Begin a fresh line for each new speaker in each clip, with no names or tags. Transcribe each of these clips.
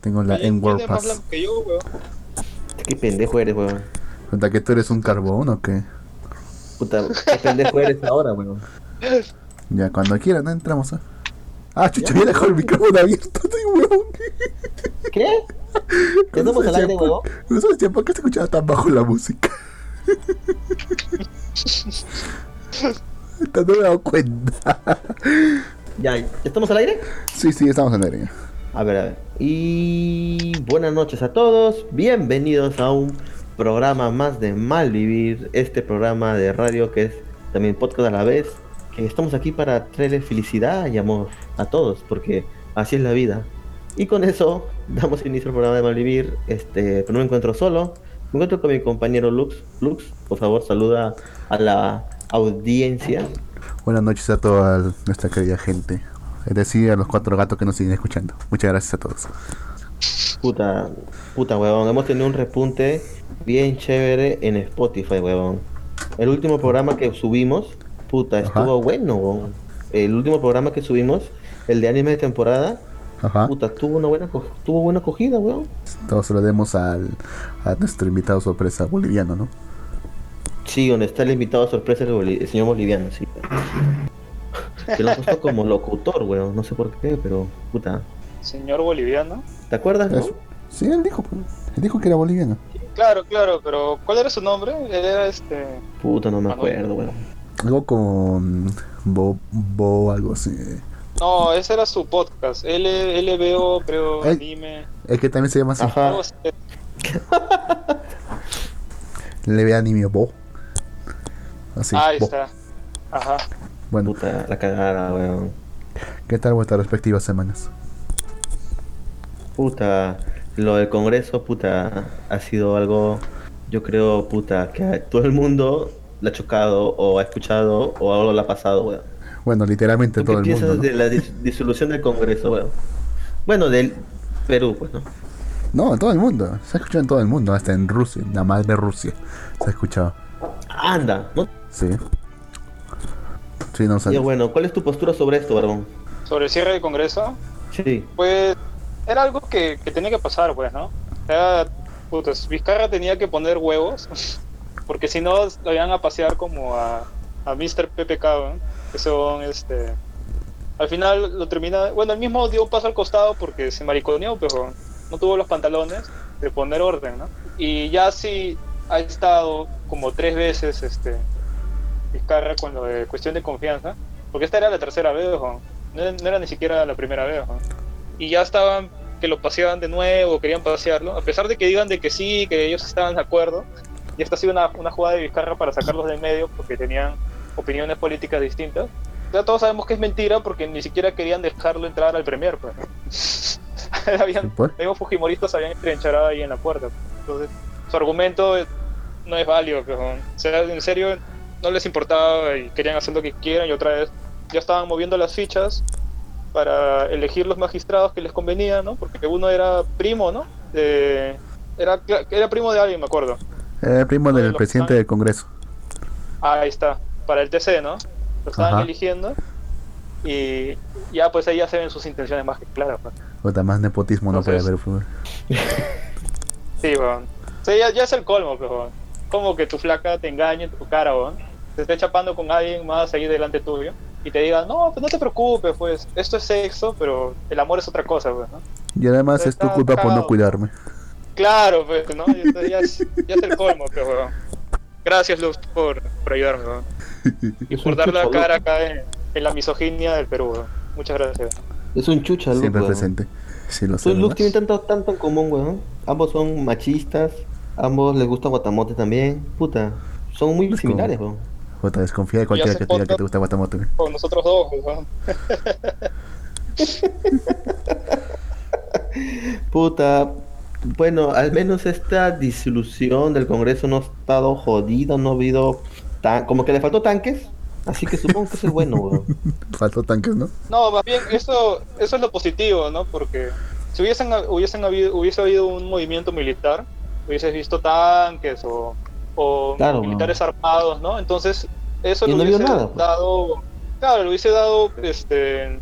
Tengo la N-Word
¿quién es más
Pass.
blanco que yo, weón?
Qué pendejo eres, weón.
¿Cuenta que tú eres un carbón o qué?
Puta, qué pendejo eres ahora, weón.
Ya, cuando quieran, ¿no? entramos. ¿eh? Ah, chucho, ya dejó el micrófono abierto, estoy huevón.
¿Qué? ¿Ya estamos al aire, weón?
No sabes tiempo que se escuchaba tan bajo la música. no me he dado cuenta.
Ya, ¿ya estamos al aire?
Sí, sí, estamos en el aire.
A ver, a ver. Y buenas noches a todos. Bienvenidos a un programa más de Malvivir. Este programa de radio que es también podcast a la vez. Que estamos aquí para traerles felicidad y amor a todos, porque así es la vida. Y con eso damos inicio al programa de Malvivir. Este, pero no me encuentro solo. Me encuentro con mi compañero Lux. Lux, por favor, saluda a la audiencia.
Buenas noches a toda nuestra querida gente. Es decir, a los cuatro gatos que nos siguen escuchando. Muchas gracias a todos.
Puta, puta, huevón. Hemos tenido un repunte bien chévere en Spotify, huevón. El último programa que subimos, puta,
Ajá.
estuvo bueno, huevón. El último programa que subimos, el de anime de temporada,
Ajá.
puta, tuvo una buena, tuvo buena acogida, huevón.
Todos se lo demos al, a nuestro invitado sorpresa boliviano, ¿no?
Sí, donde está el invitado sorpresa, el, el señor boliviano, sí. Que lo han puesto como locutor, huevón. No sé por qué, pero, puta.
Señor boliviano.
¿Te acuerdas, no?
Sí, él dijo, pues. él dijo que era boliviano.
Claro, claro, pero ¿cuál era su nombre? Él era este.
Puta, no me acuerdo, huevón.
Algo con Bo, Bo algo así.
No, ese era su podcast. L LBO, creo,
Ey.
anime.
Es que también se llama así.
Ajá.
Ve anime Bo. Así.
Ahí
Bo.
está. Ajá.
Bueno,
Puta, la cagada, weón.
¿qué tal vuestras respectivas semanas?
Puta, lo del Congreso, puta, ha sido algo, yo creo, puta, que a todo el mundo le ha chocado o ha escuchado o algo le ha pasado, weón.
Bueno, literalmente
¿Tú qué
todo el mundo. ¿no?
de la dis- disolución del Congreso, weón? Bueno, del Perú, pues, ¿no?
No, en todo el mundo. Se ha escuchado en todo el mundo, hasta en Rusia, en la madre Rusia. Se ha escuchado.
Anda, ¿no?
Sí. Sí, no
Y
sé.
bueno, ¿cuál es tu postura sobre esto, Barbón?
Sobre el cierre del Congreso,
Sí,
pues era algo que, que tenía que pasar, pues, ¿no? Era, putas, Vizcarra tenía que poner huevos, porque si no lo iban a pasear como a, a Mr. PPK, ¿no? que son, este... Al final lo termina... Bueno, él mismo dio un paso al costado porque se mariconeó, pero no tuvo los pantalones de poner orden, ¿no? Y ya sí ha estado como tres veces, este... Vizcarra con lo de cuestión de confianza, porque esta era la tercera vez, ¿no? No era, no era ni siquiera la primera vez, ¿no? y ya estaban que lo paseaban de nuevo, querían pasearlo, a pesar de que digan de que sí, que ellos estaban de acuerdo, y esta ha sido una, una jugada de Vizcarra para sacarlos del medio porque tenían opiniones políticas distintas. Ya todos sabemos que es mentira porque ni siquiera querían dejarlo entrar al Premier, pues. habían,
¿Sí, pues?
mismos fujimoristas habían entrencharado ahí en la puerta. Entonces, su argumento no es válido, pues, o sea, en serio no les importaba y querían hacer lo que quieran y otra vez ya estaban moviendo las fichas para elegir los magistrados que les convenía, ¿no? Porque uno era primo, ¿no? De- era, era primo de alguien, me acuerdo.
Eh, primo
de
del presidente del Congreso.
Ah, ahí está, para el TC, ¿no? Lo estaban
Ajá.
eligiendo y ya pues ahí ya se ven sus intenciones más que claras.
Puta, más nepotismo no puede haber. pues.
Sí, weón. Sí, ya, ya es el colmo, pero. Como que tu flaca te engañe en tu cara, weón. Te esté chapando con alguien más ahí delante tuyo y te diga, no, pues no te preocupes, pues esto es sexo, pero el amor es otra cosa, pues, ¿no?
Y además es tu culpa por no cuidarme.
Claro, pues, ¿no? Ya, es, ya es el colmo, pero weón. Gracias, Luz, por, por ayudarme, weón. Y por dar la cara acá en, en la misoginia del Perú, weón. Muchas gracias.
Es un chucha, Luke,
Siempre presente. Sí, lo sé. ¿no?
tienen tanto, tanto en común, weón. Ambos son machistas, ambos les gusta Guatamote también. Puta, son muy
Es como-
similares, weón.
Puta, desconfía de cualquiera que te diga que te gusta.
Con nosotros dos, weón.
Puta, bueno, al menos esta disolución del Congreso no ha estado jodida, no ha habido tan... como que le faltó tanques, así que supongo que eso es bueno, weón.
Faltó tanques, ¿no?
No, más bien, eso, eso es lo positivo, ¿no? Porque si hubiesen, hubiesen habido, hubiese habido un movimiento militar, hubieses visto tanques o, o
Claro,
militares armados, ¿no? Entonces, eso le
no
hubiese
nada, pues.
dado, claro, le hubiese dado, este,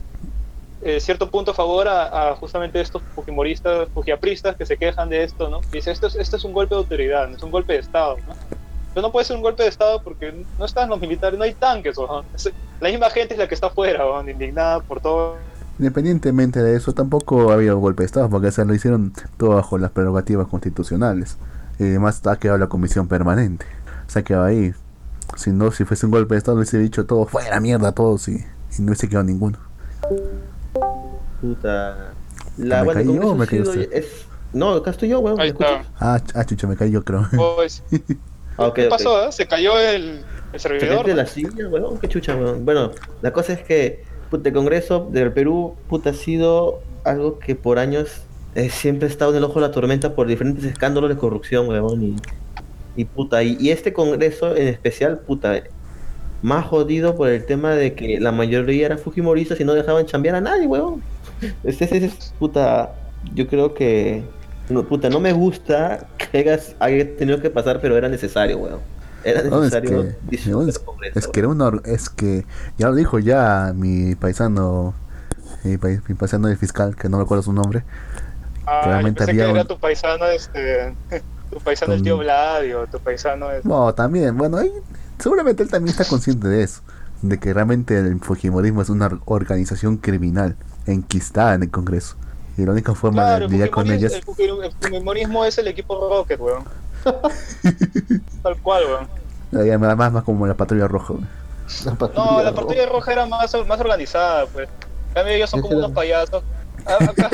eh, cierto punto a favor a, a justamente estos fujimoristas, fujiapristas que se quejan de esto, ¿no? Y dice, esto es, esto es un golpe de autoridad, no es un golpe de Estado, ¿no? Pero no puede ser un golpe de Estado porque no están los militares, no hay tanques, ¿no? Es- La misma gente es la que está afuera, ¿no? indignada por todo.
Independientemente de eso, tampoco ha habido golpe de Estado, porque se lo hicieron todo bajo las prerrogativas constitucionales. Y además ha quedado la comisión permanente. Se ha quedado ahí. Si no, si fuese un golpe de Estado, hubiese dicho todo fuera mierda, todos y, y no hubiese quedado ninguno.
Puta.
¿Me
La, el
caí yo o me cayó usted?
es... No, acá estoy yo, weón. ¿me
Ahí está.
Ah, ah, chucha, me caí yo creo.
Pues,
Ah, ok,
¿Qué pasó? eh? Se cayó el, el
¿Te
servidor.
de la silla, weón? Qué chucha, weón. Bueno, la cosa es que puta, el Congreso del Perú puta, ha sido algo que por años eh, siempre ha estado en el ojo de la tormenta por diferentes escándalos de corrupción, weón. Y, y puta, y, y este Congreso en especial, puta, más jodido por el tema de que la mayoría eran fujimoristas y no dejaban chambear a nadie, weón. Ese ese es, puta, yo creo que, no, puta, no me gusta que hayas, haya tenido que pasar, pero era necesario, weón. Era
No, es
necesario
que, no, es,
Congreso,
es que era una es que ya lo dijo ya mi paisano mi, pai- mi paisano del fiscal que no recuerdo su nombre
Ah,
Realmente
que
había
era
un-
tu paisano, este, tu paisano el tío
Con-
Vladio, tu paisano es...
no también bueno ahí- seguramente él también está consciente de eso de que realmente el fujimorismo es una or- organización criminal enquistada en el Congreso y la única forma
Claro,
de
el
lidiar con ellas
el fuji- el fujimorismo es el equipo Rocket, weón. Tal cual, weón.
más, más, más como la patrulla roja güey.
La patrulla
No, la
roja.
partida roja era más, más organizada, pues. En cambio, ellos son como unos payasos. Acá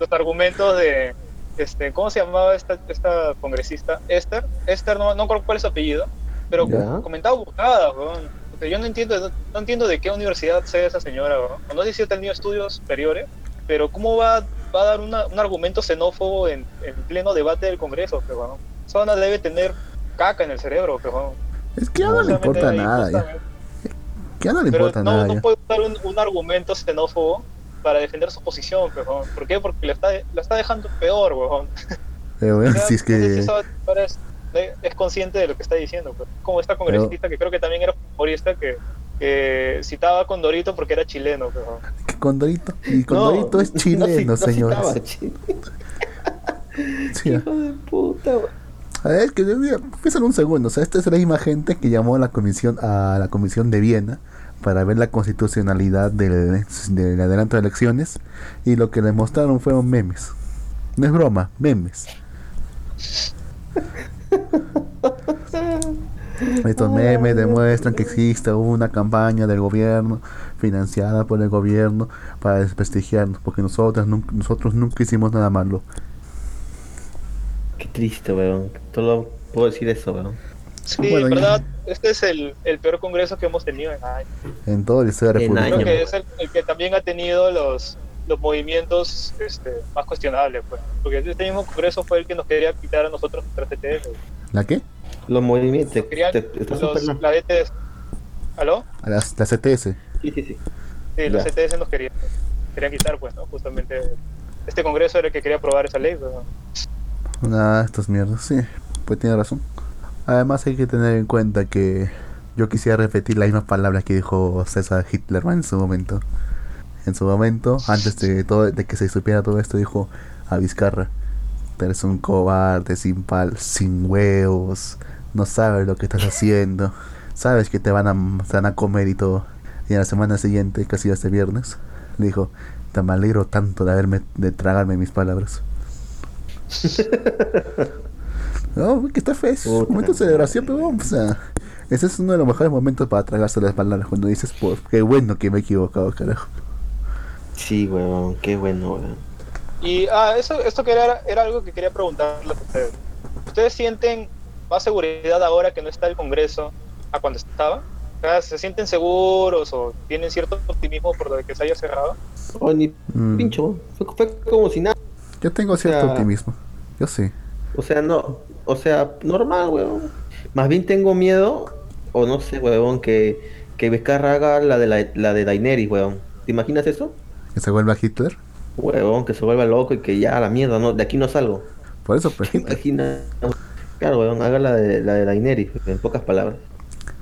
los argumentos de. Este, ¿Cómo se llamaba esta, esta congresista? Esther. Esther, no, no recuerdo cuál es su apellido. Pero
Ya.
comentaba burradas, weón. O sea, yo no entiendo, no, no entiendo de qué universidad sea esa señora, weón. No sé si ha tenido estudios superiores, pero ¿cómo va, va a dar una- un argumento xenófobo en, en pleno debate del Congreso, weón? Zona debe tener caca en el cerebro, weón.
es que ya no le importa nada ya, no le
Pero
importa
no,
nada
no
ya.
puede usar un, un argumento xenófobo para defender su posición, weón. ¿Por qué? Porque la está, la está dejando peor, weón. O sea,
si es
no
que
esa es, es consciente de lo que está diciendo. pues. Como esta congresista que creo que también era humorista que, que citaba a Condorito porque era chileno, weón.
Condorito y
No,
Condorito es
no
chileno
ci- no
señores
citaba, chi-
Sí, ah.
Hijo de puta, weón.
A ver, que mira, piensa en un segundo. O sea, esta es la misma gente que llamó a la comisión a la comisión de Viena para ver la constitucionalidad del, del adelanto de elecciones y lo que le mostraron fueron memes. No es broma, memes. Estos memes demuestran que existe una campaña del gobierno financiada por el gobierno para desprestigiarnos, porque nosotros nunca, nosotros nunca hicimos nada malo.
Qué triste, weón. Solo puedo decir eso, weón.
Sí,
Bueno, ya.
verdad, este es el, el peor congreso que hemos tenido en años.
En toda la historia
En
republicana.
Creo que es el, el que también ha tenido los, los movimientos este, más cuestionables, pues. Porque este mismo congreso fue el que nos quería quitar a nosotros nuestra TTS.
¿La qué?
Los movimientos.
Querían
te-
los, la DTS. ¿Aló?
A las, la CTS.
Sí, sí, sí.
Sí, los. CTS nos querían, querían quitar, pues, ¿no? Justamente este congreso era el que quería aprobar esa ley, pues.
Una de estas mierdas, sí, pues tiene razón. Además hay que tener en cuenta que yo quisiera repetir las mismas palabras que dijo César Hitlerman en su momento. En su momento, antes de todo, de que se supiera todo esto, dijo a Vizcarra, eres un cobarde, sin pal, sin huevos, no sabes lo que estás haciendo, sabes que te van a, te van a comer y todo. Y a la semana siguiente, casi este viernes, le dijo, te me alegro tanto de haberme, de tragarme mis palabras. No, que está feo. Momento de celebración, pero vamos, o sea, ese es uno de los mejores momentos para tragarse las palabras cuando dices, pues, qué bueno que me he equivocado, carajo.
Sí, weón. Qué bueno, weón.
Y ah, eso, esto que era, era algo que quería preguntarles a ustedes. ¿Ustedes sienten más seguridad ahora que no está el Congreso a cuando estaba? O sea, ¿Se sienten seguros o tienen cierto optimismo por lo de que se haya cerrado?
Oh, ni
Mm,
pincho. Fue, fue como si nada.
Yo tengo cierto
sea-
optimismo. Yo sí.
O sea, no. O sea, normal, weón. Más bien tengo miedo, o no sé, weón, que, que Vizcarra haga la de, la, la de Daenerys, weón. ¿Te imaginas eso?
Que se vuelva Hitler.
Weón, que se vuelva loco y que ya a la mierda, no, de aquí no salgo.
Por eso, pues
¿Te imaginas? Claro, weón, haga la de, la de Daenerys, en pocas palabras.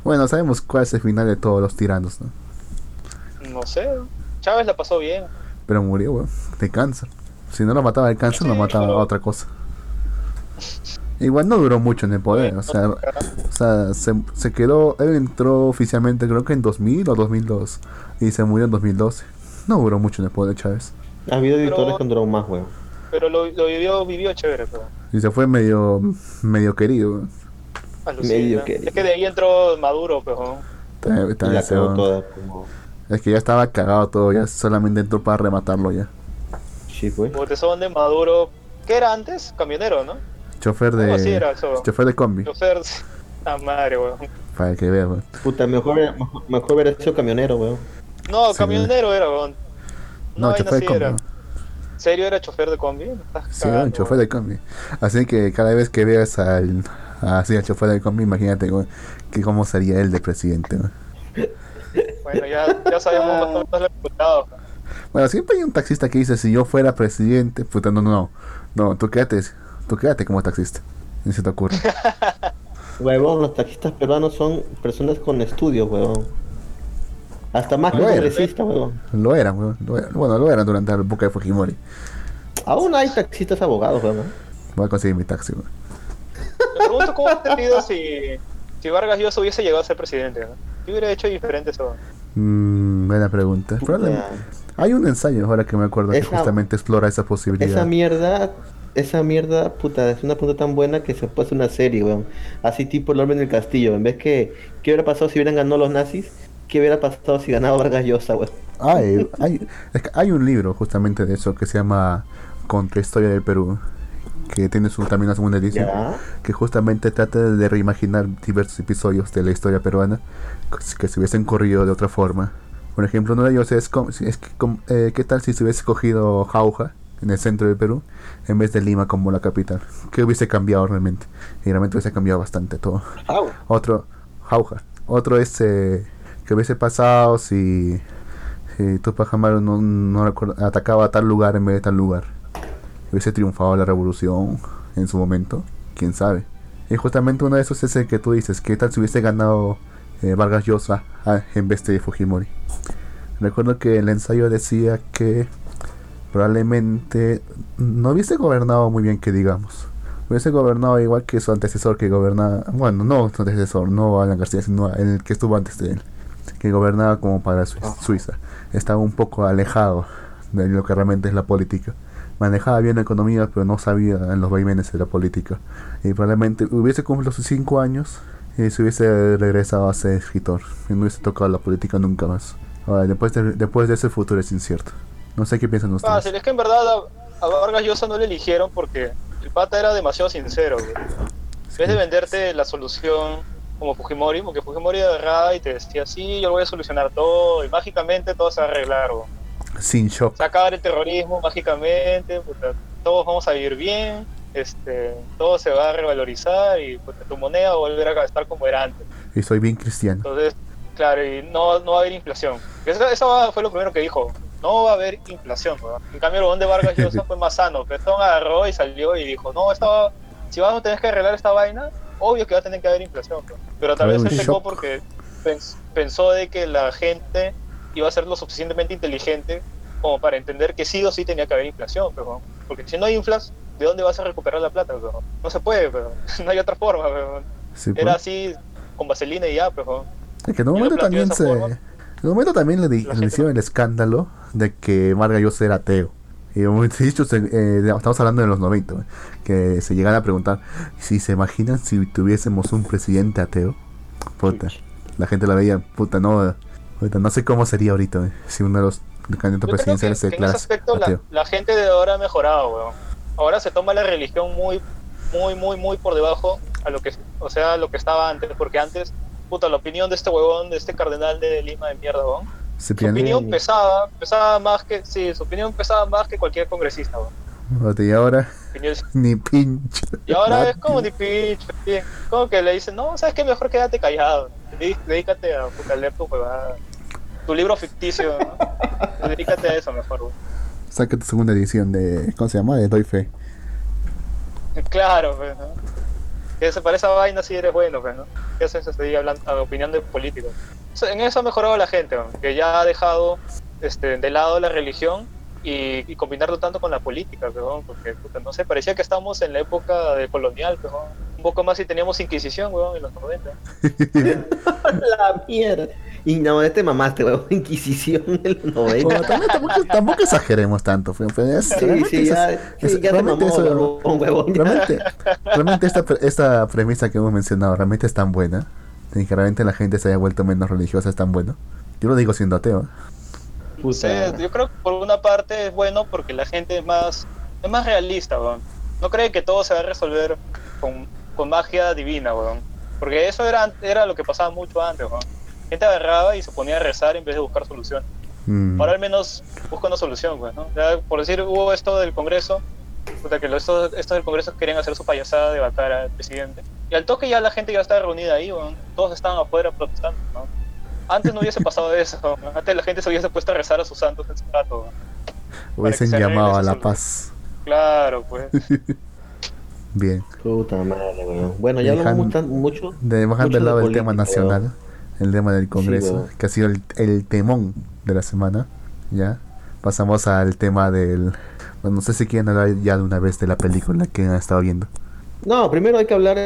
Bueno, sabemos cuál es el final de todos los tiranos, ¿no?
No sé. Chávez la pasó bien.
Pero murió, weón, de cáncer. Si no lo mataba de cáncer, lo
Sí,
mataba
pero-
otra cosa. Igual no duró mucho en el poder, o sea, o sea se, se quedó, él entró oficialmente creo que en 2000 o 2002 y se murió en 2012. No duró mucho en el poder Chávez.
Ha habido dictadores que han durado más, weón.
Pero lo, lo vivió, vivió chévere, pero.
Y se fue medio, medio querido. weón.
Medio que-
Es que de ahí entró Maduro,
está
Y la cagó
weón.
toda, como...
Es que ya estaba cagado todo, ya solamente entró para rematarlo ya.
Sí, pues.
Botezón de Maduro. ¿Qué era antes? Camionero, ¿no?
Chofer
así
de,
era eso.
chofer de combi,
Chofer. Ah, madre, weón.
para que veas. weón.
Puta, mejor, mejor, mejor hubiera sido camionero, weón.
No,
Sí,
camionero era, weón.
No,
vaina
chofer de
así
combi.
era.
weón.
¿Serio era chofer de combi? Estás
Sí,
cagando,
un chofer de combi. Así que cada vez que veas al, así al chofer de combi, imagínate weón, que cómo sería él de presidente. weón.
Bueno, ya, ya sabemos más o menos los resultados.
Bueno, siempre hay un taxista que dice, si yo fuera presidente, puta, no, no, no, no, tú quédate, tú quédate como taxista. Ni se te ocurre.
Huevón, los taxistas peruanos son personas con estudios, huevón. Hasta más que congresista, huevón.
Lo eran. Lo eran. Bueno, lo eran durante la época de Fujimori.
Aún hay taxistas abogados, huevón.
Voy a conseguir mi taxi, weón.
Me pregunto cómo hubiera sido si, si Vargas Llosa hubiese llegado a ser presidente. ¿no? ¿Qué hubiera hecho diferente eso?
Mm, buena pregunta. Probablemente- Hay un ensayo ahora que me acuerdo que justamente explora esa posibilidad.
Esa mierda, esa mierda, puta, es una pregunta tan buena que se puede hacer una serie, weón. Así tipo el orden del castillo. En vez que, ¿qué hubiera pasado si hubieran ganado los nazis? ¿Qué hubiera pasado si ganaba Vargas Llosa, weón?
Hay, hay, es que hay un libro justamente de eso que se llama Contrahistoria del Perú, que tiene su, también una segunda edición,
Ya.
que justamente trata de reimaginar diversos episodios de la historia peruana que se hubiesen corrido de otra forma. Por ejemplo, uno de ellos es, como- es como- eh, ¿qué tal si se hubiese cogido Jauja en el centro del Perú en vez de Lima como la capital? ¿Qué hubiese cambiado realmente? Y realmente hubiese cambiado bastante todo. Otro, Jauja. Otro es eh, que hubiese pasado si, si Tupac Amaru no, atacaba a tal lugar en vez de tal lugar. Hubiese triunfado la revolución en su momento. Quién sabe. Y justamente uno de esos es el que tú dices. ¿Qué tal si hubiese ganado eh, Vargas Llosa ah, en vez de Fujimori? Recuerdo que el ensayo decía que probablemente no hubiese gobernado muy bien que digamos. Hubiese gobernado igual que su antecesor que gobernaba, bueno, no su antecesor, no Alan García, sino el que estuvo antes de él, que gobernaba como para Suiza. Suiza. Estaba un poco alejado de lo que realmente es la política. Manejaba bien la economía, pero no sabía en los vaivenes de la política. Y probablemente hubiese cumplido sus cinco años y se hubiese regresado a ser escritor. Y no hubiese tocado la política nunca más. Ahora, después de, después de ese futuro es incierto. No sé qué piensan ustedes.
Fácil, es que en verdad a, a Vargas Llosa no le eligieron porque el pata era demasiado sincero. güey. En vez de venderte la solución como Fujimori, porque Fujimori agarraba y te decía, sí, yo lo voy a solucionar todo y mágicamente todo se va a arreglar. güey.
Sin shock.
Acabar el terrorismo mágicamente, puta, todos vamos a vivir bien, este, todo se va a revalorizar y puta, tu moneda va a volver a estar como era antes.
Y soy bien cristiano.
Entonces, claro, y no, no va a haber inflación. Eso, eso fue lo primero que dijo. No va a haber inflación. ¿no? En cambio, el huevón de Vargas Llosa fue más sano. Petón agarró y salió y dijo, no, esto, si vamos a tener que arreglar esta vaina, obvio que va a tener que haber inflación. Pero tal vez
un
pecó porque pens- pensó de que la gente iba a ser lo suficientemente inteligente como para entender que sí o sí tenía que haber inflación. Pero, porque si no hay inflas, ¿de dónde vas a recuperar la plata? No se puede, no hay otra forma.
Sí,
Era
pues.
así con vaselina y ya, pero...
Es que en un momento también se.
forma.
En un momento también le, di- le hicieron el escándalo de que Vargas Llosa era ateo. Y dicho, se- eh, estamos hablando de los 90, güey, que se llegan a preguntar si se imaginan si tuviésemos un presidente ateo. Puta, la gente la veía, puta, no, puta, no sé cómo sería ahorita, si uno de los candidatos presidenciales se
que en ese
declara
aspecto la,
ateo.
la gente de ahora ha mejorado, weón. Ahora se toma la religión muy, muy, muy, muy por debajo a lo que, o sea, lo que estaba antes, porque antes, puta, la opinión de este huevón, de este cardenal de Lima de mierda, weón. Su opinión pesaba, pesaba más que, sí, su opinión pesaba más que cualquier congresista, weón.
Y ahora,
Opinión-
ni pinche.
Y ahora es como ni pinche, bien. como que le dicen, no, sabes que mejor quédate callado, Dí- dedícate a puta, leer tu libro ficticio, ¿no? dedícate a eso mejor, weón.
Saca tu segunda edición de. ¿Cómo se llama? De Doy Fe.
Claro, pues, ¿no? Que se parece a vaina si eres bueno, pues, ¿no? Que eso se hablando a opinión de políticos. En eso ha mejorado la gente, ¿no? que ya ha dejado este, de lado la religión y, combinarlo tanto con la política, weón, porque puta, no sé, parecía que estábamos en la época de colonial, weón. un poco más y teníamos Inquisición, weón, en los 90.
La mierda. Y no, este mamaste, weón. Inquisición en los 90.
Bueno, también- tampoco, tampoco exageremos tanto. fue- fue- es-
Sí,
realmente
sí,
es-
ya,
es-
sí, ya
realmente
mamó,
eso-
huevón, huevón, ya.
realmente, realmente esta, pre- esta premisa que hemos mencionado realmente es tan buena. Y que realmente la gente se haya vuelto menos religiosa es tan bueno. Yo lo digo siendo ateo.
Puta.
Sí, yo creo que por una parte es bueno porque la gente es más, es más realista, weón. No cree que todo se va a resolver con, con magia divina, weón. Porque eso era, era lo que pasaba mucho antes, weón. Gente agarraba y se ponía a rezar en vez de buscar solución.
Mm,
Ahora al menos busca una solución, pues, ¿no? Ya, por decir, hubo esto del Congreso, puta, que los- estos, estos del Congreso querían hacer su payasada de matar al presidente. Y al toque ya la gente ya estaba reunida ahí, weón. todos estaban afuera protestando, ¿no? Antes no hubiese pasado eso, weón. antes la gente se hubiese puesto a rezar a sus santos en su rato, weón.
hubiesen llamado a la
solución.
paz.
Claro, pues.
Bien.
Puta madre. Bueno, ya
Dejan-
hablamos mucho.
De, bajando
mucho
del lado
de
del tema nacional. El tema del Congreso, que ha sido el, el temón de la semana. Ya. Pasamos al tema del. Bueno, no sé si quieren hablar ya de una vez de la película que han estado viendo.
No, primero hay que hablar,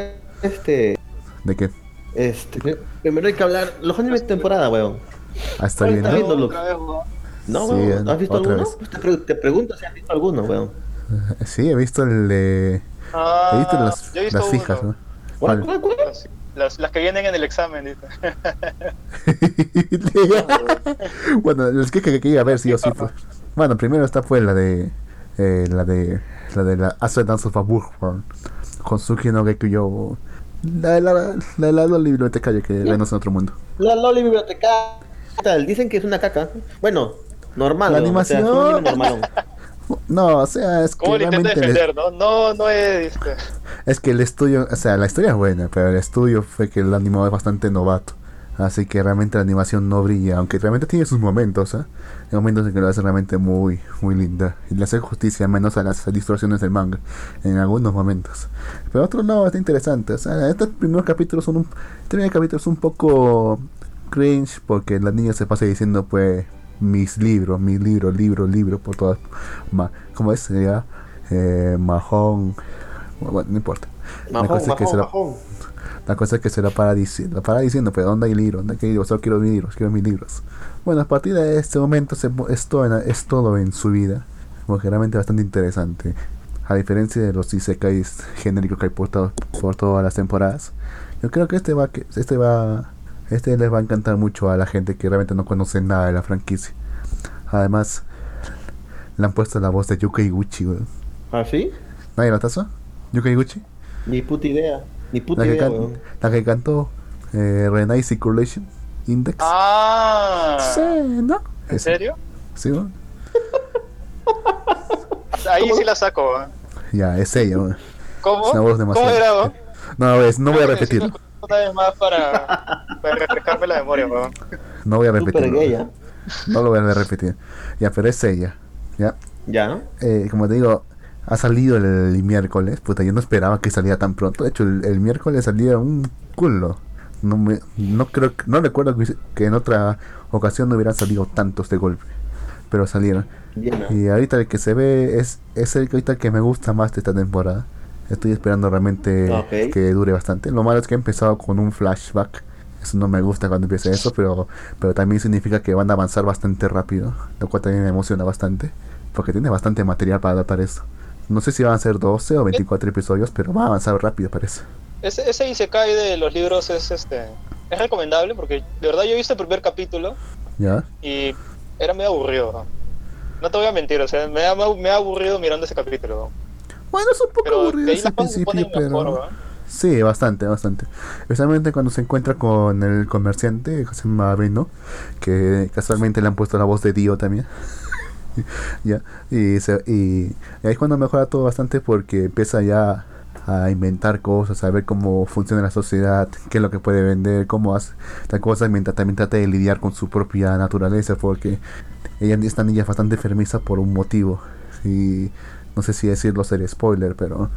este,
¿De qué?
este, pri- primero hay que hablar los animes de temporada, weón.
Hasta
¿Cuál
viendo.
está
vez, weón.
No,
Sí,
weón, ¿has visto alguno?
vez.
Te, pre- te pregunto si has visto alguno, weón.
Sí, he visto el de.
Ah,
he visto las,
visto
las
uno.
fijas, ¿no?
¿Cuál,
¿Cuál?
cuál, cuál?
Las, las, las que vienen en el examen, dice.
bueno, los que, que, que iba a ver, sí o sí. pues. Bueno, primero está pues la de. Eh, la de. La de la Astro Dance of a Bullhorn. Con Suki no Gekuyo. La de la, la, de la, la bibliotecaria que venos en otro mundo.
La Loli Biblioteca. Tal, Dicen que es una caca. Bueno, normal.
La
weón, o sea,
No, o sea, es que
¿Cómo lo intenta
realmente.
defender, no? No, no es. Este,
Es que el estudio, o sea, la historia es buena, pero el estudio fue que el animador es bastante novato. Así que realmente la animación no brilla, aunque realmente tiene sus momentos, ¿ah? Hay momentos en que lo hace realmente muy, muy linda. Y le hace justicia menos a las distorsiones del manga, en algunos momentos. Pero otros no, está interesante. O sea, estos primeros capítulos son un, este primer capítulo es un poco cringe porque la niña se pasa diciendo pues mis libros, mis libros, libros, libros por todas. Ma, ¿Cómo es? Sería eh, Mahón. Bueno, no importa. La
Majón,
cosa es que
majón,
se la- la cosa es que se la para, la para diciendo, pero ¿dónde hay libros? ¿Dónde hay libros? Solo quiero mis libros, quiero mis libros. Bueno, a partir de este momento se, es, todo en, es todo en su vida. Porque realmente bastante interesante. A diferencia de los isekais genéricos que hay por, to- por todas las temporadas. Yo creo que este va que este va este les va a encantar mucho a la gente que realmente no conoce nada de la franquicia. Además, le han puesto la voz de Yuka Iguchi, weón.
¿Ah, sí?
¿Nadie la taza? ¿Yuka Iguchi?
Ni puta idea. Ni puta
La que,
idea,
can-
weón.
la que cantó eh, Renai Circulation Index.
Ah,
Sí, ¿no?
¿en serio?
Sí, ¿no?
Ahí sí la saco, weón.
Ya, es ella, weón.
¿Cómo?
Es una voz
¿Cómo
demasiado.
era, weón?
No, ves, no voy a repetirlo.
Una vez más para, para refrescarme la memoria, weón.
No voy a
gay, ¿ah?
No lo voy a repetir. Ya, pero es ella. Ya.
Ya, ¿no?
Eh, como te digo, ha salido el, miércoles. Puta, yo no esperaba que saliera tan pronto. De hecho, el, el miércoles salía un culo. No, me, no creo que- no recuerdo que, en otra ocasión no hubieran salido tantos de golpe. Pero salieron. Y ahorita el que se ve es, es el que ahorita que me gusta más de esta temporada. Estoy esperando realmente que dure bastante. Lo malo es que he empezado con un flashback. Eso no me gusta cuando empieza eso, pero, pero también significa que van a avanzar bastante rápido. Lo cual también me emociona bastante. Porque tiene bastante material para adaptar esto. No sé si van a ser 12 o 24 episodios, pero va a avanzar rápido parece.
Ese, ese Isekai de los libros es este es recomendable porque de verdad yo he visto el primer capítulo
¿Ya?
y era medio aburrido. ¿no? No te voy a mentir, o sea, me ha, me ha aburrido mirando ese capítulo. ¿No?
Bueno, es un poco
Pero
aburrido ese principio,
mejor,
pero... Sí, bastante, bastante. Especialmente cuando se encuentra con el comerciante, llama Beno, que casualmente le han puesto la voz de Dio también. ya, y, se- y, y ahí es cuando mejora todo bastante porque empieza ya a inventar cosas, a ver cómo funciona la sociedad, qué es lo que puede vender, cómo hace tal cosa, mientras también trata de lidiar con su propia naturaleza, porque ella, esta niña es bastante enfermiza por un motivo. Y no sé si decirlo ser spoiler, pero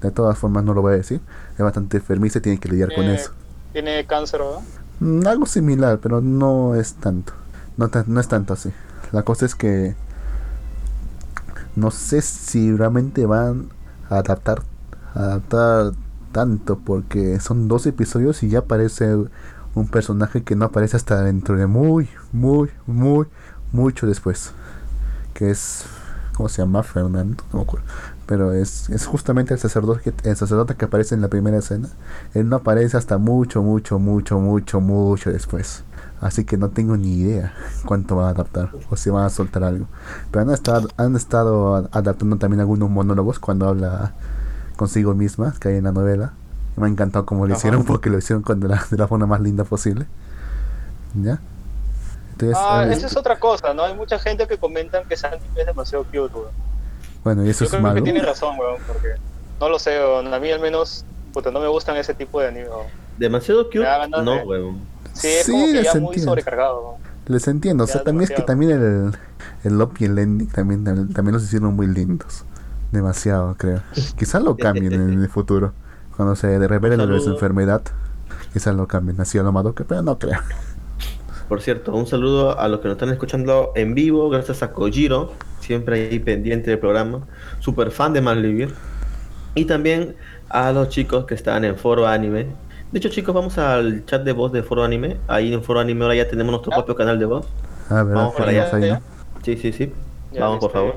de todas formas no lo voy a decir. Es bastante enfermiza y tiene que lidiar con eso.
Tiene cáncer, ¿verdad?
Mm, algo similar, pero no es tanto. No, no es tanto así. la cosa es que no sé si realmente van a adaptar a adaptar tanto porque son dos episodios y ya aparece un personaje que no aparece hasta dentro de muy muy muy mucho después que es cómo se llama Fernando no me acuerdo pero es, es justamente el sacerdote que, el sacerdote que aparece en la primera escena él no aparece hasta mucho mucho mucho mucho mucho después Así que no tengo ni idea cuánto van a adaptar o si van a soltar algo. Pero han estado, han estado adaptando también algunos monólogos cuando habla consigo misma, que hay en la novela. Me ha encantado como lo
Ajá.
hicieron porque lo hicieron con de, la, de la forma más linda posible. ¿Ya? Entonces,
Ah,
eh,
esa es otra cosa, ¿no? Hay mucha gente que comentan que anime es demasiado cute, weón.
bueno, y eso
Yo
es
creo
malo.
que tiene razón, weón, porque no lo sé, weón. A mí al menos, puta, no me gustan ese tipo de anime, weón.
Demasiado cute. No,
de-
weón.
Sí, es
Sí,
como que
les
ya muy
entiendo.
sobrecargado, weón.
Les entiendo, o sea,
Ya
también es que también el, el Lop y el ending también, también los hicieron muy lindos. Demasiado, creo. Quizás lo cambien en el futuro. Cuando se revele
saludo.
enfermedad, quizás lo cambien. Así a lo Madoka, pero no creo.
Por cierto, un saludo a los que nos están escuchando en vivo, gracias a Kojiro, siempre ahí pendiente del programa, super fan de Malvivir. Y también a los chicos que están en Foro Anime. De hecho, chicos, vamos al chat de voz de Foro Anime. Ahí en Foro Anime ahora ya tenemos nuestro
Ah.
propio canal de voz.
A ver,
Vamos para allá,
ahí, ¿no?
Sí, sí, sí.
Ya,
vamos, por favor.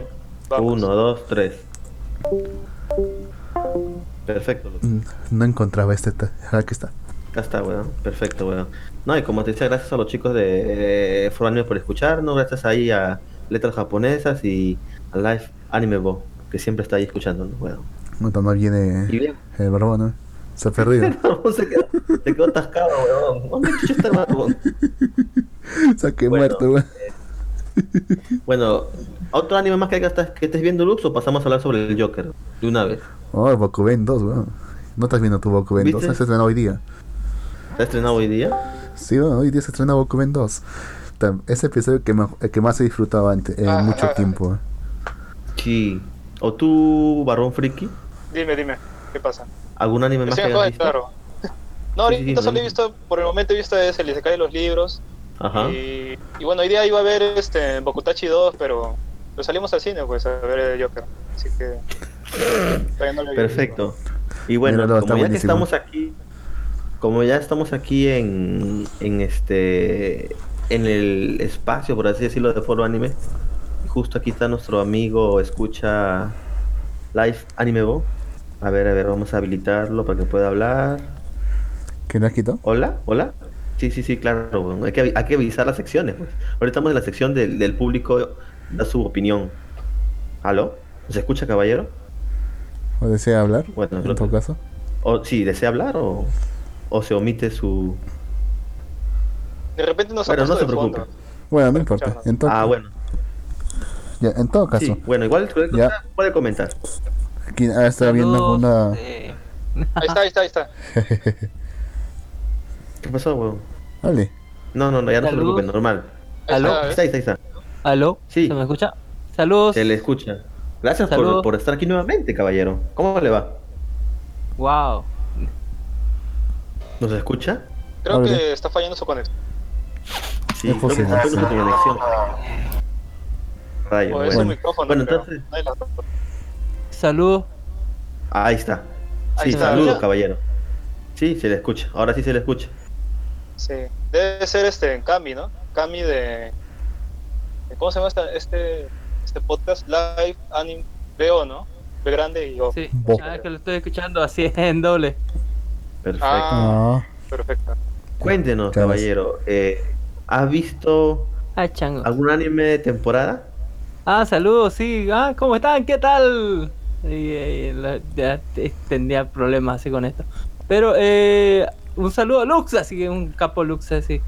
Vamos.
Uno, dos, tres. Perfecto.
Mm, No encontraba este. Aquí está.
Acá está, weón. Perfecto, weón. No, y como te decía, gracias a los chicos de eh, Foro Anime por escucharnos, gracias ahí a Letras Japonesas y a Live Anime Bo, que siempre está ahí escuchándonos, weón.
No, no viene
Y bien,
el barbón, ¿no? Se ha perdido.
se quedó, se quedó atascado, weón. ¿Dónde está el barbón?
Se ha que
Bueno.
muerto, weón.
Bueno, otro anime más que, hay que estés- que estés viendo, Lux, o pasamos a hablar sobre el Joker de una vez.
Oh, Bokuben 2, weón. ¿No estás viendo tu Bokuben 2?
¿Viste?
Se estrena hoy día.
¿Está estrenado hoy día?
Sí, hoy día se estrena Bokuben 2. Tam- Ese episodio que, el que más he disfrutado ante, en
Ah,
mucho
ah,
tiempo. weón.
Sí. ¿O tú, Barón Friki?
Dime, dime, ¿qué pasa?
¿Algún anime más
Sí,
que hayas visto?
claro. No,
Sí,
ahorita
sí,
solo he visto, por el momento he visto ese, el Isekai de los libros.
Ajá.
Y, y bueno, hoy día iba a ver este Bokutachi 2, pero lo salimos al cine, pues, a ver el Joker. Así que. no lo he visto.
Perfecto. Y bueno,
está
como ya que
buenísimo.
estamos aquí, como ya estamos aquí en, en este en el espacio, por así decirlo, de Foro Anime, justo aquí está nuestro amigo escucha Live Anime Bo. A ver, a ver, vamos a habilitarlo para que pueda hablar.
¿Quién has quitado?
Hola, hola. Sí, sí, sí, claro. bueno, hay, que, hay que avisar las secciones. Pues. Ahorita estamos en la sección del, del público da su opinión. ¿Aló? ¿Se escucha, caballero?
¿O desea hablar?
Bueno,
en todo
que-
caso.
O si desea hablar o, o se omite su...
De repente nos
Bueno, no se preocupe.
Bueno, no importa. En todo,
Ah, bueno.
ya, en todo caso,
Sí, bueno, igual
Ya.
cosa puede comentar.
aquí ah, está viendo
eh,
Ahí está, ahí está, ahí está.
¿Qué pasó, weón?
Vale.
No, no, no, ya no se
Saludos.
preocupe, normal.
¿Aló?
está,
Ahí está, ahí está, ahí está.
¿Aló?
Sí.
¿Se me escucha? Saludos.
Se le escucha. Gracias por, por estar aquí nuevamente, caballero. ¿Cómo le va?
Wow.
¿Nos escucha?
Creo
Abre.
que está fallando su conexión.
Sí,
Es
creo que está fallando
sí.
su conexión. Rayos,
O es
bueno.
micrófono.
Bueno, entonces-.
Saludos.
Ahí está.
Ahí
Sí,
está.
saludos, caballero. Sí, se le escucha. Ahora sí se le escucha.
Sí. Debe ser este en Cami, ¿no? Cami de. ¿Cómo se llama esta- este, este podcast? Live Anime Veo, ¿no? B grande y O.
Sí.
Bo.
Ah, que lo estoy escuchando así en doble.
Perfecto.
Ah. Perfecto.
Cuéntenos, caballero. Eh, ¿Has visto
Ah,
algún anime de temporada?
Ah, saludos, sí. Ah, ¿cómo están? ¿Qué tal? Y, eh, la- ya te- tendría problemas así con esto. Pero eh, un saludo a Lux, así que un capo Lux así.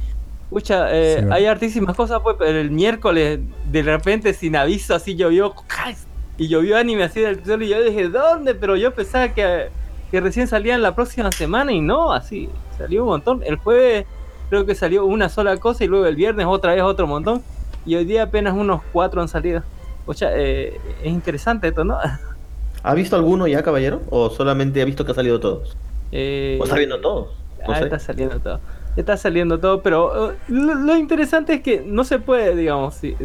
Escucha, eh,
Sí,
hay hartísimas cosas, pues, pero el miércoles de repente sin aviso así llovió y llovió anime así del cielo y yo dije, ¿dónde? Pero yo pensaba que, que recién salían la próxima semana y no, así, salió un montón. El jueves creo que salió una sola cosa y luego el viernes otra vez otro montón y hoy día apenas unos cuatro han salido. O sea, eh, es interesante esto, ¿no?
¿Ha visto alguno ya, caballero? ¿O solamente ha visto que ha salido todos?
Eh,
¿O está viendo todos? No
ah,
sé.
está saliendo todo. Está saliendo todo, pero eh, lo, lo interesante es que no se puede, digamos, si,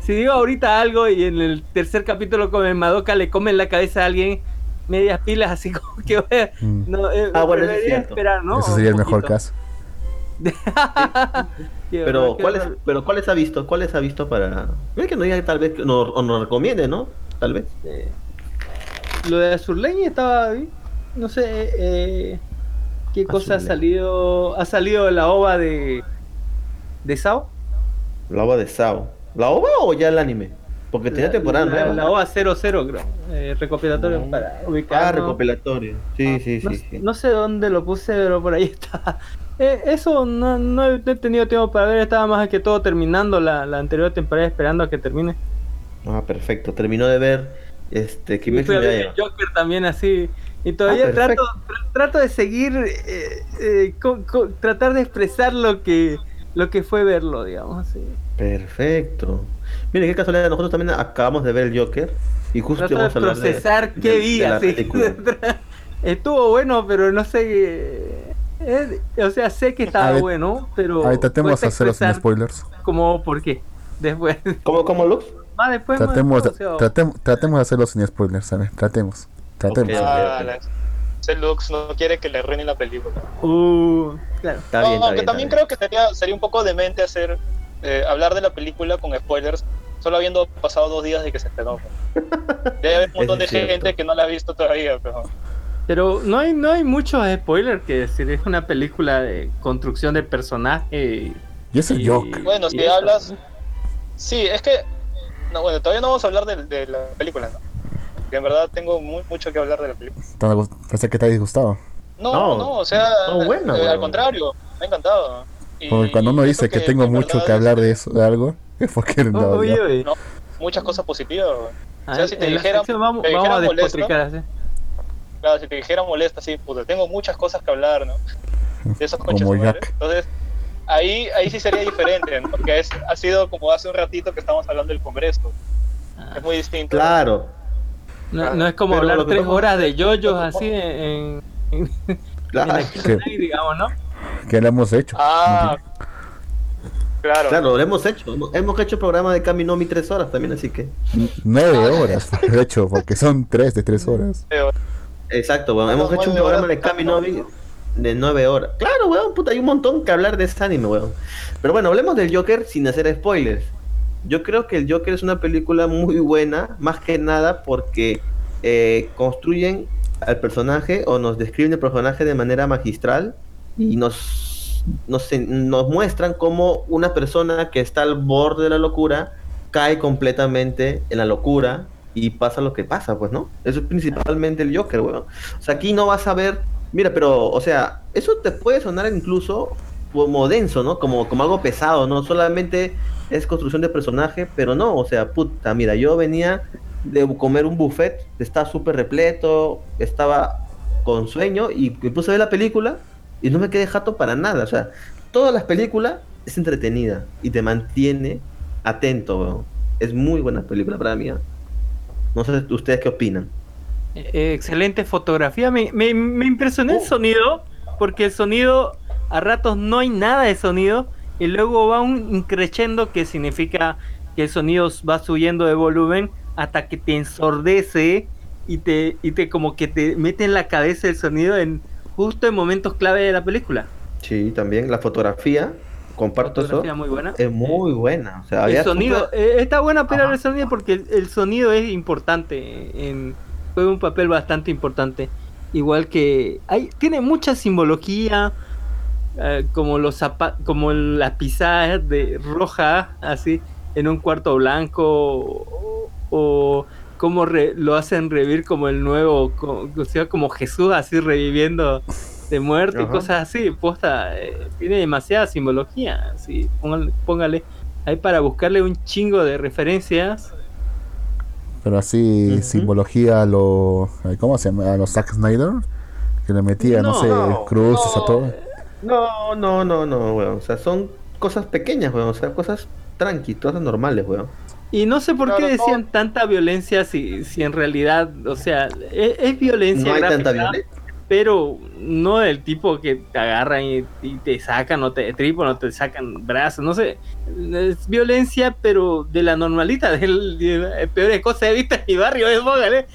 si digo ahorita algo y en el tercer capítulo con el Madoka le comen la cabeza a alguien, medias pilas, así como que voy
Mm.
no, eh,
Ah, bueno, eso es
esperar, ¿no?
Ese sería el mejor caso.
Pero ¿cuáles, pero ¿cuáles ha visto? ¿Cuáles ha visto para...? Es que no diga tal vez, que no- o nos recomiende, ¿no? Tal vez.
Eh, lo de Azurleña estaba bien. No sé eh, qué cosa ha salido. Ha salido la ova de. de Sao.
La ova de Sao. ¿La ova o ya el anime? Porque tenía
La-
temporada
la,
nueva.
la ova 00, creo. Eh, recopilatorio
No.
para
Ah,
ubicar.
recopilatorio. Sí, sí,
no,
sí. sí.
no sé dónde lo puse, pero por ahí está. Eh, eso no, no he tenido tiempo para ver. Estaba más que todo terminando la, la anterior temporada, esperando a que termine.
Ah, perfecto. Terminó de ver este Kimetsu no
Joker también así. Y todavía
Ah,
trato, tra- trato de seguir, eh, eh, co- co- tratar de expresar lo que, lo que fue verlo, digamos. así.
Perfecto. Mire, qué casualidad, nosotros también acabamos de ver el Joker y justo íbamos a hablar
procesar
de-
qué
de
así.
película.
Estuvo bueno, pero no sé. eh, o sea, sé que estaba
ver,
bueno, pero.
A ver, tratemos de hacerlo sin spoilers.
Como, ¿por qué? Después.
¿Cómo, cómo, Lux?
Más después. más
Tratemos, de-
después, o sea,
tratemos, tratemos de hacerlo sin spoilers, ¿sabes? Tratemos. Tratemos.
Ok.
Ah, la- ese Lux no quiere que le arruinen la película.
Uh, claro.
Está
No,
bien, está
aunque
bien,
también
está
creo que sería, sería un poco demente hacer eh, hablar de la película con spoilers, solo habiendo pasado dos días de que se estrenó. Debe haber un montón de
Eso cierto.
gente que no la ha visto todavía, pero
Pero no hay, no hay muchos spoilers que decir. Es una película de construcción de personaje.
Y es el Joker.
Bueno, si
eso.
hablas- sí, es que no, bueno, todavía no vamos a hablar de, de la película, ¿no? Que en verdad tengo mu- mucho que hablar de la película.
Parece que está disgustado.
No,
No,
no, o sea,
no, buena,
eh,
weón.
al contrario, me ha encantado. Y-
Porque cuando uno dice que tengo
en
mucho que hablar de eso, de algo, es porque no.
No, muchas cosas positivas.
Ah,
sea, si te dijera-
sección vamos,
te
vamos a
dijera molesto,
despotricar así.
Claro, si te dijera molesta, sí, puta, tengo muchas cosas que hablar, ¿no? De esos coches. Entonces, ahí, ahí sí sería diferente, ¿no? Porque es, ha sido como hace un ratito que estamos hablando del Congreso. Es muy distinto.
Claro,
No, no es como
Pero
hablar tres horas de yoyos así en, en, en
claro.
Digamos, ¿no?
Que lo hemos hecho.
Ah, claro.
Claro, lo hemos hecho. Hemos, hemos hecho programa de Kaminomi tres horas también, así que.
Nueve horas, de hecho, porque son tres de tres horas.
Exacto, weón. Hemos hecho un programa de Kaminomi de nueve horas. Claro, weón, puta, hay un montón que hablar de ese anime, weón. Pero bueno, hablemos del Joker sin hacer spoilers. Yo creo que el Joker es una película muy buena, más que nada porque eh, construyen al personaje o nos describen el personaje de manera magistral y nos, nos, nos muestran cómo una persona que está al borde de la locura cae completamente en la locura y pasa lo que pasa, pues, ¿no? Eso es principalmente el Joker, weón. O sea, aquí no vas a ver, mira, pero, o sea, eso te puede sonar incluso como denso, ¿no? Como, como algo pesado, ¿no? Solamente es construcción de personaje, pero no, o sea, puta, mira, yo venía de comer un buffet, estaba súper repleto, estaba con sueño y me puse a ver la película y no me quedé jato para nada, o sea, todas las películas es entretenida y te mantiene atento, weón. Es muy buena película para mí. ¿eh? No sé ustedes qué opinan.
Eh, excelente fotografía. Me, me, me impresionó el
Oh.
sonido, porque el sonido, a ratos no hay nada de sonido, y luego va un increciendo que significa que el sonido va subiendo de volumen hasta que te ensordece y te, y te como que te mete en la cabeza el sonido en justo en momentos clave de la película.
Sí, también la fotografía, comparto eso,
Fotografía muy buena.
es muy buena. O sea,
El
había
sonido,
súper-
eh, está buena
Ajá.
el sonido porque el, el sonido es importante, en, juega un papel bastante importante. Igual que hay, tiene mucha simbología, eh, como los como las pisadas de roja, así, en un cuarto blanco, o, o cómo re- lo hacen revivir como el nuevo, co- o sea, como Jesús así reviviendo de muerte y cosas así. Posta, eh, tiene demasiada simbología, así, póngale, póngale ahí para buscarle un chingo de referencias.
Pero así, simbología a lo. ¿Cómo se llama? A los Zack Snyder. Que le metía, no,
No,
sé,
no,
cruces
no.
a todo.
No, no, no, no, weón. O sea, son cosas pequeñas, weón. O sea, cosas tranqui, cosas normales, weón.
Y no sé por qué
no.
decían tanta violencia si, si en realidad, o sea, es, es violencia
No hay
gráfica,
tanta violencia.
pero no del tipo que te agarran y, y te sacan o te tripan o te sacan brazos, no sé. Es violencia, pero de la normalita, de las peores cosas de vista en mi barrio, es póngale.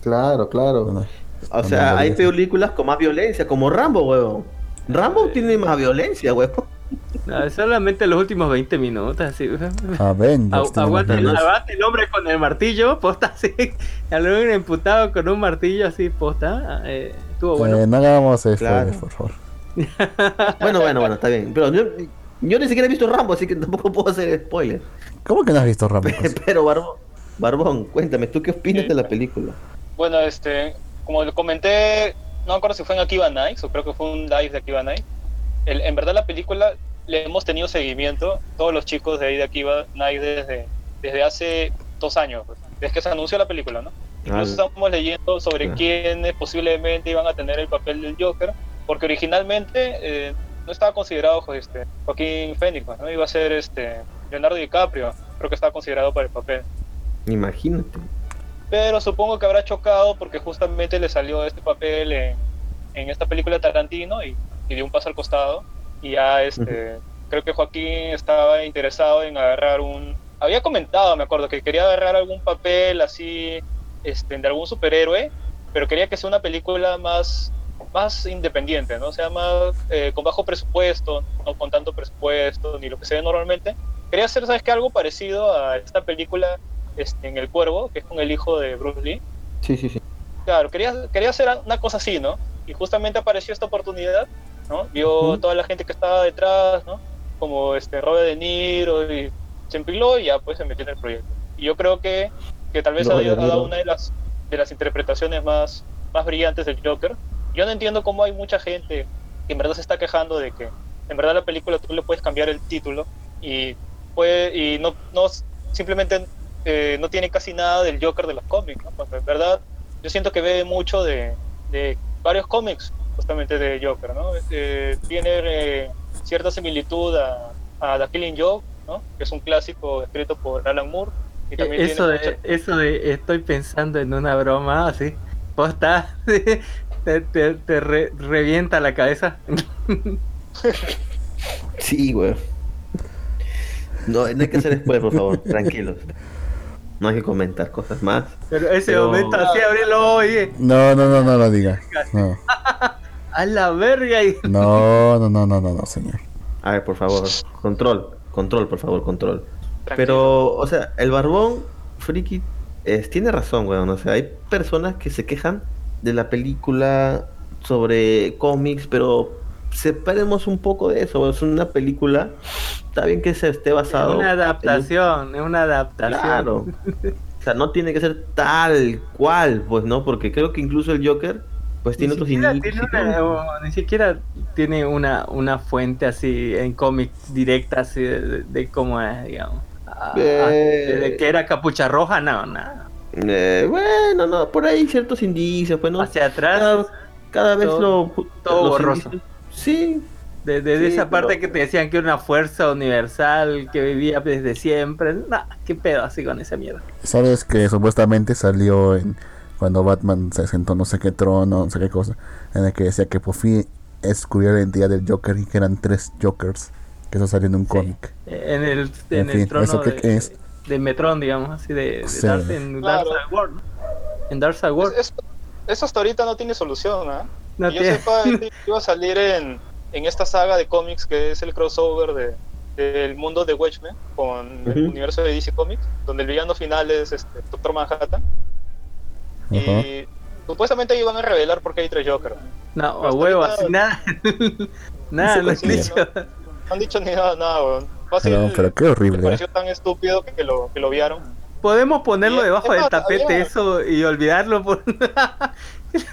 Claro, claro.
Bueno,
O sea, hay películas con más violencia, como Rambo, huevón. Rambo tiene más violencia, huevón.
No, solamente los últimos 20 minutos, así.
Avengers.
Aguanta, el, el hombre con el martillo, posta así. Al hombre imputado con un martillo así, posta. Eh, estuvo bueno.
Eh, no hagamos spoilers,
Claro.
por favor.
Bueno, bueno, bueno, está bien. Pero yo, yo ni siquiera he visto Rambo, así que tampoco puedo hacer spoiler.
¿Cómo que no has visto Rambo?
Pero Barbón, Barbón, cuéntame, ¿tú qué opinas de la película?
Bueno, este, como lo comenté, no me acuerdo si fue en Akiba Nights o creo que fue un live de Akiba Nights. El- en verdad la película le hemos tenido seguimiento, todos los chicos de ahí de Akiba Nights desde, desde hace dos años, pues, desde que se anunció la película, ¿no? Incluso
Ah,
estamos leyendo sobre
Claro.
quiénes posiblemente iban a tener el papel del Joker, porque originalmente eh, no estaba considerado pues, este, Joaquín Phoenix, ¿no? Iba a ser este, Leonardo DiCaprio, creo que estaba considerado para el papel
Imagínate.
pero supongo que habrá chocado porque justamente le salió este papel en, en esta película de Tarantino y, y dio un paso al costado y ya este creo que Joaquín estaba interesado en agarrar un había comentado me acuerdo que quería agarrar algún papel así este de algún superhéroe pero quería que sea una película más más independiente no o sea más eh, con bajo presupuesto no con tanto presupuesto ni lo que se ve normalmente quería hacer sabes qué algo parecido a esta película este, en El Cuervo, que es con el hijo de Bruce Lee.
Sí, sí, sí.
Claro, quería, quería hacer una cosa así, ¿no? Y justamente apareció esta oportunidad, ¿no? Vio
Ujú.
toda la gente que estaba detrás, ¿no? Como este Robert De Niro y se empiló y ya pues se metió en el proyecto. Y yo creo que, que tal vez ha,
Robert De
ha dado una de las, de las interpretaciones más, más brillantes del Joker. Yo no entiendo cómo hay mucha gente que en verdad se está quejando de que en verdad la película tú le puedes cambiar el título y, puede, y no, no simplemente eh, no tiene casi nada del Joker de los cómics, ¿no? Porque en verdad yo siento que ve mucho de, de varios cómics justamente de Joker, ¿no? Eh, tiene eh, cierta similitud a, a The Killing Joke, ¿no? Que es un clásico escrito por Alan Moore. Y también
Eso
tiene
de,
mucha-
eso de estoy pensando en una broma así. Posta, te, te, te re- revienta la cabeza.
Sí, güey. No, no hay que hacer spoiler, por favor, tranquilos. No hay que comentar cosas más.
Pero ese
Pero-
momento así, abrilo, oye,
No, no, no, no lo diga. No,
a la verga. Y...
no, no, no, no, no, no, señor.
A ver, por favor, control, control, por favor, control.
tranquilo.
Pero, o sea, el barbón friki es, tiene razón, weón. O sea, hay personas que se quejan de la película sobre cómics, pero separemos un poco de eso. Es una película, está bien que se esté
Es
basado.
una
en un-
adaptación, es una adaptación.
Claro. O sea, no tiene que ser tal cual, pues, ¿no? Porque creo que incluso el Joker, pues tiene otros inicios.
tiene una, o ni siquiera tiene una, una fuente así en cómic directa así de, de- de cómo es, digamos.
Eh.
de que era capucha roja, no, nada.
Eh, bueno, no, por ahí ciertos indicios, pues, ¿no?
Hacia atrás,
cada, cada vez
todo-
lo
todo borroso.
indicios- Sí,
de, de- de
sí,
esa parte
pero-
que te decían que era una fuerza universal que vivía desde siempre. Nah, qué pedo así con esa mierda.
¿Sabes que supuestamente salió en cuando Batman se sentó en no sé qué trono, no sé qué cosa, en el que decía que por fin descubrió la identidad del Joker y que eran tres Jokers, que eso salió en un cómic.
En el, en
En
el
fin,
trono
¿eso qué
de,
es?
de Metrón, digamos, así de, de
Sí.
Dark- en
Claro.
Dark Side World. En Dark Side World.
Es- es- eso hasta ahorita no tiene solución, ¿ah?
No
Que yo sepa, este iba a salir en, en esta saga de cómics que es el crossover de del mundo de Watchmen con el
Ujú.
universo de DC Comics, donde el villano final es este, Doctor Manhattan.
Ajá.
Y supuestamente iban a revelar por qué hay tres Joker.
No, a huevo, así nada. nada, no han
Sí,
dicho.
No han dicho ni nada, nada, weón. Fácil,
No, pero qué
me
horrible. ¿eh?
pareció tan estúpido que lo, que lo vieron.
Podemos ponerlo
Y-
debajo del tapete
había-
eso y olvidarlo por...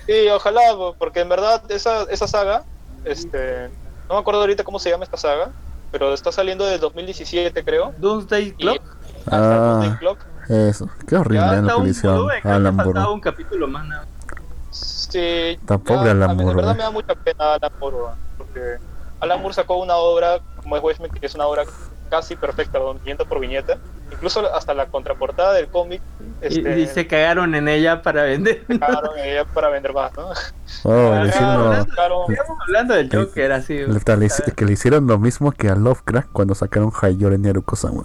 Sí, ojalá, porque en verdad esa, esa saga, este, no me acuerdo ahorita cómo se llama esta saga, pero está saliendo desde 2017 creo.
Doomsday Clock.
hasta
Ah.
Doomsday Clock.
Eso, qué horrible en la
que
Alan Moore.
un capítulo más. nada.
Sí,
Está pobre
ya,
Alan
a mí,
Moore,
En verdad
¿eh?
me da mucha pena Alan Moore, porque Alan Moore sacó una obra como es Watchmen, que es una obra casi perfecta, viñeta por viñeta. Incluso hasta la contraportada del cómic.
Y,
Este,
y se cagaron en ella para vender.
sacaron ella para vender más, ¿no?
Oh, le hicieron,
Estamos hablando del Joker, así.
le- le que le hicieron lo mismo que a Lovecraft cuando sacaron Hayore Neruko-sama.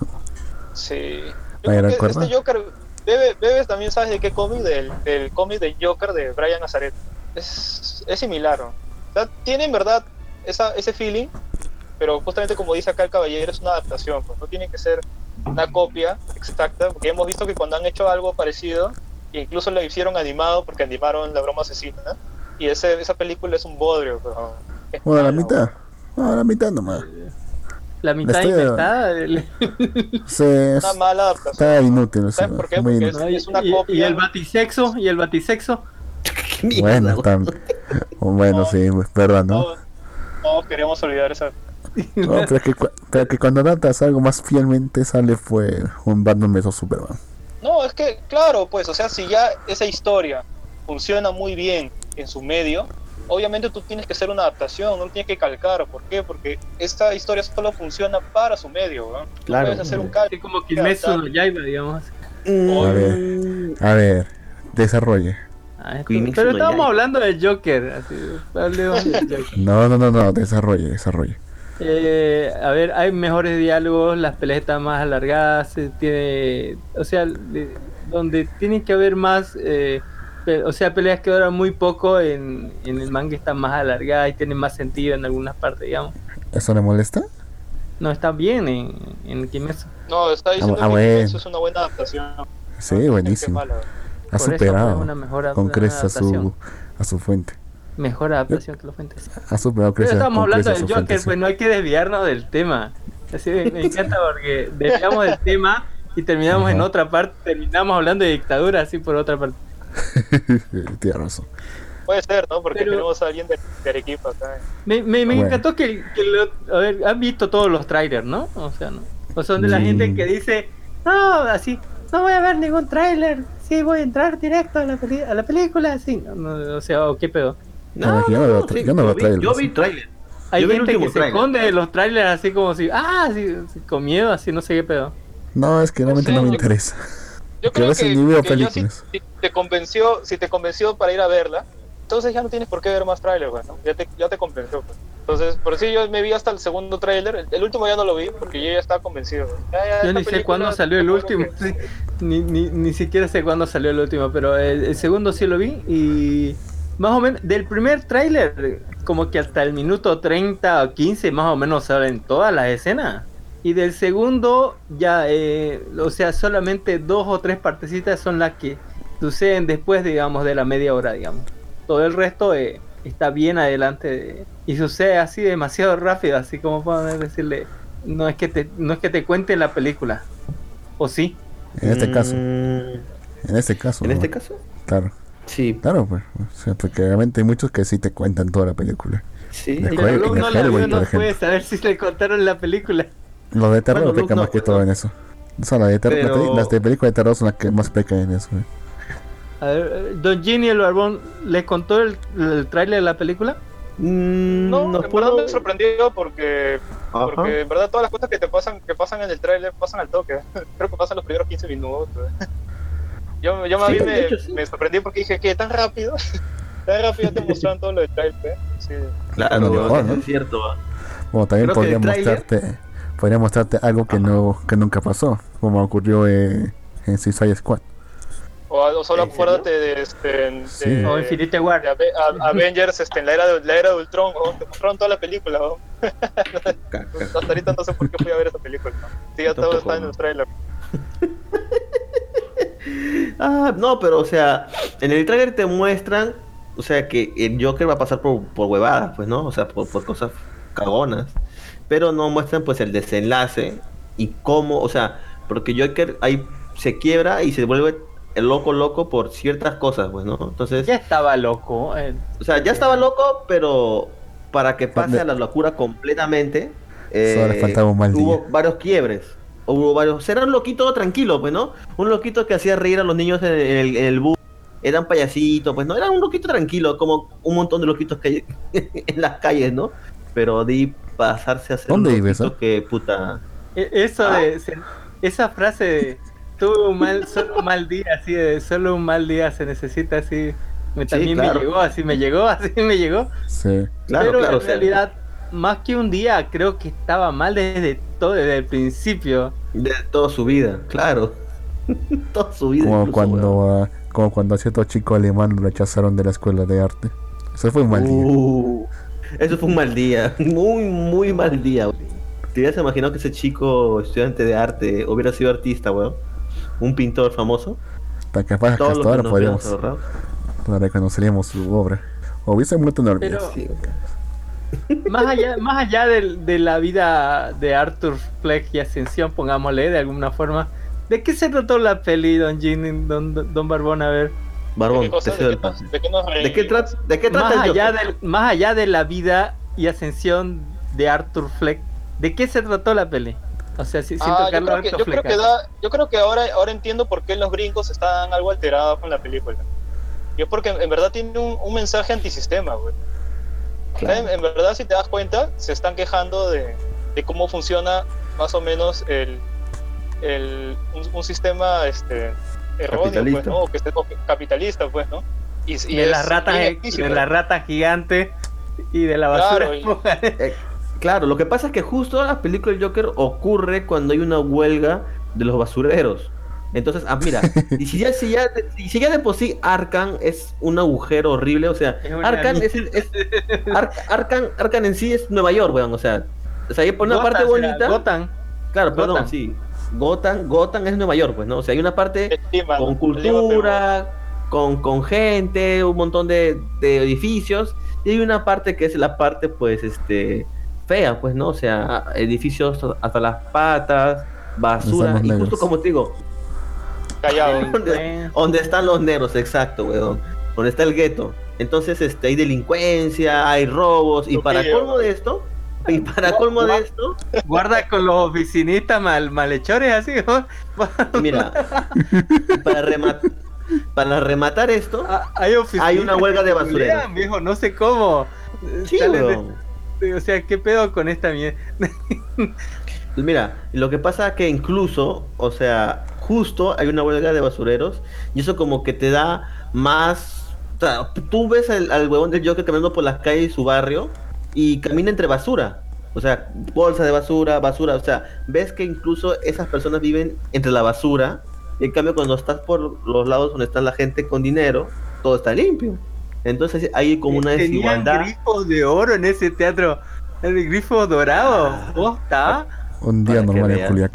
Sí.
¿Nadie
Yo creo que este Joker, Bebe, Bebes también sabes de qué cómic, del, del cómic de Joker de Brian Nazaret. Es, es similar, ¿no? O sea, tiene en verdad esa, ese feeling, pero justamente como dice acá el caballero, es una adaptación, pues no tiene que ser una copia exacta, porque hemos visto que cuando han hecho algo parecido, e incluso lo hicieron animado, porque animaron La Broma Asesina, y ese, esa película es un bodrio, pero es
Bueno, la
malo.
mitad. No, la mitad nomás.
La mitad
estoy-
inventada. del-
Sí, es-
Una mala adaptación.
está inútil.
¿Sabes por qué? Porque es una
y,
copia.
y el batisexo, y el batisexo.
¿Qué mierda,
Bueno, está... Bueno,
No.
sí, es verdad, ¿no?
Todos, todos queremos olvidar esa.
No, pero que, pero que cuando adaptas algo más fielmente sale fue un Batman vs Superman.
No, es que, claro, pues, o sea, si ya esa historia funciona muy bien en su medio, obviamente tú tienes que hacer una adaptación, no tienes que calcar. ¿Por qué? Porque esta historia solo funciona para su medio, ¿no?
Claro.
puedes hacer un calco.
como Kimetsu no Yaiba, digamos.
Mm,
A ver. A ver, desarrolle.
Ah, pero estábamos hablando del Joker. Así, Joker.
No, no, no, no, desarrolle, desarrolle.
Eh, a ver, hay mejores diálogos, las peleas están más alargadas, se tiene, o sea, de- donde tiene que haber más, eh, o sea, peleas que duran muy poco, en, en el manga están más alargadas y tienen más sentido en algunas partes, digamos.
¿Eso le molesta?
No está bien en, en Kimetsu.
No, está diciendo
Ah,
que
bueno.
eso es una buena adaptación.
Sí,
No,
buenísimo. Ha
Por eso,
superado
pues, una mejor
con
una
creces a su, a su fuente.
Mejor adaptación que los fuentes.
Ha superado
Pero
creces
estamos
con
hablando del
fuente.
Joker,
sí.
pues no hay que desviarnos del tema. Así me, me encanta porque desviamos del tema y terminamos en otra parte, terminamos hablando de dictadura así por otra parte.
Tienes razón.
Puede ser, ¿no? Porque
Pero-
tenemos a alguien de, de Arequipa acá.
Me, me, me
Bueno.
encantó que, que lo- a ver, han visto todos los trailers, ¿no? O sea, ¿no? O son de la
Mm.
gente que dice, no, así, no voy a ver ningún trailer, sí voy a entrar directo a la, peli- a la película, así, no, no, o sea, ¿o ¿qué pedo?
No, yo no veo tra- yo no
vi-
trailers.
Yo vi trailer.
Hay
Yo
gente que
último
se
tráiler.
esconde de los trailers así como si, ah, sí, sí, con miedo, así, no sé qué pedo.
No, es que realmente
Sí,
no me
yo-
interesa.
Yo
Que
creo que,
ni veo
que ya si, si te convenció, si te convenció para ir a verla, entonces ya no tienes por qué ver más trailers, ¿no? Ya te, ya te convenció. pues. Entonces, por eso yo me vi hasta el segundo trailer. El, el último ya no lo vi porque yo ya estaba convencido. Ya- ya
Yo ni sé cuándo salió el
yo
último,
que-
sí, ni, ni, ni siquiera sé cuándo salió el último, pero el, el segundo sí lo vi y más o menos del primer tráiler, como que hasta el minuto 30 o 15 más o menos salen todas las escenas. Y del segundo ya, eh, o sea, solamente dos o tres partecitas son las que suceden después, digamos, de la media hora, digamos. Todo el resto eh, está bien adelante de- y sucede así demasiado rápido, así como pueden decirle, no es que te, no es que te cuente la película, o sí.
En este caso,
Mm,
en este caso.
¿En
¿no?
este caso?
Claro,
Sí.
claro, pues. O sea, porque realmente hay muchos que sí te cuentan toda la película.
Sí.
El no la vio, puede saber si le contaron la película.
Los de terror
Bueno,
pecan
no,
más que
pues,
todo
no.
en eso. O sea, las de,
Pero-
las de película de terror son las que más pecan en eso.
A ver, eh, Don Ginny el Barbón, ¿les contó el, el tráiler de la película?
Mm,
No,
nos
en
puedo-
verdad me sorprendió porque,
Ajá.
porque en verdad todas las cosas que te pasan, que pasan en el trailer pasan al toque. Creo que pasan los primeros 15 minutos. Yo, yo más
Sí,
bien
de
me,
hecho, sí.
me sorprendí porque dije, ¿qué? ¿Tan rápido? ¿Tan rápido te mostraron todo lo del trailer? eh? Sí.
Claro,
Lo mejor,
eso
¿no?
es cierto.
Bueno, también
que
podría
tráiler-
mostrarte, podría mostrarte algo que no que nunca pasó, como ocurrió eh, en Suicide Squad.
O, o solo
¿En
acuérdate de, este,
Sí.
O Infinite War.
de Avengers este, en la era de, la era de Ultron. ¿no? Te mostraron toda la película. Hasta ahorita no sé por qué fui a ver esa película. ¿no? Sí, ya todo está en el trailer.
Ah, no, pero o sea, en el trailer te muestran, o sea, que el Joker va a pasar por, por huevadas, pues, ¿no? O sea, por, por cosas cagonas. Pero no muestran, pues, el desenlace y cómo, o sea, porque Joker ahí se quiebra y se vuelve el loco loco por ciertas cosas, pues, ¿no? Entonces,
Ya estaba loco. eh,
o sea, ya estaba loco, pero para que pase a la locura completamente,
Solo le faltaba un mal
hubo
día.
varios quiebres. Hubo varios. Era un loquito tranquilo, pues, ¿no? Un loquito que hacía reír a los niños en el, en el bus. Eran payasitos, pues, ¿no? Era un loquito tranquilo, como un montón de loquitos que hay en las calles, ¿no? Pero de ahí pasarse a ser
¿Dónde
un
vives, ah?
que, puta...
E- Eso de. se- esa frase de. Tuve un mal, solo un mal día, así de. Solo un mal día se necesita, así. Me,
Sí,
también
claro.
me llegó, así me llegó, así me llegó.
Sí.
Claro,
Pero
claro.
en realidad, más que un día, creo que estaba mal desde todo, desde el principio.
de toda su vida, claro. toda su vida.
Como
incluso,
cuando, ah, como cuando a cierto chico alemán lo rechazaron de la escuela de arte. Eso fue un mal día.
Eso fue un mal día. Muy, muy mal día. weón. ¿Te hubieras imaginado que ese chico estudiante de arte hubiera sido artista, weón? Un pintor famoso.
Hasta capaz que
Todo
hasta
que
ahora podríamos, no reconoceríamos su obra. O hubiese muerto en.
Pero-
Sí.
Más allá, más allá del- de, la vida de Arthur Fleck y Ascensión, pongámosle de alguna forma. ¿De qué se trató la peli, Don Don, Don, Don Barbón? A ver.
¿De
Barbón,
qué,
te el pase.
de qué nos
¿De qué,
reímos?
trata ¿De qué trata
Más
el
allá,
Joker?
del, más allá de la vida y ascensión de Arthur Fleck, ¿de qué se trató la peli? O sea, si, sin
Ah, yo
tocarlo
creo, que, yo, creo
Fleck.
que da- yo creo que ahora, ahora entiendo por qué los gringos están algo alterados con la película. Y es porque en verdad tiene un, un mensaje antisistema, güey.
Claro.
En, en verdad, si te das cuenta, se están quejando de, de cómo funciona más o menos el, el, un, un sistema este, erróneo, pues,
Capitalista.
¿no? O que que- capitalista, pues, ¿no? Y, y
de
es
las ratas,
bien
de
explícito.
la rata gigante y de la basura.
Claro,
Eh, claro, lo que pasa es que justo la película del Joker ocurre cuando hay una huelga de los basureros. Entonces, ah, mira, y si ya, si ya, si ya de por sí Arkham es un agujero horrible, o sea,
Es una
Arkham es, es- Ar- Arkham, Arkham en sí es Nueva York, weón, o sea, o sea, por una
Gotham
parte bonita,
Gotham.
claro, perdón, sí, Gotham, Gotham es Nueva York, pues, ¿no? O sea, hay una parte con cultura, con, con gente, un montón de, de edificios, y hay una parte que es la parte, pues, este, fea, pues, ¿no? O sea, edificios hasta las patas, basura, y justo como te digo,
Callado.
donde, donde están los negros, exacto, weón, donde está el gueto. Entonces, este, hay delincuencia, hay robos, y para colmo de esto, y para colmo de esto,
Guarda con los oficinistas mal, malhechores así. ¿no?
mira, para rematar, para rematar esto,
Ah, Hay,
una huelga de
culean, viejo, no sé cómo.
sí,
de- o sea, ¿qué pedo con esta mierda?
Mira, lo que pasa que incluso, o sea, justo hay una huelga de basureros y eso como que te da más... O sea, tú ves al, al huevón del Joker caminando por las calles de su barrio y camina entre basura. O sea, bolsa de basura, basura. O sea, ves que incluso esas personas viven entre la basura. Y en cambio, cuando estás por los lados donde está la gente con dinero, todo está limpio. Entonces hay como una
Tenían
desigualdad.
grifos de oro en ese teatro. El grifo dorado.
Ah.
¿Posta?
Un día normal en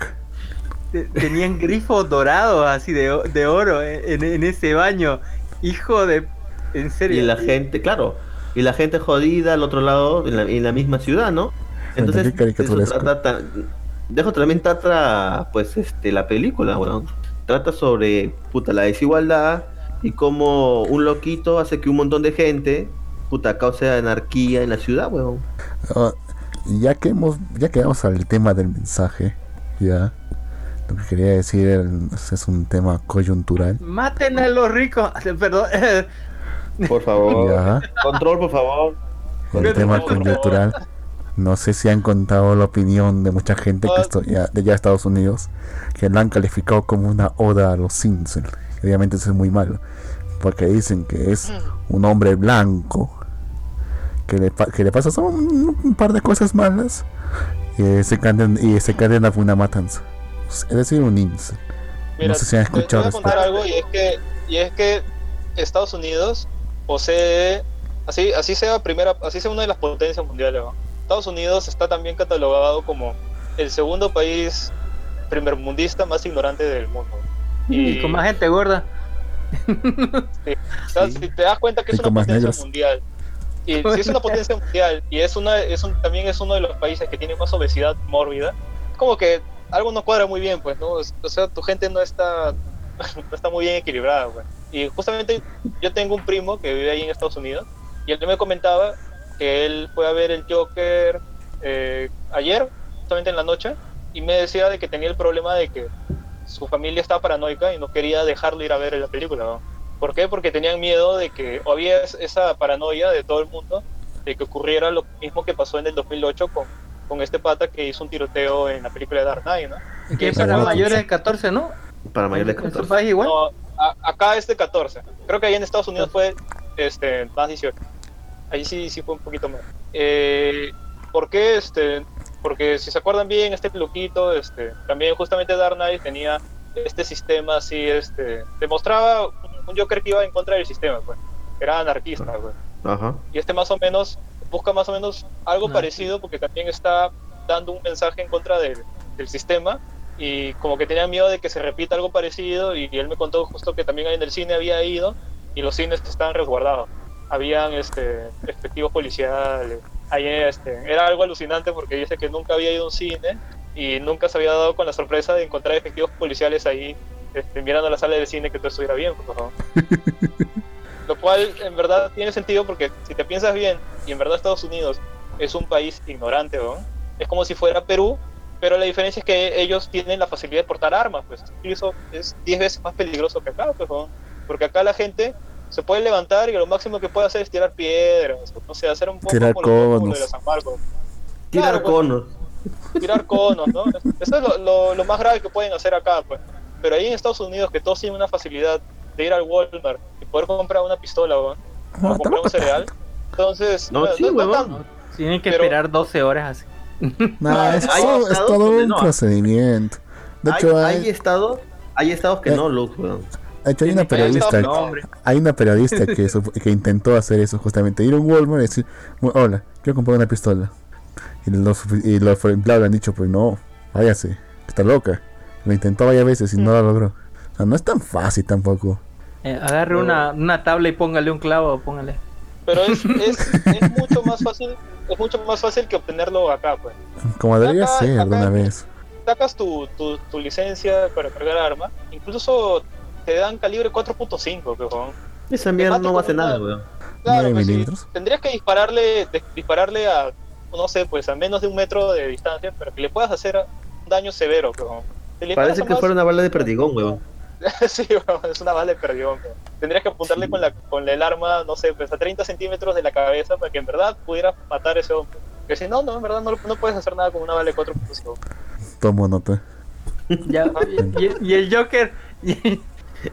Tenían grifos dorados así de, o- de oro en, en ese baño. Hijo de... En serio.
Y la gente, claro, y la gente jodida al otro lado, en la, en la misma ciudad, ¿no? Entonces, trata, dejo también trata, pues, este, la película, weón. Trata sobre, puta, la desigualdad y cómo un loquito hace que un montón de gente, puta, cause anarquía en la ciudad, weón.
Ah, ya que hemos, ya que vamos al tema del mensaje, ya. Lo que quería decir es, es un tema coyuntural.
Maten a los ricos. Perdón.
Por favor.
Ya.
Control, por favor.
El tema coyuntural. No sé si han contado la opinión de mucha gente que
Ah.
esto, ya, de ya Estados Unidos, que la han calificado como una oda a los Simpsons. Obviamente eso es muy malo, porque dicen que es un hombre blanco, que le, pa- que le pasa solo un, un par de cosas malas, y se cadena, y se cadena por una matanza. Es decir, un incel. No sé si han
te- te
escuchado
voy a
esto.
contar algo y es que y es que Estados Unidos posee así así sea primera así sea una de las potencias mundiales ¿no? Estados Unidos está también catalogado como el segundo país primermundista más ignorante del mundo
Y con más gente gorda.
o sea,
Sí.
si te das cuenta que
Y
es una potencia
negros.
mundial y si es una potencia mundial y es una es un, también es uno de los países que tiene más obesidad mórbida como que algo no cuadra muy bien pues no o sea tu gente no está no está muy bien equilibrada pues. Y justamente yo tengo un primo que vive ahí en Estados Unidos y él me comentaba que él fue a ver el Joker eh, ayer justamente en la noche y me decía de que tenía el problema de que su familia estaba paranoica y no quería dejarlo ir a ver la película ¿no? ¿Por qué? Porque tenían miedo de que, o había es- esa paranoia de todo el mundo, de que ocurriera lo mismo que pasó en el 2008 con, con este pata que hizo un tiroteo en la película de Dark Knight, ¿no?
Que es para mayores de
noticia.
14, ¿no?
Para mayores de
¿En su
14.
país igual?
No, a- acá es de 14. Creo que ahí en Estados Unidos fue este, más 18. Ahí sí, sí fue un poquito más. Eh, ¿Por qué? Este, porque si se acuerdan bien, este loquito, este, también justamente Dark Knight tenía este sistema así, este, demostraba un- un Joker que iba en contra del sistema, pues. Era anarquista, pues.
Ajá.
Y este más o menos busca más o menos algo
Ah.
parecido porque también está dando un mensaje en contra del, del sistema y como que tenía miedo de que se repita algo parecido y, él me contó justo que también en el cine había ido y los cines estaban resguardados. Habían este, efectivos policiales. Ahí, este, era algo alucinante porque dice que nunca había ido a un cine y nunca se había dado con la sorpresa de encontrar efectivos policiales ahí este, mirando la sala del cine que todo estuviera bien, por favor. Lo cual en verdad tiene sentido porque si te piensas bien, y en verdad Estados Unidos es un país ignorante, ¿no? es como si fuera Perú, pero la diferencia es que ellos tienen la facilidad de portar armas, pues y eso es 10 veces más peligroso que acá, pues, ¿no? porque acá la gente se puede levantar y lo máximo que puede hacer es tirar piedras, o no sé, hacer un poco
Tirar
como
conos.
de la San Marcos.
Tirar
Claro, pues,
conos.
tirar conos, ¿no? Eso es lo, lo- lo más grave que pueden hacer acá, pues. Pero ahí en Estados Unidos, que todos tienen una facilidad de ir al Walmart y poder comprar una pistola, ¿no?
No,
o comprar un cereal, entonces...
No, sí, huevón.
tanto.
Tienen que
Pero-
esperar 12 horas así.
Nah, es,
Hay
todo- es todo un
no.
procedimiento. De
Hay,
hecho,
hay
hay,
estados, hay estados que
Eh.
no, Lux, weón.
de hecho, hay una
Hay
periodista,
No,
hay una periodista que, que intentó hacer eso justamente, ir a un Walmart y decir, "Mu- hola, quiero comprar una pistola. Y los, y los empleados le han dicho, pues no, váyase, está loca. Lo intentó varias veces y no lo logró. O sea, no es tan fácil tampoco.
Eh, agarre una, una tabla y póngale un clavo, póngale.
Pero es, es, es mucho más fácil es mucho más fácil que obtenerlo acá, pues.
Como debería
Acá-
ser
acá-
alguna vez.
Sacas tu, tu, tu licencia para cargar arma, incluso te dan calibre 4.5, weón.
Esa mierda no va a hacer nada, weón.
Claro,
Nueve
pues sí,
milímetros.
tendrías que dispararle, de- dispararle a, no sé, pues a menos de un metro de distancia, para que le puedas hacer un daño severo, weón.
Parece que
más-
fuera una bala de perdigón, weón.
sí, weón, es una bala de perdión. Tendrías que apuntarle con, la, con el arma, no sé, pues a 30 centímetros de la cabeza para que en verdad pudiera matar a ese hombre. Que si no, no, en verdad no, no puedes hacer nada con una bala de 4.5.
Tomo nota.
Ya, y, y- y el Joker. y-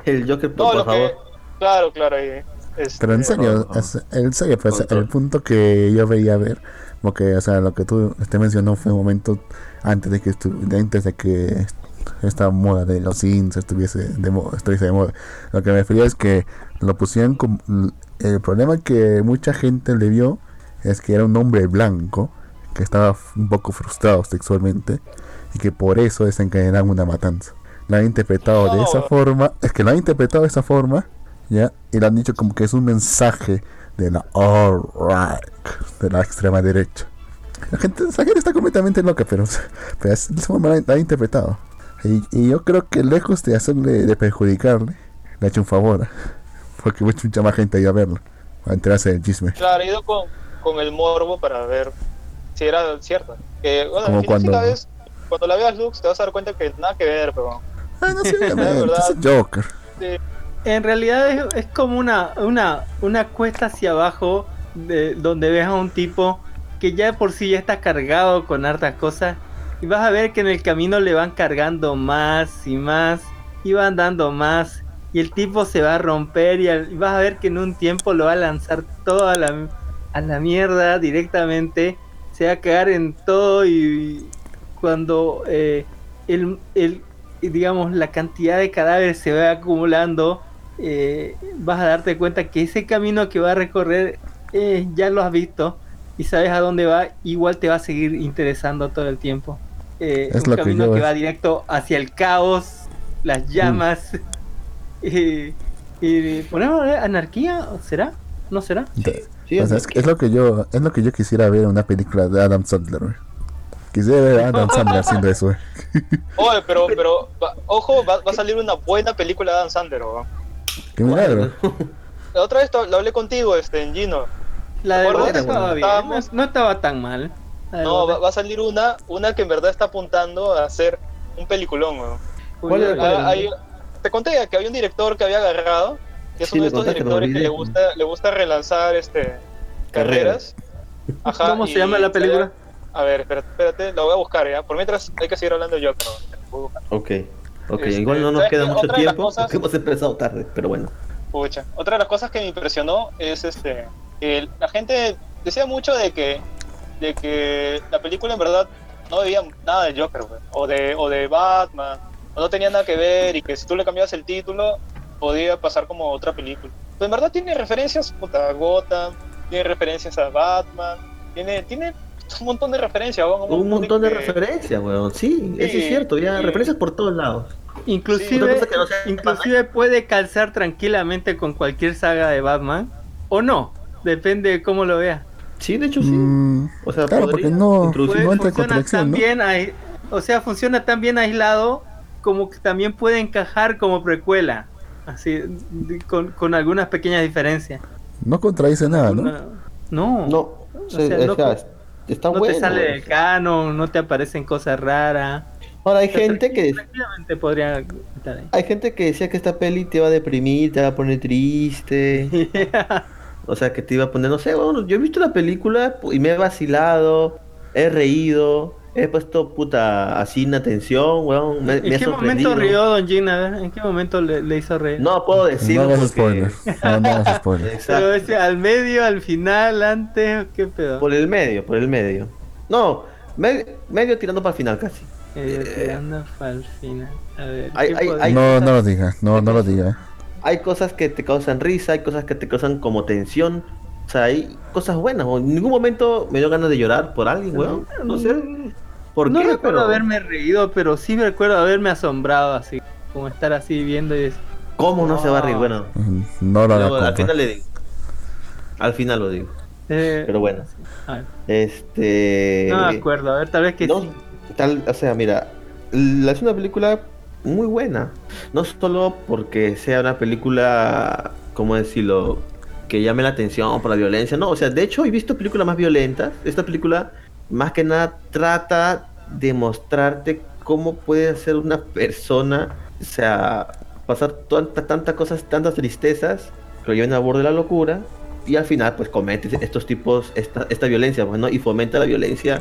El Joker,
No,
por,
lo
por
que.
favor.
Claro, claro, ahí. este,
Pero en serio, es- en serio, pues, el punto que yo veía ver, porque, o sea, lo que tú te mencionó fue un momento antes de que estu- antes de que esta moda de los sims estuviese de moda, estuviese de moda. Lo que me refería es que lo pusieron como el problema que mucha gente le vio es que era un hombre blanco que estaba un poco frustrado sexualmente y que por eso desencadenaron una matanza. Lo han interpretado de esa forma, es que lo han interpretado de esa forma, ¿ya? Y lo han dicho como que es un mensaje de la alt-right, de la extrema derecha. La gente, la gente está completamente loca, pero, pero es de esa forma la, la han interpretado. Y, y yo creo que lejos de hacerle, de perjudicarle, le ha hecho un favor. Porque mucha, mucha más gente ha ido a verlo, a enterarse del chisme.
Claro, he ido con, con el morbo para ver si era cierto. Que, bueno,
Como
si
cuando-
la ves, cuando la veas Lux, te vas a dar cuenta que nada que ver, pero.
Ah, no sé,
verdad.
es el Joker.
Sí,
En realidad es, es como una, una, una cuesta hacia abajo de, donde ves a un tipo que ya de por sí ya está cargado con hartas cosas y vas a ver que en el camino le van cargando más y más y van dando más y el tipo se va a romper y, al- vas a ver que en un tiempo lo va a lanzar todo a la, a la mierda directamente se va a cagar en todo y cuando eh, el, el- digamos la cantidad de cadáveres se va acumulando eh, vas a darte cuenta que ese camino que va a recorrer eh, ya lo has visto y sabes a dónde va igual te va a seguir interesando todo el tiempo Eh,
Es
un
lo que
camino
yo
que va directo hacia el caos las llamas y, y ponemos anarquía será no será
De-
Sí,
o sea, es, es lo que yo es lo que yo quisiera ver en una película de Adam Sandler. güey. Quisiera ver a Adam Sandler haciendo eso. güey.
Oye, pero, pero va- ojo, va, va a salir una buena película de Adam Sandler. ¿no?
Qué milagro.
La otra vez lo hablé contigo, este, en Gino.
la de estaba bien no,
Estábamos-
no estaba tan mal La
No, va, va a salir una, una que en verdad está apuntando a hacer un peliculón. ¿no?
¿Cuál era? ¿Cuál era?
Ah, hay- te conté que había un director que había agarrado, que es
Sí,
uno de estos directores que le gusta, le gusta relanzar este carreras. Ajá,
¿Cómo se llama la película?
A ver, espérate, espérate, lo voy a buscar ya. Por mientras hay que seguir hablando a buscar.
Ok. Ok,
Este,
igual no nos
¿sabes
queda mucho tiempo
cosas-
porque hemos empezado tarde, pero bueno.
Pucha. Otra de las cosas que me impresionó es este que la gente decía mucho de que de que la película en verdad no veía nada de Joker, güey, o de o de Batman, o no tenía nada que ver y que si tú le cambiabas el título podía pasar como otra película. Pero en verdad tiene referencias puta, a Gotham, tiene referencias a Batman, tiene tiene un montón de referencias, weón,
Un montón de
que-
referencias, weón. Sí, eso es cierto, ya
sí.
referencias por todos lados.
Inclusive,
no
inclusive puede calzar tranquilamente con cualquier saga de Batman o no, depende de cómo lo vea.
Sí, de hecho sí.
Mm,
O sea,
claro,
podría
porque no, no entra en
funciona
contradicción,
tan
¿no?
bien ahí- o sea, funciona tan bien aislado como que también puede encajar como precuela, así de- con, con algunas pequeñas diferencias.
No contradice nada, ¿no?
No,
No,
o
sea,
no-
sea, está
no
bueno.
te sale del canon, no te aparecen cosas raras.
Ahora hay gente que
Tranquilamente podría estar ahí.
hay gente que decía que esta peli te va a deprimir, te va a poner triste. O sea, que te iba a poner, no sé, bueno, yo he visto la película y me he vacilado, he reído, he puesto puta así en atención, weón, me,
¿En
me
qué momento rió Don Gin? A ver, ¿en qué momento le, le hizo reír?
No puedo
No
decirlo
hagas
porque...
spoilers. No, no spoilers.
Exacto.
Pero ese, al medio, al final, antes, ¿qué pedo?
Por el medio, por el medio. No, me- medio tirando para el final casi.
Eh, tirando pa'l final. A ver,
Hay-
¿qué
hay-
podría-
hay-
No, no lo digas, no, no lo digas.
Hay cosas que te causan risa, hay cosas que te causan como tensión. O sea, hay cosas buenas. weón. En ningún momento me dio ganas de llorar por alguien, weón. No sé. ¿Por
no
qué?
recuerdo
Pero...
haberme reído, pero sí me recuerdo haberme asombrado así. Como estar así viendo y decir,
¿Cómo no, se va a reír?
No.
Bueno,
Mm, No lo
luego, al final le digo. Al final lo digo.
eh,
Pero bueno. Este.
no me acuerdo, a ver, tal vez que
no,
sí.
tal, o sea, mira, la- es una película muy buena. No solo porque sea una película, ¿cómo decirlo? Que llame la atención por la violencia. No, o sea, de hecho he visto películas más violentas. Esta película, más que nada, trata de mostrarte cómo puede ser una persona, o sea, pasar tanta, tantas cosas, tantas tristezas, que lo lleven a borde de la locura. Y al final, pues comete estos tipos, esta, esta violencia, pues, ¿no? Y fomenta la violencia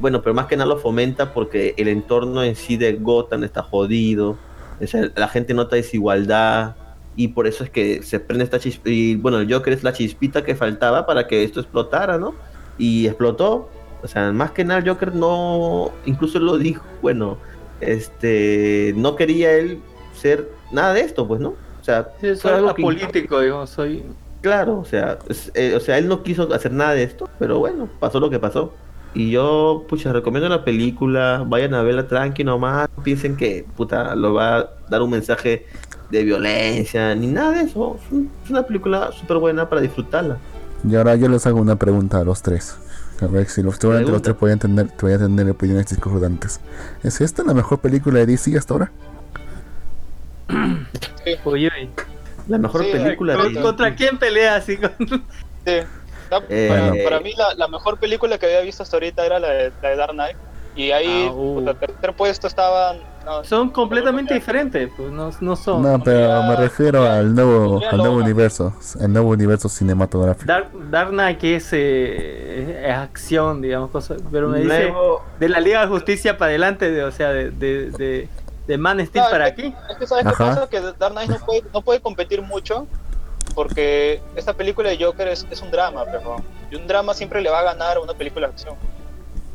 bueno, pero más que nada lo fomenta porque el entorno en sí de Gotham está jodido. O sea, la gente nota desigualdad y por eso es que se prende esta chispita. Y bueno, el Joker es la chispita que faltaba para que esto explotara, ¿no? Y explotó. O sea, más que nada el Joker no, incluso lo dijo, bueno, este, no quería él ser nada de esto, pues, ¿no? O sea,
Sí, soy
algo
político, digo, soy...
Claro, o sea, es- eh, o sea, él no quiso hacer nada de esto, pero bueno, pasó lo que pasó. Y yo, pucha, recomiendo la película, vayan a verla tranqui nomás, no piensen que, puta, lo va a dar un mensaje de violencia, ni nada de eso. Es un- es una película súper buena para disfrutarla.
Y ahora yo les hago una pregunta a los tres. A ver si los, seguramente los tres pueden tener, pueden tener opiniones discordantes. ¿Es esta la mejor película de DC hasta ahora?
Oye, oye.
La mejor
Sí,
película
¿con-
de...
¿Contra quién pelea así? Con...
Sí.
Eh,
para,
eh.
para mí la, la mejor película que había visto hasta ahorita era la de, la de Dark Knight. Y ahí,
Ah, uh.
puta, tercer puesto estaban... no,
Son completamente diferentes, pues no, no son.
No, pero me refiero al nuevo, al nuevo universo, al nuevo universo cinematográfico.
Dark, Dark Knight que es, eh, es acción, digamos, cosas, pero me dice
Nuevo-
de la Liga de Justicia para adelante, de, o sea, de, de, de, de Man Steel
No,
para
es que-
aquí.
Es que sabes qué
Ajá.
pasa, que Dark Knight no puede, no puede competir mucho porque esta película de Joker es, es un drama, pero y un drama siempre le va a ganar a una película de acción,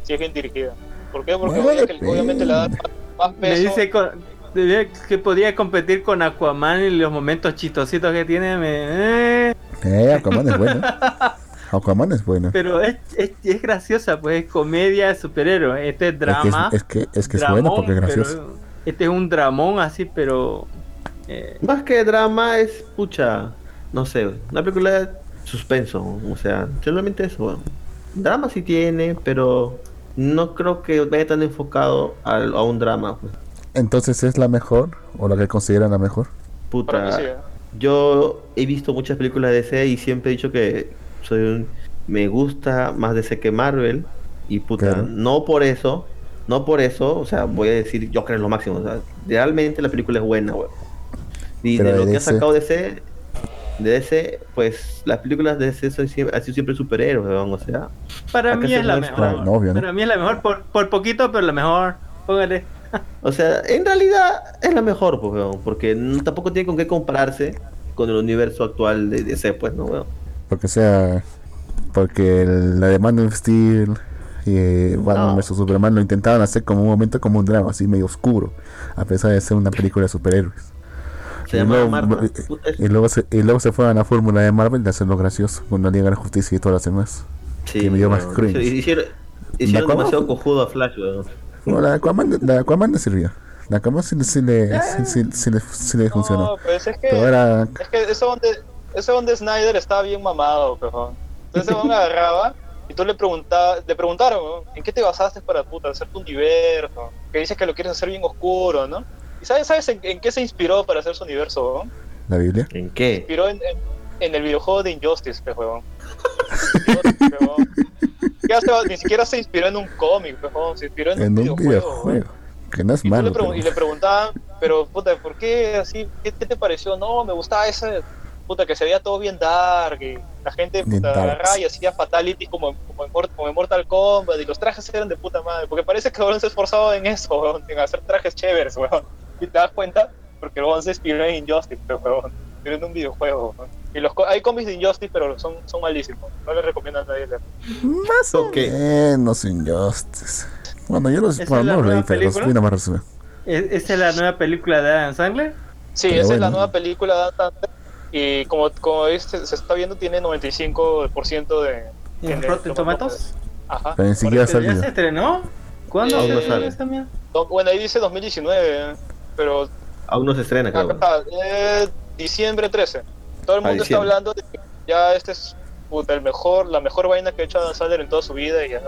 si es bien dirigida. ¿Por qué? Porque
Bueno,
obvia- que- obviamente le da más, más
Me
peso.
dice con- de- que podía competir con Aquaman y los momentos chistositos que tiene, me, eh,
Eh, Aquaman es bueno. Aquaman es bueno.
pero es, es, es graciosa, pues es comedia, superhéroe. Este es
Es que
drama.
es, es que, es, que es
dramón,
bueno porque es
pero
gracioso.
Este es un dramón así, pero... eh,
Más que drama es, pucha, no sé, una película de suspenso, o sea, solamente eso. weón. Drama sí tiene, pero no creo que vaya tan enfocado al- a, un drama. Pues.
Entonces, ¿es la mejor o la que consideran la mejor?
Puta,
sí, ¿eh?
yo he visto muchas películas de DC y siempre he dicho que soy un, me gusta más DC que Marvel y puta,
Claro.
no por eso, no por eso, o sea, voy a decir Joker es lo máximo, o sea, realmente la película es buena, weón. Y
Pero
de lo que ha sacado DC, de DC, pues las películas de DC son siempre, han sido siempre superhéroes, weón, o sea,
Para mí
se
es la
muestra-
mejor.
No, obvio, ¿no?
Para mí es la mejor por, por poquito, pero la mejor. Póngale.
O sea, en realidad es la mejor, pues, porque tampoco tiene con qué compararse con el universo actual de DC, pues, ¿no, weón?
Porque sea. Porque el- la de Man of Steel y eh, Batman
No.
vs Superman lo intentaban hacer como un momento como un drama, así medio oscuro, a pesar de ser una película de superhéroes.
Se
Y
llama
luego-
Marta.
y-
Puta, es-
Y luego, se, y luego se fueron a la fórmula de Marvel de hacerlo gracioso, con la Liga de la Justicia y todas las demás.
Sí,
que me dio más cringe.
Hicieron, hicieron demasiado cojudo a Flash, weón.
Bueno, la de Aquaman, la de Aquaman le sirvió. La de Aquaman sí, le- sí le, sí, sí- sí le, sí le funcionó.
No, pues es que,
Pero era.
es que ese donde, ese donde Snyder estaba bien mamado, pejón. Entonces se agarraba y tú le preguntabas, le preguntaron, ¿no? ¿en qué te basaste para puta hacer tu universo? Que dices que lo quieres hacer bien oscuro, ¿no? ¿Y sabes, sabes en, en qué se inspiró para hacer su universo, ¿no?
La Biblia.
¿En
Se
qué?
inspiró en, en, en el videojuego de Injustice, pe, huevón. Ni siquiera se inspiró en un cómic, pe, huevón. Se inspiró en,
En
un
un
videojuego.
videojuego. Que no es
Y, le
malo.
pregun-
pero-
y le preguntaban, pero puta, ¿por qué así? ¿Qué, qué te pareció? No, me gustaba ese, puta, que se veía todo bien dark, y la gente puta, agarraba y hacía fatalities como, como, en, como en Mortal Kombat, y los trajes eran de puta madre, porque parece que Gon se esforzaba en eso, weón, en hacer trajes chéveres, weón. Y te das cuenta, porque Gon se inspiró en Injustice, pero, weón, inspiró en un videojuego, weón. Y los, co- hay cómics de Injustice, pero son, son malísimos, no les recomiendo a nadie leer.
Más o
Ok.
menos Injustice. Bueno, yo los,
¿Esa
bueno,
es
no los leí, pero los vi nomás resumen.
¿Es- ¿Esa es la nueva película de Adam Sandler?
Sí,
Pero
esa es la
bueno.
nueva película de Adam Sandler, y como, como este- se está viendo, tiene 95% de...
¿En Rotten Tomatoes?
Ajá.
Pero ni siquiera
¿Pero ya se estrenó? ¿Cuándo
Eh,
se
no
estrenó
sale.
esta mierda?
no, bueno, ahí dice 2019, pero
Aún no se estrena, creo.
acá eh, diciembre 13. Todo el
Ah,
mundo está hablando de que ya este es puta, el mejor, la mejor vaina que ha hecho Adam Sandler en toda su vida y ya,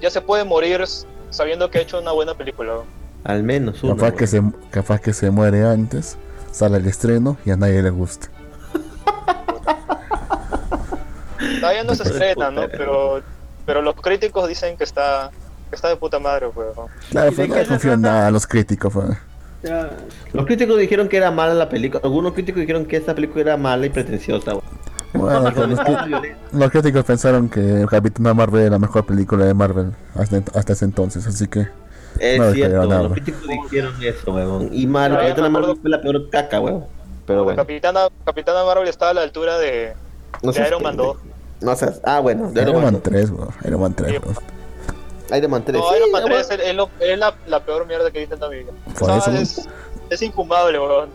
ya se puede morir sabiendo que ha hecho una buena película. ¿no?
Al menos uno.
Capaz que,
weón.
se, capaz que se muere antes, sale el estreno y a nadie le gusta.
Todavía no se estrena, ¿no? Pero, pero los críticos dicen que está, que está de puta madre, weón.
Claro,
¿Y de
pues no le
se
confío en nada a los críticos. pues.
Ya.
Los críticos dijeron que era mala la película. Algunos críticos dijeron que esta película era mala y pretenciosa.
Bueno, los, críticos pensaron que Capitán Marvel era la mejor película de Marvel hasta, hasta ese entonces, así que
Es
No,
cierto,
nada.
los críticos dijeron eso, weón. Y mal,
Ah,
Capitana Marvel fue la peor caca, weón. Pero bueno.
Capitana, Capitana Marvel estaba a la altura de,
No
de Iron Man
pendejo.
2.
No seas. Ah, bueno, de
Iron
Iron
Man
Man
3, weón, Iron Man 3,
Sí,
weón.
2. Iron Man 3.
No,
sí,
Iron Man
weón.
3 es, es lo- es la, la peor mierda que he visto en la vida.
Por
Esa
eso,
es, es infumable, weón.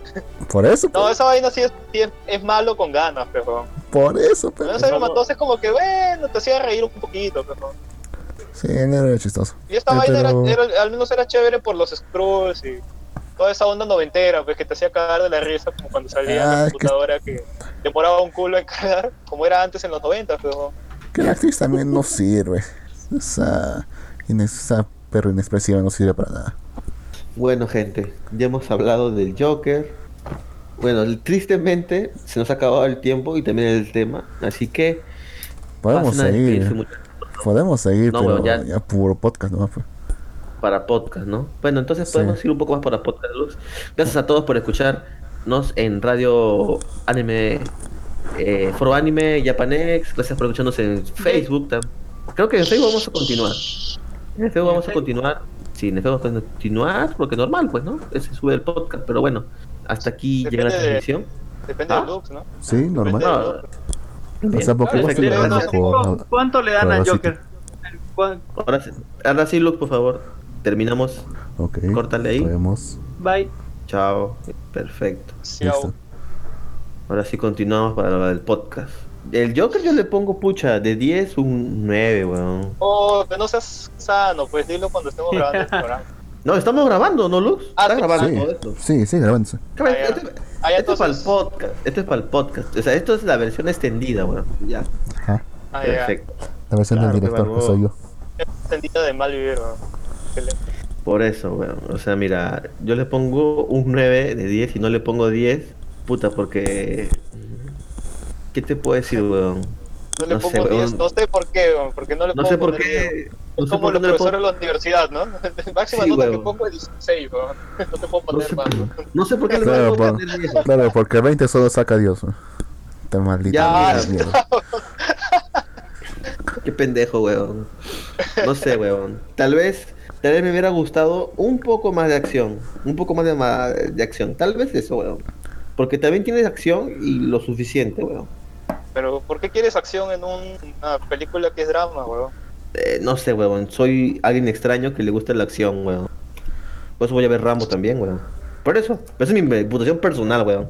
Por eso,
No,
pues,
esa vaina sí es, sí es, es malo con ganas, pero.
por eso,
Pero ese Iron Man 2 es como que, bueno, te hacía reír un poquito, pero.
Sí, no era chistoso.
Y esta
Eh,
vaina era,
pero-
era- al menos era chévere por los scrolls y toda esa onda noventera, pues que te hacía cagar de la risa, como cuando salía
Ah,
la
es que-
computadora que demoraba un culo en cargar, como era antes en los 90, pero.
Que la actriz también no sirve. Esa, esa perro inexpresiva no sirve para nada.
Bueno, gente, ya hemos hablado del Joker. Bueno, tristemente se nos ha acabado el tiempo y también el tema. Así que.
Podemos seguir. Podemos seguir,
No,
pero
bueno, ya-
ya... puro podcast, ¿no? Pues.
Para podcast, ¿no? Bueno, entonces
Sí.
podemos ir un poco más para podcast, Luz. Gracias a todos por escucharnos en Radio Anime, eh, Foro Anime, Japanex. Gracias por escucharnos en Facebook. Creo que en Facebook vamos a continuar. En Facebook vamos a continuar. Sí, en vamos a continuar, porque normal, pues, ¿no? Se sube el podcast, pero bueno, hasta aquí llega la
de-
transmisión.
Depende
Ah.
del looks, ¿no?
Sí, normal. O sea,
Claro,
por...
¿Cuánto le dan al. Joker? ¿Cuán-
Ahora, sí- ahora sí, Lux, por favor. Terminamos.
Ok.
Córtale ahí.
Podemos.
Bye.
Chao. Perfecto.
Au.
Ahora sí continuamos para del podcast. El Joker yo le pongo pucha, de 10 un 9, weón.
Oh, que no seas sano, pues dilo cuando estemos grabando el programa.
No, estamos grabando, ¿no, Lux?
Ah,
Está
sí.
grabando
Sí,
esto.
sí, sí.
Cabrón,
Ah, ya.
Esto,
Ah,
esto es para el podcast. Esto es para el podcast. O sea, esto es la versión extendida, weón. Ya.
Ajá.
Ah, ya.
Perfecto.
La versión
Claro,
del director, que
barbón.
soy yo.
Sentida de mal vivir, weón.
Por eso, weón. O sea, mira, yo le pongo un 9 de 10 y no le pongo 10. Puta, porque. ¿Qué te puedo decir, weón?
No le
No sé,
pongo 10,
weón.
no sé por qué, weón, porque no le
No sé por qué. No
Es
sé
como
por qué
los
no
profesores de la universidad, ¿no? Máxima
Sí,
nota que pongo es 16, weón. No te puedo
No
poner
sé,
más. weón.
no sé por qué le
Claro,
pongo
por-
10.
Claro, porque 20 solo saca Dios. ¿no? Está maldita
Ya,
mierda.
¿Qué pendejo, weón. No sé, weón. Tal vez, tal vez me hubiera gustado un poco más de acción. Un poco más de, de acción. Tal vez eso, weón. Porque también tienes acción y lo suficiente, weón.
Pero, ¿por qué quieres acción en un- una película que es drama, weón?
Eh, no sé, weón. Soy alguien extraño que le gusta la acción, weón. Por eso voy a ver Rambo también, weón. Por eso. Esa es mi reputación personal, weón.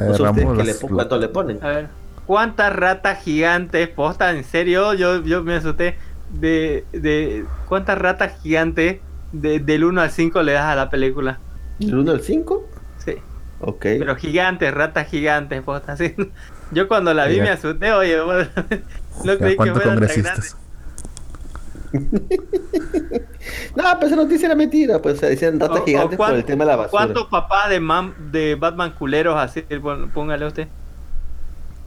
Eh,
No sé
Rambo,
ustedes qué le
las-
pon- cuánto le ponen.
A ver, ¿cuántas ratas gigantes, posta, en serio? Yo, yo me asusté de, de cuántas ratas gigantes de- del 1 al 5 le das a la película.
¿El 1 al 5?
Sí,
Ok.
pero gigantes, ratas gigantes, posta, así. Yo cuando la vi
Ya.
me asusté, oye, bueno, no creí que
¿Cuántos
fuera tan
congresistas?
No, pero esa noticia era mentira. Pues o sea, decían
grande.
ratas
O- o
gigantes por el tema de la basura.
¿Cuántos papás de, de Batman culeros así? Póngale usted.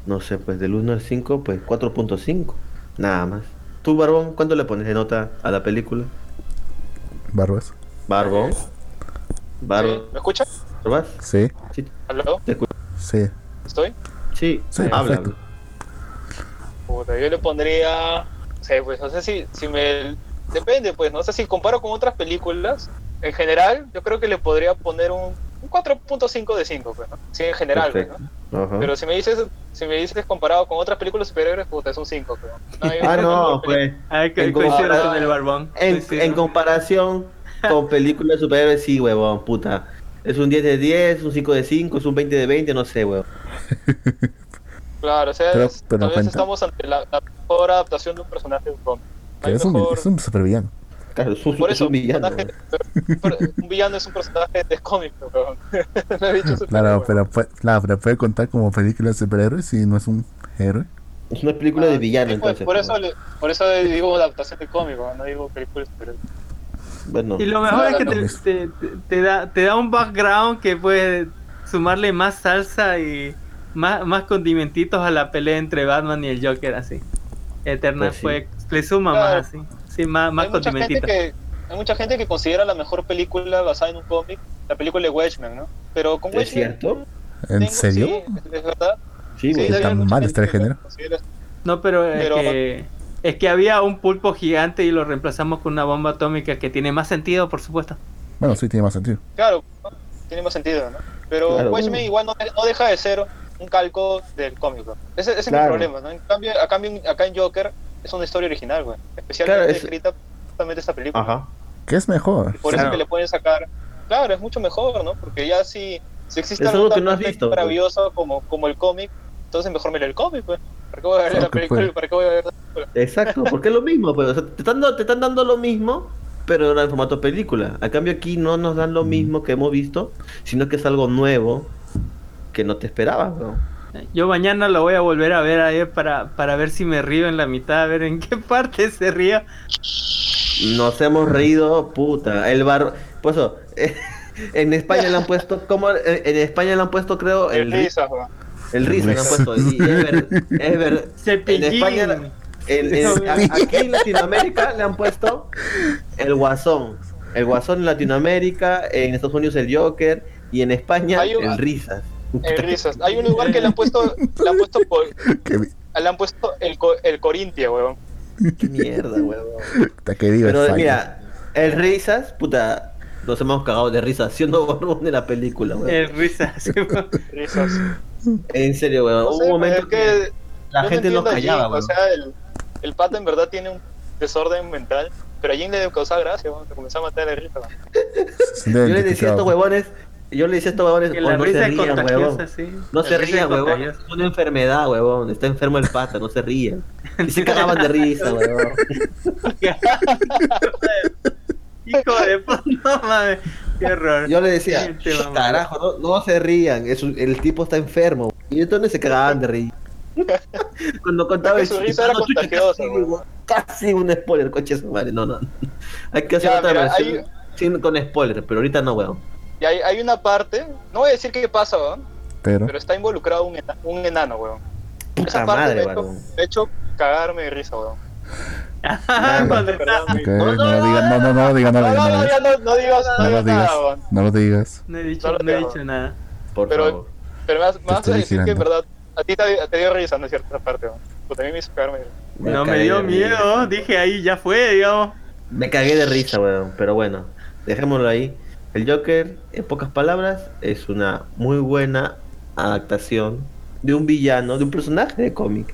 No sé, pues del 1 al 5, pues 4.5. Nada más. ¿Tú, Barbón, cuánto le pones de nota a la película?
Barbas.
Barbón.
¿Me
Barbas.
escuchas?
Sí,
Sí,
¿Aló?
te escucho.
sí.
¿Estoy?
Sí,
Sí,
habla.
yo le pondría. No sé, pues no sé si, si me. Depende, pues, no sé si comparo con otras películas. En general, yo creo que le podría poner un, un 4.5 de 5, pues, ¿no? Sí, en general, pues. ¿no?
Ajá.
Pero si me dices si me dices comparado con otras películas superiores, puta, es un 5, pues. No, yo
Ah, no, pues.
Ay, que
En compara-
con el barbón.
En, comparación con películas de superhéroes, sí, huevón, puta. Es un 10 de 10, un 5 de 5, es un 20 de 20, no sé, huevón.
Claro, o sea,
Pero-
es-
pero
tal vez
cuenta.
estamos ante la, la mejor adaptación de un personaje de un
Que
hay
es un,
mejor-
es un supervillano.
Claro, es un,
Por
es
eso,
un villano.
personaje- pero- un villano es un personaje de cómic, weón. No he dicho
Claro,
weón.
pero, puede- claro, pero puede contar como película de superhéroes si no es un héroe.
Es una película de
Ah,
villano,
sí, pues,
entonces.
Por
¿no?
eso, le- por eso digo adaptación de cómic, weón, no digo película de superhéroes.
Bueno,
Y lo mejor es que te,
no.
te- da, te da un background que puede sumarle más salsa y más, más condimentitos a la pelea entre Batman y el Joker, así. Eterna
Pues sí.
fue, le suma
Claro.
más, así. Sí, más, más
hay, mucha gente
condimentitos.
que, hay mucha gente que considera la mejor película basada en un cómic la película de Watchmen, ¿no? Pero con
¿Es
Watchmen...
cierto?
¿En
tengo-
serio?
Sí, es- verdad.
Sí,
Sí,
güey.
¿Está
hay mucha
mal este género?
No, pero,
Pero-
es, que, es que había un pulpo gigante y lo reemplazamos con una bomba atómica que tiene más sentido, por supuesto.
Bueno, sí, tiene más sentido.
Claro, ¿no? tiene más sentido, ¿no? Pero
Claro.
Watchmen igual no, no deja de ser un calco del cómic, ¿no? Ese, ese es mi problema, ¿no? En cambio, acá, en- acá en Joker es una historia original, güey. Especialmente
Claro, es-
escrita justamente esta película.
Ajá.
¿Qué es mejor?
Por
Claro.
eso que le pueden sacar. Claro, es mucho mejor, ¿no? Porque ya si, si existe
Es algo que
tan
no has
perfecto,
visto,
maravilloso como, como el cómic, entonces mejor me el cómic, pues. ¿Para qué voy a ver
Claro
la
que
película?
puede.
¿Para qué voy a ver la película?
Exacto, porque es lo mismo, pues. o sea, te, están, dando- te están dando lo mismo, pero ahora en formato película. A cambio aquí no nos dan lo mismo que hemos visto, sino que es algo nuevo que no te esperabas, ¿no?
Yo mañana lo voy a volver a ver ahí para, para ver si me río en la mitad, a ver en qué parte se ríe.
Nos hemos reído, puta. El bar... Pues eso, en España le han puesto, ¿cómo? En España le han puesto, creo, el,
El
ri-
risa.
El risa le han puesto. Y es ver, es ver- en. España, en- en- a- aquí en Latinoamérica le han puesto el guasón. El guasón en Latinoamérica, en Estados Unidos el Joker y en España
un-
el risas.
El risas. Hay un lugar que le han puesto, le han puesto, por-
¿Qué, vi-
le han puesto el, co- el Corintia, weón.
Qué mierda,
viva
Pero
España.
mira, el risas, puta, nos hemos cagado de risa haciendo borbón de la película, weón.
El risa. sí,
Risas.
En serio, weón.
No
Hubo
sé,
un momento
es que
la gente no callaba,
Jin,
weón.
O sea, el, el pata en verdad tiene un desorden mental, pero a Jin le causaba gracia, weón. Se comenzó a matar de risa,
Yo le decía a estos huevones, yo le decía a estos huevones,
Que
"Oh,
la
no
risa
se rían, huevón.
sí.
No
La
se rían,
es
huevón. Es una enfermedad, huevón. Está enfermo el pata, no se rían. Y se cagaban de risa, huevón.
Hijo de puta, no mames. Qué horror.
Yo le decía, carajo, no, no se rían. es un- el tipo está enfermo. Y entonces se cagaban de risa. Cuando contaba
su risa era
no, chucha,
contagiosa,
casi, un spoiler, coche su madre. No, no. Hay que hacer
Ya,
otra
mira,
versión
hay-
sin- con spoiler, pero ahorita no, weón.
Y hay, hay una parte, no voy a decir qué pasa, weón,
Pero,
pero está involucrado un, ena- un enano, weón.
Puta
Esa parte
madre,
me ha hecho,
weón.
me ha hecho cagarme de risa, weón.
No, lo digas, no, no, digas, no
No,
lo
no,
digas,
no,
no,
ya no, no digas, no,
no lo
digas
no lo digas.
No he dicho,
No
he dicho nada.
Por
Pero-
favor.
Pero me vas, a decir que en verdad a ti te, te dio risa, ¿no es cierto? Esa parte. Puta, a mí me hizo cagarme.
No me dio miedo, dije ahí ya fue, digamos.
Me cagué de risa, weón. Pero bueno, dejémoslo ahí. El Joker, en pocas palabras, es una muy buena adaptación de un villano, de un personaje de cómic.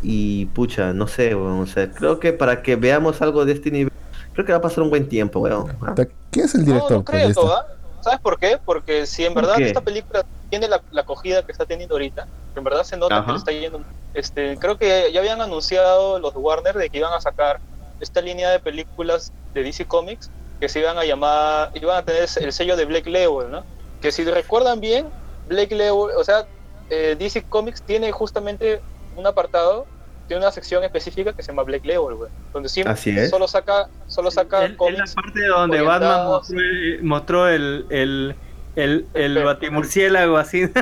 Y pucha, no sé, weón. O sea, creo que para que veamos algo de este nivel, creo que va a pasar un buen tiempo, weón. Ah,
¿Quién es el
No,
director?
no
pues, de
creo? ¿ah? ¿Sabes por qué? Porque si en
¿Por
verdad
qué?
esta película tiene la, la acogida que está teniendo ahorita, que en verdad se nota
Ajá.
que le está yendo. Este, creo que ya habían anunciado los de Warner de que iban a sacar esta línea de películas de DC Comics que se iban a llamar, iban a tener el sello de Black Label, ¿no? Que si recuerdan bien, Black Label, o sea, eh, DC Comics tiene justamente un apartado, tiene una sección específica que se llama Black Label, güey, donde siempre
Así es.
solo saca, solo saca
Es es la
cómics
parte donde Batman mostró, el- mostró el, el, el, el
El-
batimurciélago así.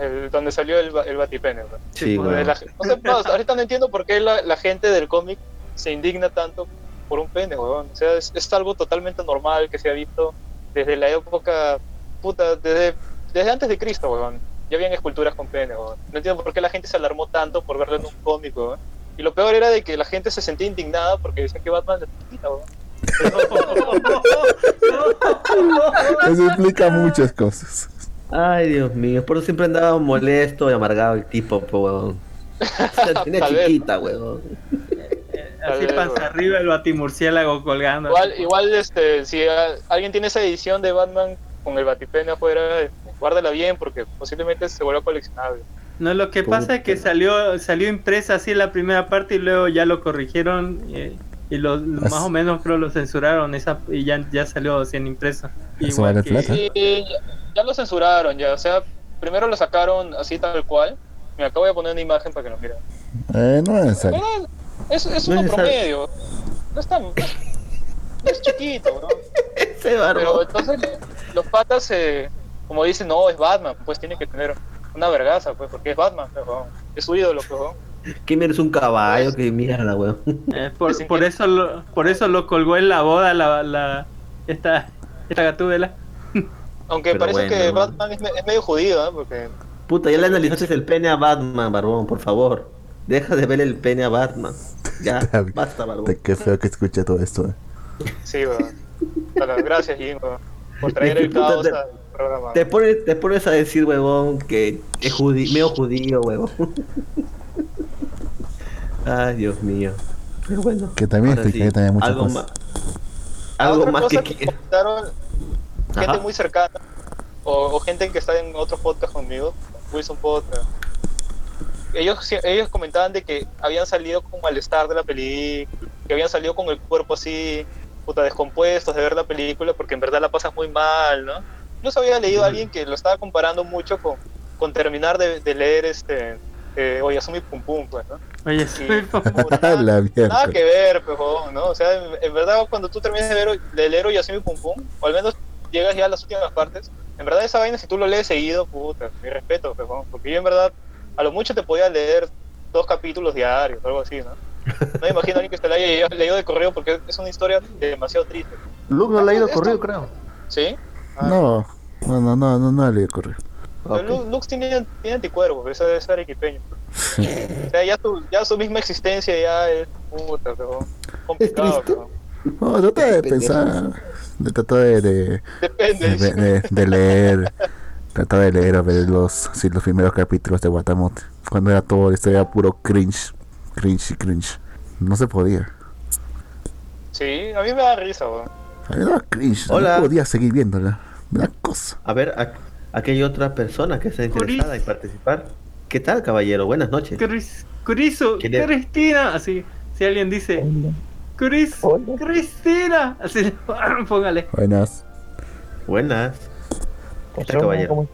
el- donde salió el, ba- el Batipene, güey.
Sí,
Donde
weón.
la- o sea, no, ahorita no entiendo por qué la, la gente del cómic se indigna tanto por un pene, weón. O sea, es, es algo totalmente normal que se ha visto desde la época, puta, desde, desde antes de Cristo, weón. Ya habían esculturas con pene, weón. No entiendo por qué la gente se alarmó tanto por verlo en un cómic, weón. Y lo peor era de que la gente se sentía indignada porque decía que Batman le chiquita, weón.
Eso explica muchas cosas.
Ay, Dios mío. Por eso siempre andaba molesto y amargado el tipo, pues, weón. La
vez.
chiquita, weón.
Así
Tal vez,
panza arriba el batimurciélago colgando.
Igual, igual este, si a- alguien tiene esa edición de Batman con el Batipene afuera, este, guárdala bien porque posiblemente se vuelva coleccionable.
No, lo que pasa es que salió salió impresa así la primera parte y luego ya lo corrigieron eh, y lo, más o menos creo lo censuraron esa y ya, ya salió así en.
Eso vale plata.
Sí, ya, ya lo censuraron, ya, o sea, primero lo sacaron así tal cual. Me acabo de poner una imagen para que lo miren.
Eh, no es necesario.
Es, es
No
uno promedio. No es tan. no es- no es chiquito, ¿no? Pero entonces los patas, eh, como dicen, no, es Batman, pues tiene que tener una vergaza, pues, porque es Batman, pues, es su ídolo, pues, weón.
¿Qué mierda es un caballo? Qué mierda, weón.
Eh, por, por eso lo, por eso lo colgó en la boda la, la esta esta gatúbela.
Aunque
Pero
parece
bueno,
que. Batman es, me- es medio judío, ¿eh? Porque
Puta, ya le analizaste el pene a Batman, Barbón, por favor. Deja de ver el pene a Batman. Ya, basta, Barbón.
Qué feo que escucha todo esto. eh.
sí, weón. Bueno, gracias, Jim, weón, por traer el caos
te-
al programa.
Te pones, te pones a decir, huevón, que es judío, medio judío, huevón. Ay, Dios mío. Pero bueno.
Que también
ahora
explicaría también muchas
algo
cosas.
más. Algo
Otra
más
cosa
que
que comentaron gente
Ajá.
muy cercana o, o gente que está en otros podcast conmigo, Wilson Podcast. Ellos, sí- ellos comentaban de que habían salido con malestar de la película, que habían salido con el cuerpo así, puta, descompuestos de ver la película porque en verdad la pasas muy mal, ¿no? Incluso había leído a alguien que lo estaba comparando mucho con, con terminar de, de leer este eh, Oyasumi Pum Pum, pues, ¿no?
Oye,
Y, puta,
La.
Nada que ver, pero, ¿no? O sea, en, en verdad, cuando tú terminas de, ver, de leer Oyasumi Pum Pum, o al menos llegas ya a las últimas partes, en verdad esa vaina, si tú lo lees seguido, puta, mi respeto, pero, porque yo en verdad, a lo mucho te podía leer dos capítulos diarios, algo así, ¿no? No me imagino a alguien que se la haya leído- leído de correo porque es una historia demasiado triste.
Luke no ha ido
Esto-
corrido, creo.
¿Sí? Ah,
No, no, no, no, no, no le correr.
pero Lu- Lux tiene, tiene anticuerpos, eso es arequipeño. O sea, ya su, ya su misma existencia ya es puta, pero complicado,
triste.
pero-
No, trata de pensar, de tratar de, de,
Depende.
de, de- de leer, tratar de leer a ver los, sí, los primeros capítulos de Guatamote, cuando era todo, esto era puro cringe, cringe y cringe. No se podía.
Sí, a mí me da risa, weón.
A mí me daba cringe,
Hola.
no podía seguir viéndola. Me da cosa.
A ver, a- aquí hay otra persona que está interesada en participar. ¿Qué tal, caballero? Buenas noches. ¿Qué le-
Cristina, así, si alguien dice Cris, Cristina, así, póngale.
Buenas.
Buenas. ¿Qué tal, caballero?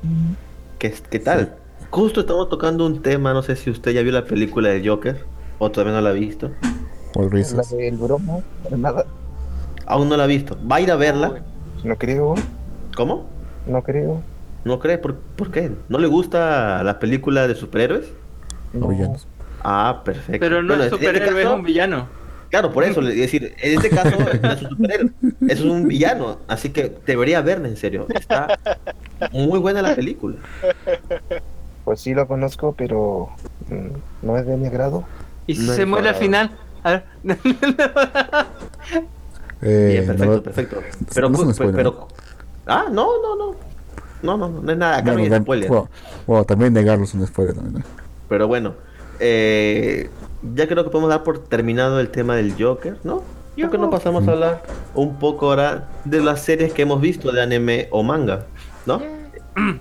¿Qué, qué tal? Justo estamos tocando un tema, no sé si usted ya vio la película del Joker o todavía no la ha visto.
All
La
risas.
del bromo, nada.
Aún no la ha visto. ¿Va a ir a verla?
No creo,
¿Cómo?
no creo.
¿No cree? ¿Por, por qué? ¿No le gusta la película de superhéroes?
o
No.
villanos.
Ah, perfecto.
Pero no
Bueno,
es
este
superhéroe, es un villano.
Claro, por eso, es decir, en este caso no es un superhéroe, es un villano, así que debería verla en serio. Está muy buena la película.
Pues sí lo conozco, pero mm, no es de mi agrado.
Y si
No
se muere al final. A ver.
Eh,
Bien, perfecto,
no-
perfecto. Pero,
no es un
pues, pero, ah, no, no, no. No, no, no, no es nada, acá no hay spoiler.
bueno, bueno, también negarlo es un spoiler también. ¿no?
Pero bueno, eh, ya creo que podemos dar por terminado el tema del Joker, ¿no? Creo que no pasamos a hablar un poco ahora de las series que hemos visto de anime o manga, ¿no?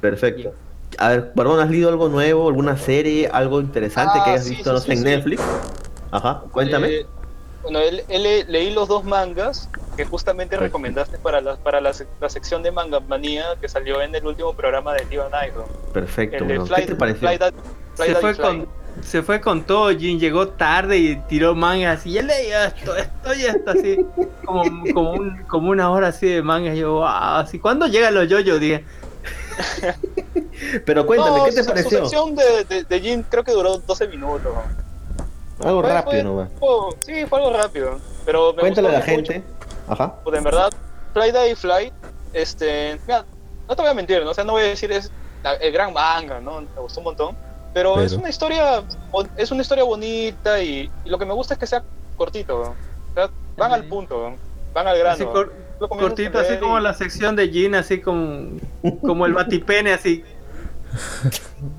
Perfecto. A ver, Barbón, ¿has leído algo nuevo, alguna serie, algo interesante
Ah,
que hayas
sí,
visto,
sí,
no
sí,
sé, en
sí.
Netflix? Ajá, cuéntame.
Eh, bueno, él, él le- leí los dos mangas que justamente recomendaste para, la, para la, sec- la sección de Manga Manía que salió en el último programa de Tío Nido.
Perfecto, weón.
Fly,
¿Qué te pareció?
Fly Dad- Fly
Se fue con. Se fue con todo, Jin llegó tarde y tiró mangas y él leía esto, esto y esto así, como, como, un- como una hora así de mangas. Yo, wow, así, ¿cuándo llegan los yoyos? Dije,
Pero cuéntame,
No,
¿qué te
su-
pareció?
Su sección de, de, de Jin creo que duró 12 minutos.
Algo
Fue-
rápido
fue-
nomás.
fue- sí, fue algo rápido. Pero me
Cuéntale a la
mucho.
gente. Ajá.
Pues en verdad, Fly Day Fly, este, mira, no te voy a mentir, ¿no? O sea, no voy a decir es la- el gran manga, ¿no? Me gustó un montón. Pero,
Pero.
es una historia, es una historia bonita y, y lo que me gusta es que sea cortito, ¿no? O sea, van al punto, ¿no? van al grano.
Cortito, así como la sección de Jin, así como, como el batipene, así,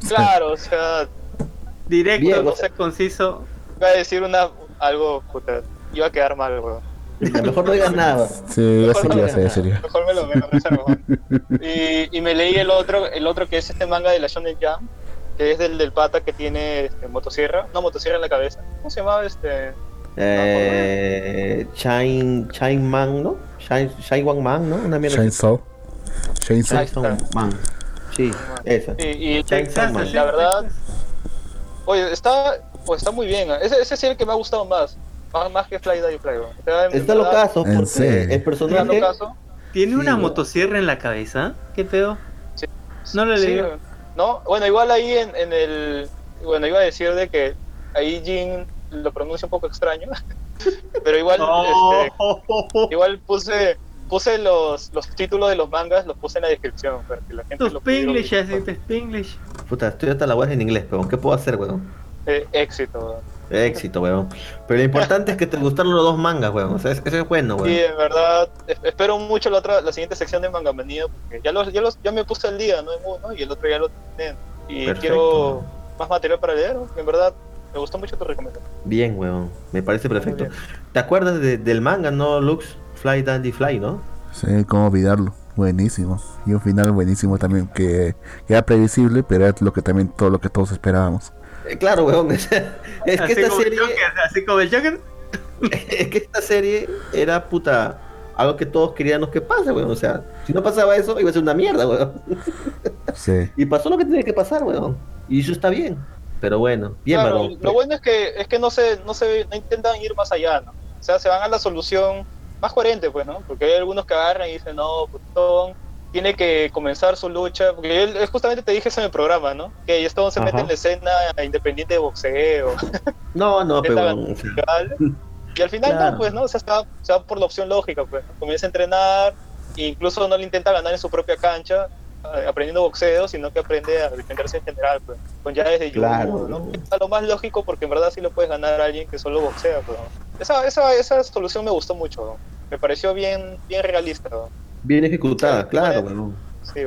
Claro, o sea,
directo,
Bien,
no
o sea-
sé, conciso.
iba a decir una, algo, puta, iba a quedar mal, weón.
Mejor no digas nada.
Sí,
Mejor no digas
decir.
Mejor me lo, me lo reservo. y, y me leí el otro, el otro que es este manga de la Shonen Jump, que es del, del pata que tiene este, motosierra, no motosierra en la cabeza. ¿Cómo se llamaba este?
Eh, Shine, Shine Man, ¿no? Shine, Shine One Man, ¿no? Una mierda.
Chainsaw.
Ahí
Shine
está.
Man. Sí, esa.
Y, y
Chainsaw Man.
la verdad, oye, está, pues está muy bien. Ese, es el que me ha gustado más. Más, más que Fly Day Fly. O sea,
Está locazo
¿En
porque el personaje.
caso,
¿Tiene
Sí,
una motosierra en la cabeza? ¿Qué pedo?
Sí.
No lo leí.
No, bueno, igual ahí en, en el. Bueno, iba a decir de que ahí Jin lo pronuncia un poco extraño. pero igual, este, igual puse puse los, los títulos de los mangas, los puse en la descripción para que la gente
tus
lo pudiera
pinglish,
ubicar.
así, tus pinglish.
Puta, estoy hasta la web en inglés, weón. ¿Qué puedo hacer, weón?
Eh, éxito. weón.
Éxito, weón. Pero lo importante es que te gustaron los dos mangas, weón. O sea, eso es bueno,
Sí,
weón.
en verdad, es- espero mucho la otra, la siguiente sección de Manga Manía, porque ya, los, ya, los, ya me puse al día, ¿no? En uno y el otro ya lo tienen. Y
Perfecto.
quiero más material para leer, ¿no? en verdad, me gustó mucho tu recomendación.
Bien, weón. Me parece perfecto. ¿Te acuerdas de- del manga, no, Lux? Fly Dandy Fly, ¿no?
Sí, cómo olvidarlo. Buenísimo. Y un final buenísimo también que, que era previsible, pero era lo que también todo lo que todos esperábamos.
Eh, claro, weón. es que
así,
esta
como
serie.
Joker, así como el Joker.
es que esta serie era puta. Algo que todos queríamos que pase, weón. O sea, si no pasaba eso, iba a ser una mierda, weón.
Sí.
Y pasó lo que tenía que pasar, weón. Y eso está bien. Pero bueno, bien,
Claro,
varón.
lo bueno es que es que no se, no se no intentan ir más allá, ¿no? O sea, se van a la solución más coherente, pues, ¿no? Porque hay algunos que agarran y dicen, no, Stone tiene que comenzar su lucha, porque él, justamente te dije eso en el programa, ¿no? Que Stone se
Ajá.
mete en la escena independiente de boxeo,
No, no, pero
y al final
Claro.
no, pues, ¿no? O sea, se va, se va por la opción lógica, pues, comienza a entrenar, e incluso no le intenta ganar en su propia cancha, aprendiendo boxeo, sino que aprende a defenderse en general, pues, con llaves de judo,
Claro.
¿no? Es lo más lógico porque en verdad sí lo puedes ganar a alguien que solo boxea, pues, ¿no? esa, esa, esa solución me gustó mucho, me pareció bien, bien realista,
bien ejecutada, claro,
Bueno. sí.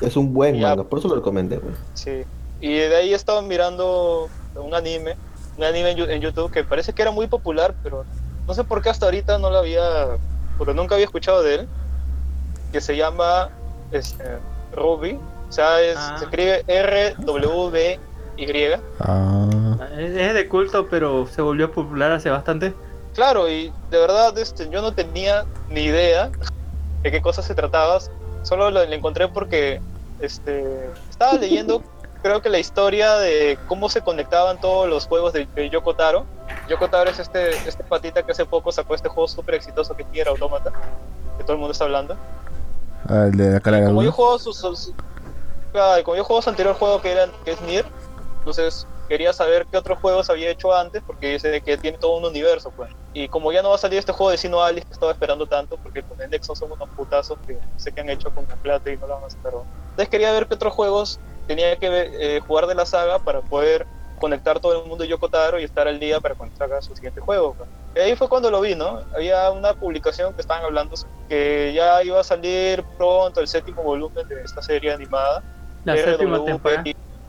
Es un buen
Ya.
manga, por eso lo recomendé, weón.
Sí. Y de ahí estaba mirando un anime, un anime en YouTube que parece que era muy popular, pero no sé por qué hasta ahorita no lo había, porque nunca había escuchado de él, que se llama este, Ruby, o sea, es-
Ah.
se escribe R-W-B-Y.
Ah,
Es es de culto, pero se volvió popular hace bastante.
Claro, y de verdad este, yo no tenía ni idea de qué cosa se trataba, solo lo, lo encontré porque este, estaba leyendo, creo que la historia de cómo se conectaban todos los juegos de, de Yoko Taro. Yoko Taro es este, este patita que hace poco sacó este juego súper exitoso que Nier Automata, que todo el mundo está hablando.
Ah, el de la cara de
Como yo juego sus, sus- claro, como yo juego su anterior juego que, era, que es Nier, entonces quería saber qué otros juegos había hecho antes, porque dice que tiene todo un universo, pues. Y como ya no va a salir este juego de Sino Alice que estaba esperando tanto, porque con el Nexon son unos putazos que sé qué han hecho con la plata y no lo van a. Entonces quería ver qué otros juegos tenía que eh, jugar de la saga para poder conectar todo el mundo de Yokotaro y estar al día para cuando salga su siguiente juego. pues. Y ahí fue cuando lo vi, ¿no? Había una publicación que estaban hablando que ya iba a salir pronto el séptimo volumen de esta serie animada.
La séptima
RWPI.
temporada.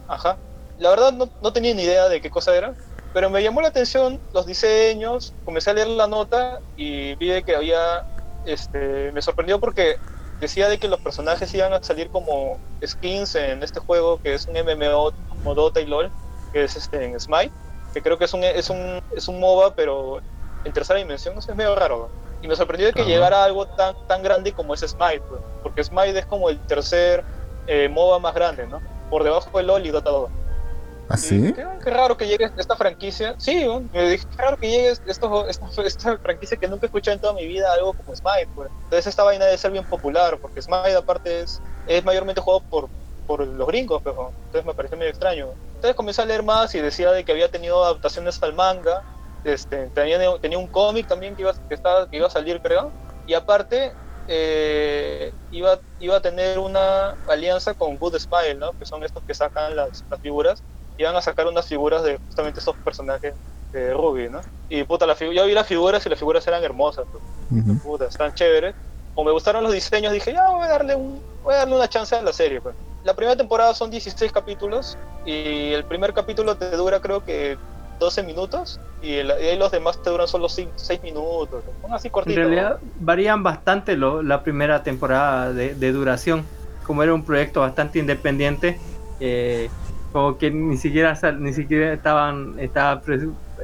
Ajá. La verdad no, no tenía ni idea de qué cosa era, pero me llamó la atención los diseños, comencé a leer la nota y vi de que había, este, me sorprendió porque decía de que los personajes iban a salir como skins en este juego que es un MMO como Dota y LoL, que es este en Smite, que creo que es un, es un, es un MOBA, pero en tercera dimensión, no sé, es medio raro. Y me sorprendió de que llegara algo tan, tan grande como es Smite, pues, porque Smite es como el tercer eh, MOBA más grande, ¿no? Por debajo de LoL y Dota 2. Y
¿Así?
dije, "Ah, qué raro que llegue esta franquicia. Sí, me dije, qué raro que llegue esto, esta, esta franquicia que nunca he escuchado en toda mi vida, algo como Smite. Pues. Entonces esta vaina debe ser bien popular, porque Smite aparte es, es mayormente jugado por, por los gringos, pero entonces me pareció medio extraño. Entonces comencé a leer más y decía de que había tenido adaptaciones al manga, este, tenía, tenía un cómic también que iba, que, estaba, que iba a salir, creo, y aparte eh, iba, iba a tener una alianza con Good Smile, ¿no? que son estos que sacan las, las figuras iban a sacar unas figuras de justamente estos personajes de Ruby, ¿no? Y puta, la yo vi las figuras y las figuras eran hermosas, pues,
Ujú.
puta, están chéveres. Como me gustaron los diseños, dije, ya voy a darle, un, voy a darle una chance a la serie. Pues. La primera temporada son 16 capítulos y el primer capítulo te dura creo que 12 minutos y, el- y ahí los demás te duran solo 6 minutos. Son así
En
cortitos.
realidad varían bastante lo- la primera temporada de, de duración. Como era un proyecto bastante independiente, eh, como que ni siquiera ni siquiera estaban estaba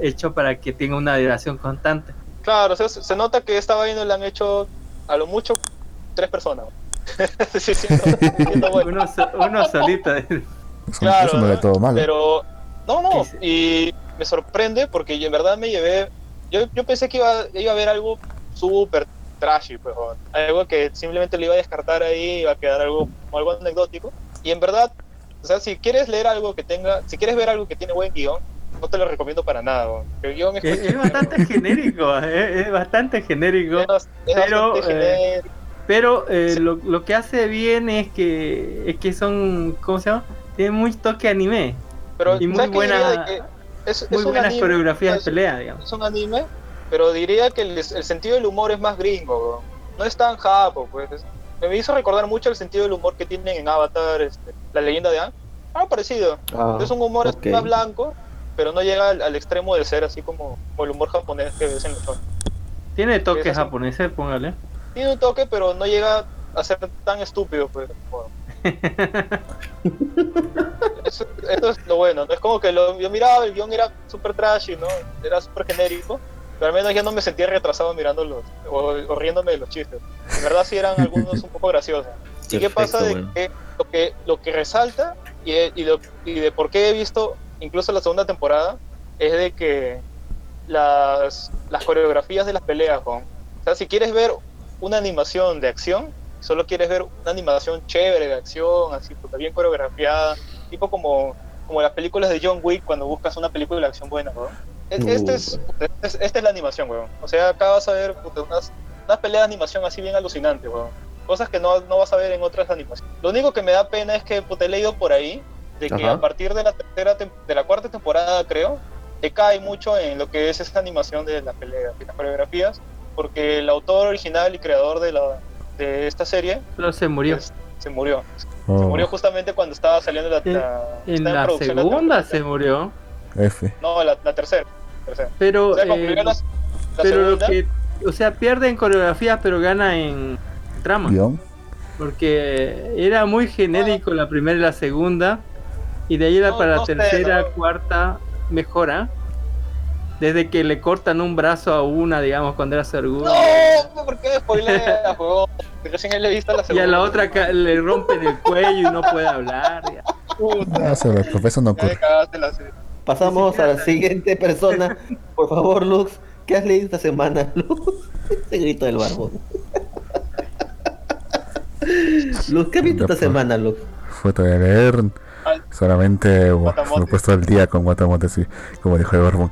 hecho para que tenga una duración constante.
Claro, se, se nota que esta vaina la han hecho a lo mucho tres personas. Sí, bueno.
Uno, so- uno solito.
Claro,
eso no todo mal.
Pero, no, no, y me sorprende porque yo en verdad me llevé, yo, yo pensé que iba, iba a haber algo súper trashy, pues, o algo que simplemente lo iba a descartar ahí, iba a quedar algo, algo anecdótico, y en verdad, o sea, si quieres leer algo que tenga, si quieres ver algo que tiene buen guion, no te lo recomiendo para nada, el guion es,
Es, es bastante genérico, es, es bastante genérico.
es bas- es
pero,
bastante
eh,
genérico.
Pero eh,
Sí.
lo, lo que hace bien es que es que son, ¿cómo se llama? Tiene muy toque anime
pero
y muy
¿sabes qué diría
buena,
es,
muy
es
buenas
anime,
coreografías
es-
de pelea, digamos.
es un anime, pero diría que el, el sentido del humor es más gringo, no es tan japo, pues. Es- me hizo recordar mucho el sentido del humor que tienen en Avatar, este, la leyenda de Aang. Ah, parecido.
Ah,
es un humor
ok.
más blanco, pero no llega al, al extremo de ser así como, como el humor japonés que ves en los.
Tiene toques
así.
japoneses, póngale.
Tiene un toque, pero no llega a ser tan estúpido, pues. Eso, eso es lo bueno, ¿no? Es como que lo, yo miraba, el guion era súper trashy, ¿no? Era súper genérico, pero al menos ya no me sentía retrasado mirándolos o, o riéndome de los chistes. En verdad sí eran algunos un poco graciosos. ¿Y qué pasa de
bueno.
que lo que lo que resalta y, y, lo- y de por qué he visto incluso la segunda temporada es de que las, las coreografías de las peleas. O sea, si quieres ver una animación de acción, solo quieres ver una animación chévere de acción, así, puta, bien coreografiada, tipo como, como las películas de John Wick cuando buscas una película de acción buena, weón. E-
Uh.
Este es, es- esta es la animación, weón. O sea, acá vas a ver puta, unas, unas peleas de animación así bien alucinantes, weón. Cosas que no, no vas a ver en otras animaciones. Lo único que me da pena es que puta, he leído por ahí de que
Ajá.
a partir de la tercera de la cuarta temporada, creo, cae mucho en lo que es esta animación de la pelea, de las coreografías, porque el autor original y creador de la de esta serie
Pero se murió.
pues, se murió.
Oh,
Se murió justamente cuando estaba saliendo la, la-
En la segunda se murió.
F.
No, la, la tercera. tercera.
Pero,
O sea,
eh,
concluyó la, la
pero lo que, o sea, pierde en coreografía, pero gana en trama.
Guión.
Porque era muy genérico la primera y la segunda. Y de ahí la
No,
para
no
la
sé,
tercera,
no.
cuarta, mejora. Desde que le cortan un brazo a una, digamos, cuando era orgullo.
No, ¿por qué spoilea, juego? Recién le he visto la
Y
segunda.
a la otra le rompen el cuello y no puede hablar. ya.
Puta,
se lo profesor no
me
ocurre.
Pasamos a la siguiente persona. Por favor, Lux, ¿qué has leído esta semana, Lux? Ese grito del barbón. Lux, ¿qué has visto esta semana, Lux?
Fue de leer. Solamente me he puesto al día con Guatamote, sí, como dijo el Barbón.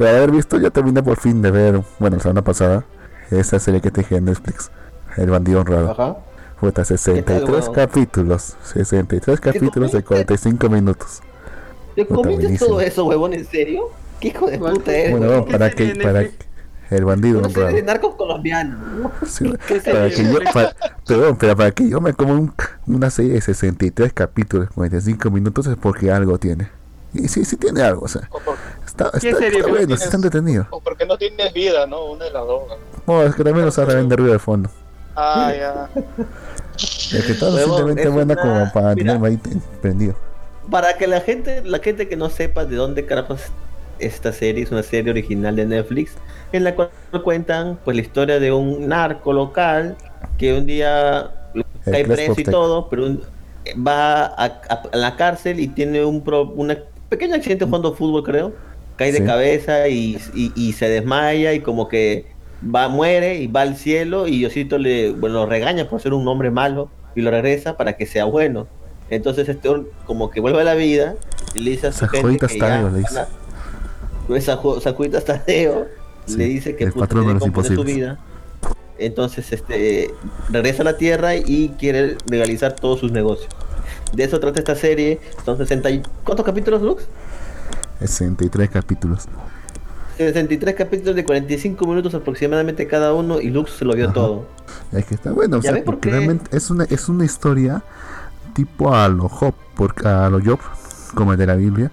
Pero haber visto, ya terminé por fin de ver, bueno, la semana pasada, esa serie que te dije en Netflix, El Bandido Honrado.
Ajá.
Puta, 63
weón?
capítulos, 63 capítulos de 45 minutos.
¿Te comiste todo eso, huevón? ¿En serio? ¿Qué hijo de puta eres?
Bueno, para que,
de
para el bandido
Una serie de
honrado.
narcos colombianos. ¿no?
Sí,
¿Qué
para que
de
yo, para, perdón, pero para que yo me como un- una serie de 63 capítulos, 45 minutos es porque algo tiene. Y sí, sí tiene algo, o sea,
Por-
está,
¿Qué
está,
serie
está
fue?
bueno, sí está entretenido.
o porque no tienes vida, ¿no? Una de las dos.
No, es que también lo saben de ruido de fondo.
Ah, ya.
Es que está suficientemente
es
buena
una-
como para
mira.
tenerme ahí prendido.
Para que la gente, la gente que no sepa de dónde carajos esta serie es una serie original de Netflix, en la cual cuentan pues la historia de un narco local que un día cae
Crespo
preso y todo, pero un- va a, a- a la cárcel y tiene un pro- una pequeño accidente jugando fútbol, creo. Cae de
Sí.
cabeza y, y- y se desmaya y como que va, muere y va al cielo y Diosito le bueno, lo regaña por ser un hombre malo y lo regresa para que sea bueno. Entonces este como que vuelve a la vida y le dice a su gente que ya
le dice.
Tadeo
Sí,
le dice que puta, tiene componer su vida. Entonces este regresa a la tierra y quiere legalizar todos sus negocios. De eso trata esta serie. Son 60 y... ¿Cuántos capítulos, Lux?
63 capítulos.
63 capítulos de 45 minutos aproximadamente cada uno y Lux se lo vio
Ajá.
todo.
Es que está bueno, o sea, porque realmente es una, es una historia tipo a lo Job, porque a lo Job, como el de la Biblia,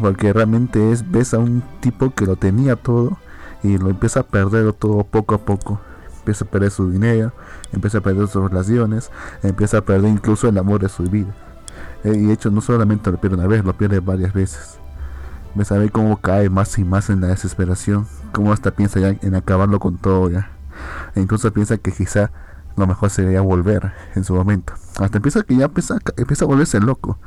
porque realmente es, ves a un tipo que lo tenía todo y lo empieza a perder todo poco a poco. Empieza a perder su dinero, empieza a perder sus relaciones, empieza a perder incluso el amor de su vida. Eh, y de hecho no solamente lo pierde una vez, lo pierde varias veces. Ves a ver cómo cae más y más en la desesperación, cómo hasta piensa ya en acabarlo con todo ya. E incluso piensa que quizá lo mejor sería volver en su momento. Hasta empieza que ya empieza, empieza a volverse loco.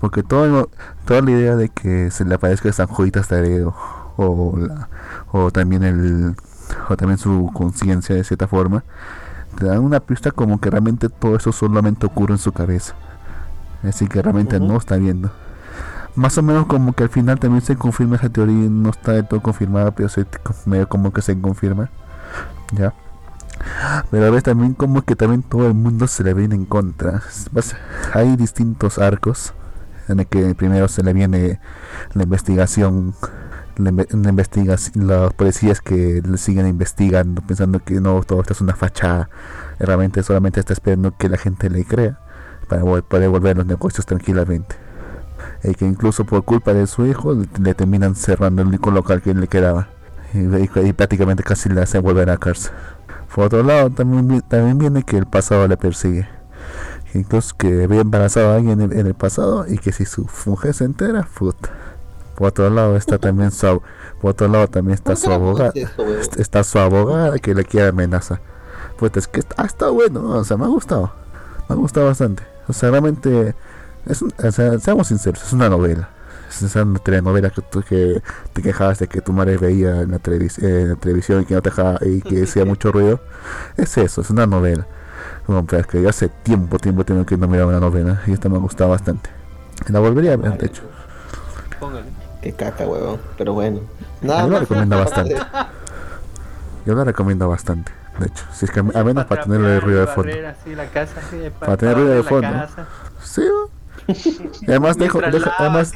Porque todo, toda la idea de que se le aparezca San Juditas Tadeo o, la- o también el o también su conciencia de cierta forma te dan una pista como que realmente todo eso solamente ocurre en su cabeza. Así que realmente
Ujú.
no está viendo. Más o menos como que al final también se confirma esa teoría, no está del todo confirmada, pero se, medio como que se confirma. ¿Ya? Pero a veces también como que también todo el mundo se le viene en contra. Hay distintos arcos en el que primero se le viene la investigación, la, inve- la investigación, policías que le siguen investigando pensando que no, todo esto es una fachada. Realmente solamente está esperando que la gente le crea para poder volver a los negocios tranquilamente. Y que incluso por culpa de su hijo le, terminan cerrando el único local que le quedaba. Y, y- y prácticamente casi le hacen volver a cárcel. Por otro lado, también, también viene que el pasado le persigue. Incluso que había embarazado a alguien en, en el pasado y que si su mujer se entera, puta. Por otro lado está también su por otro lado también está
¿Por qué
su abogada. Está su abogada que le quiere amenazar. Pues es que ha estado bueno, o sea, me ha gustado. Me ha gustado bastante. O sea, realmente es un- o sea, seamos sinceros, es una novela. Es esa telenovela que tú que te quejabas de que tu madre veía en la, televis- en la televisión y que no te dejaba y que hacía mucho ruido. Es eso, es una novela. Bueno, pero es que yo hace tiempo, tiempo, tiempo que no miraba una novela y esta me ha gustado bastante. La volvería a ver, de hecho.
Póngale.
Qué caca, huevón. Pero bueno. Nada
mí me
más.
recomienda bastante. Yo la recomiendo bastante, de hecho. Si es que a menos para tenerle
trapear
ruido de fondo.
barrer así la casa, así,
Para tener ruido de
la
fondo.
casa.
Sí, además dejo, además, además-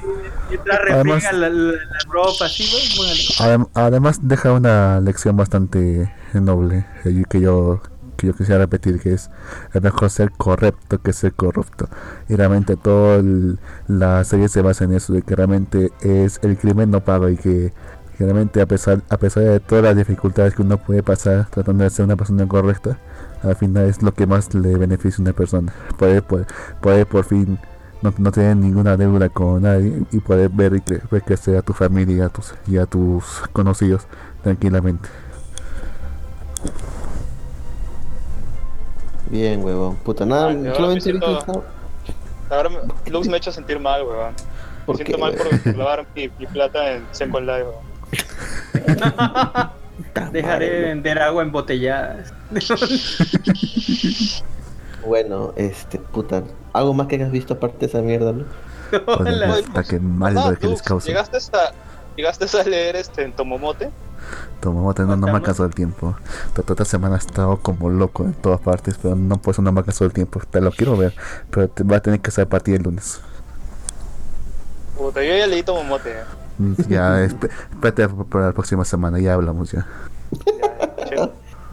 refriega la, la- la ropa así, güey, póngale.
adem- además deja una lección bastante noble eh, que yo que yo quisiera repetir que es es mejor ser correcto que ser corrupto y realmente toda la serie se basa en eso de que realmente es el crimen no paga y que, realmente a pesar a pesar de todas las dificultades que uno puede pasar tratando de ser una persona correcta al final es lo que más le beneficia a una persona poder poder, poder por fin no, no tener ninguna deuda con nadie y poder ver y crecer a tu familia y a tus, y a tus conocidos tranquilamente.
Bien, huevón. Puta, nada.
Ay,
solamente
me siento-
ahorita estaba-
Ahora me- Lux me ha hecho sentir mal, weón. Me
¿Por
siento
qué,
mal por lavar mi, mi plata en Second Life.
Puta
Dejaré de vender agua embotellada.
Bueno, este, puta. ¿Algo más que hayas visto aparte de esa mierda, no?
Hola.
puta, qué mal
Ah,
que les causa.
¿Llegaste a, llegaste a leer este en Tomomote?
Toma, mate, no, no me cansado el tiempo. Toda esta semana he estado como loco en todas partes, pero no por eso no me ha cansado el tiempo. Pero lo quiero ver, pero te va a tener que ser a partir del lunes.
Puta, yo ya leí Tomomote.
Mm, Ya, esp- espérate para la próxima semana, ya hablamos ya.
Ya, che,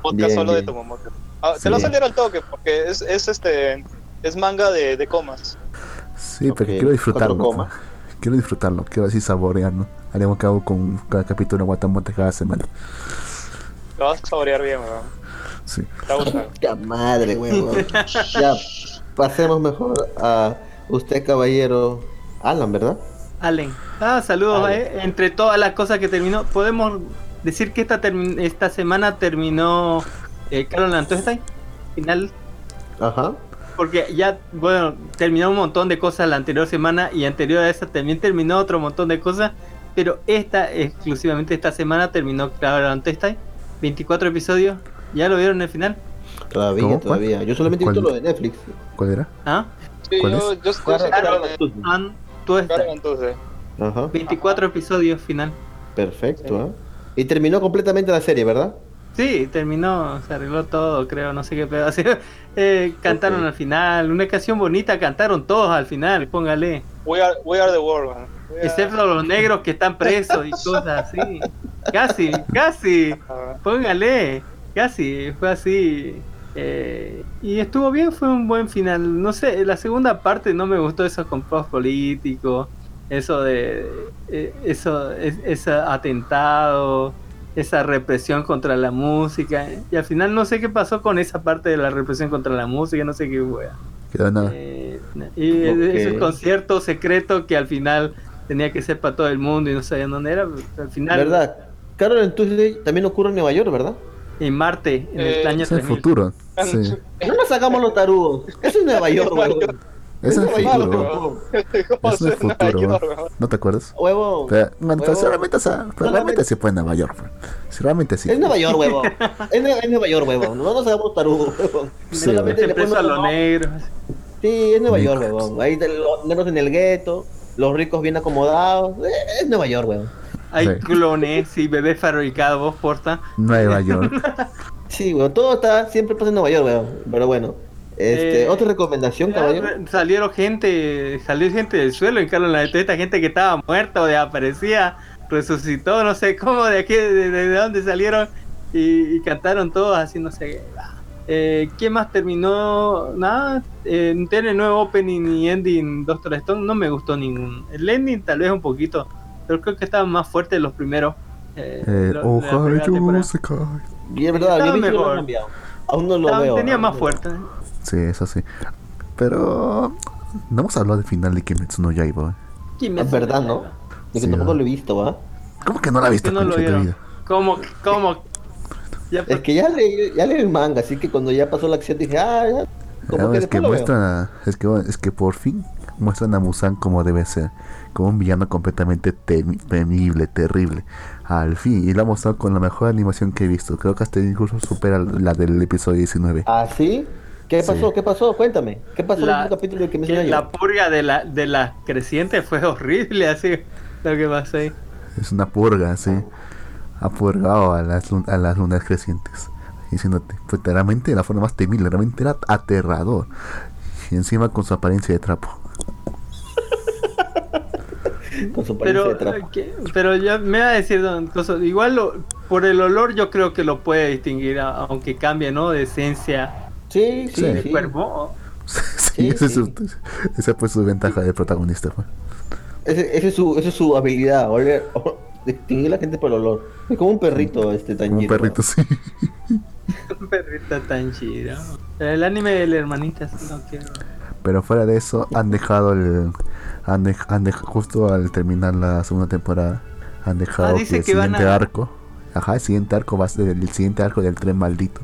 Podcast
Bien,
solo de. Tomomote. Ah,
Sí.
Se lo va a salir al toque porque es, es este es manga de, de comas.
Sí, pero quiero disfrutarlo. Quiero disfrutarlo, quiero así saborearlo. Haremos que hago con cada capítulo de Guatamote cada semana.
Lo vas a saborear bien, weón.
Sí.
Te va a gustar.
¡Qué madre, huevón! ya, pasemos mejor a usted, caballero Alan, ¿verdad?
Allen. Ah, saludos.
Allen.
eh. Entre todas las cosas que terminó, podemos decir que esta, esta semana terminó eh, Carol Antoestein. Final.
Ajá.
Porque ya, bueno, terminó un montón de cosas la anterior semana y anterior a esa también terminó otro montón de cosas. Pero esta, exclusivamente esta semana, terminó Carol Antoestein. 24 episodios. ¿Ya lo vieron el final?
Todavía,
¿Cómo?
todavía. Yo solamente he visto lo de Netflix.
¿Cuál era?
¿Ah?
Sí,
¿Cuál
yo,
Claro,
entonces.
Ajá.
24 episodios final.
Perfecto, ¿ah? Y terminó completamente la serie, ¿verdad?
Sí, terminó, se arregló todo, creo, no sé qué pedo. Así, eh, cantaron al final, una canción bonita, cantaron todos al final, póngale.
We are, we are the world, man. We are-
Excepto los negros que están presos y cosas así. Casi, casi, póngale, casi, fue así. Eh, y estuvo bien, fue un buen final. No sé, la segunda parte no me gustó esos complots políticos, eso de, eh, eso, es- ese atentado, esa represión contra la música. Y al final no sé qué pasó con esa parte de la represión contra la música, no sé qué wea.
Quedó nada.
Eh, y
Ok.
ese concierto secreto que al final tenía que ser para todo el mundo y no sabían dónde era. Al final,
¿Verdad? Carol en Tuesday también ocurre en Nueva York, ¿verdad?
en Marte, en el
Eh,
año
Es el
3000.
futuro. Sí.
No nos sacamos los tarugos. Eso es Nueva York, huevón.
Es el futuro.
¿Cómo
Es el futuro. ¿No te acuerdas?
Huevón.
Pero, bueno,
Huevón.
realmente, o sea, pero realmente sí fue en Nueva York. Sí, realmente sí.
Es Nueva York, huevón. Es, Nue- es Nueva York, huevón. No nos hagamos tarugos, huevón.
Sí,
Solamente
Se
le
preso a
ponemos-
los negros.
Sí, es Nueva York, huevón. Ahí los negros en el gueto, los ricos bien acomodados. Eh, Es Nueva York, huevón.
Hay
Sí.
clones y bebés fabricados, porta.
Nueva York.
Sí, huevón. Todo está, siempre pasa en Nueva York, huevón. Pero bueno. Este,
Eh,
otra recomendación, caballero.
Salieron gente, salió gente del suelo en Carlos la esta gente que estaba muerta o desaparecía, resucitó, no sé cómo, de aquí, de, de- de dónde salieron y, y cantaron todos así, no sé. Eh, ¿Qué más terminó? Nada, eh, no tiene nuevo opening ni ending Doctor Stone, no me gustó ningún. El ending tal vez un poquito, pero creo que estaban más fuertes los primeros. eh,
El
lo- de la primera
ojalá
temporada.
se cae.
Y es verdad,
estaba
lo
mejor.
Aún no lo
Estaban-
veo.
tenía más
no-
fuerte.
Sí, eso sí. Pero no hemos hablado del final de Kimetsu no Yaiba. ¿eh?
Es verdad, ¿no? De que
Sí,
tampoco
¿no?
lo he visto, ¿va?
¿Cómo que no la viste
que no lo
vida?
¿Cómo? ¿Cómo? Ya,
Es que ya leí, ya leí el manga, así que cuando ya pasó la acción dije, ah, ya. Como
Ah,
que
es que muestran a- es que es que por fin muestran a Musan como debe ser, como un villano completamente temi- temible, terrible. Al fin, y lo ha mostrado con la mejor animación que he visto. Creo que hasta incluso supera la del episodio 19.
¿Ah, sí? ¿Qué
Sí.
pasó? ¿Qué pasó? Cuéntame. ¿Qué pasó en
La-
el capítulo que me
que la purga de la de la creciente fue horrible así lo que pasó ahí
Es una purga, sí. Ha purgado a las, a las lunas crecientes. Diciéndote, pues realmente la forma más temible, realmente era aterrador. Y encima con su apariencia de trapo.
Con su
pero
apariencia de trapo.
eh, que- pero ya me va a decir don Coso, igual lo- por el olor yo creo que lo puede distinguir aunque cambie no de esencia
Sí, sí,
Sí.
de
sí.
cuerpo
sí,
Sí,
ese es
sí.
su- esa fue su ventaja de protagonista. pues.
Ese, ese es su, esa es su habilidad, oler, o- distinguir a la gente por el olor. Es como un perrito este tan
Como un perrito, sí.
un perrito tan chido el anime del hermanita sí no quiero
Pero fuera de eso, han dejado el. Han, dej- han dej- justo al terminar la segunda temporada, han dejado
Ah,
que el
que van
siguiente
a-
arco. Ajá, el siguiente arco va a ser el siguiente arco del tren maldito.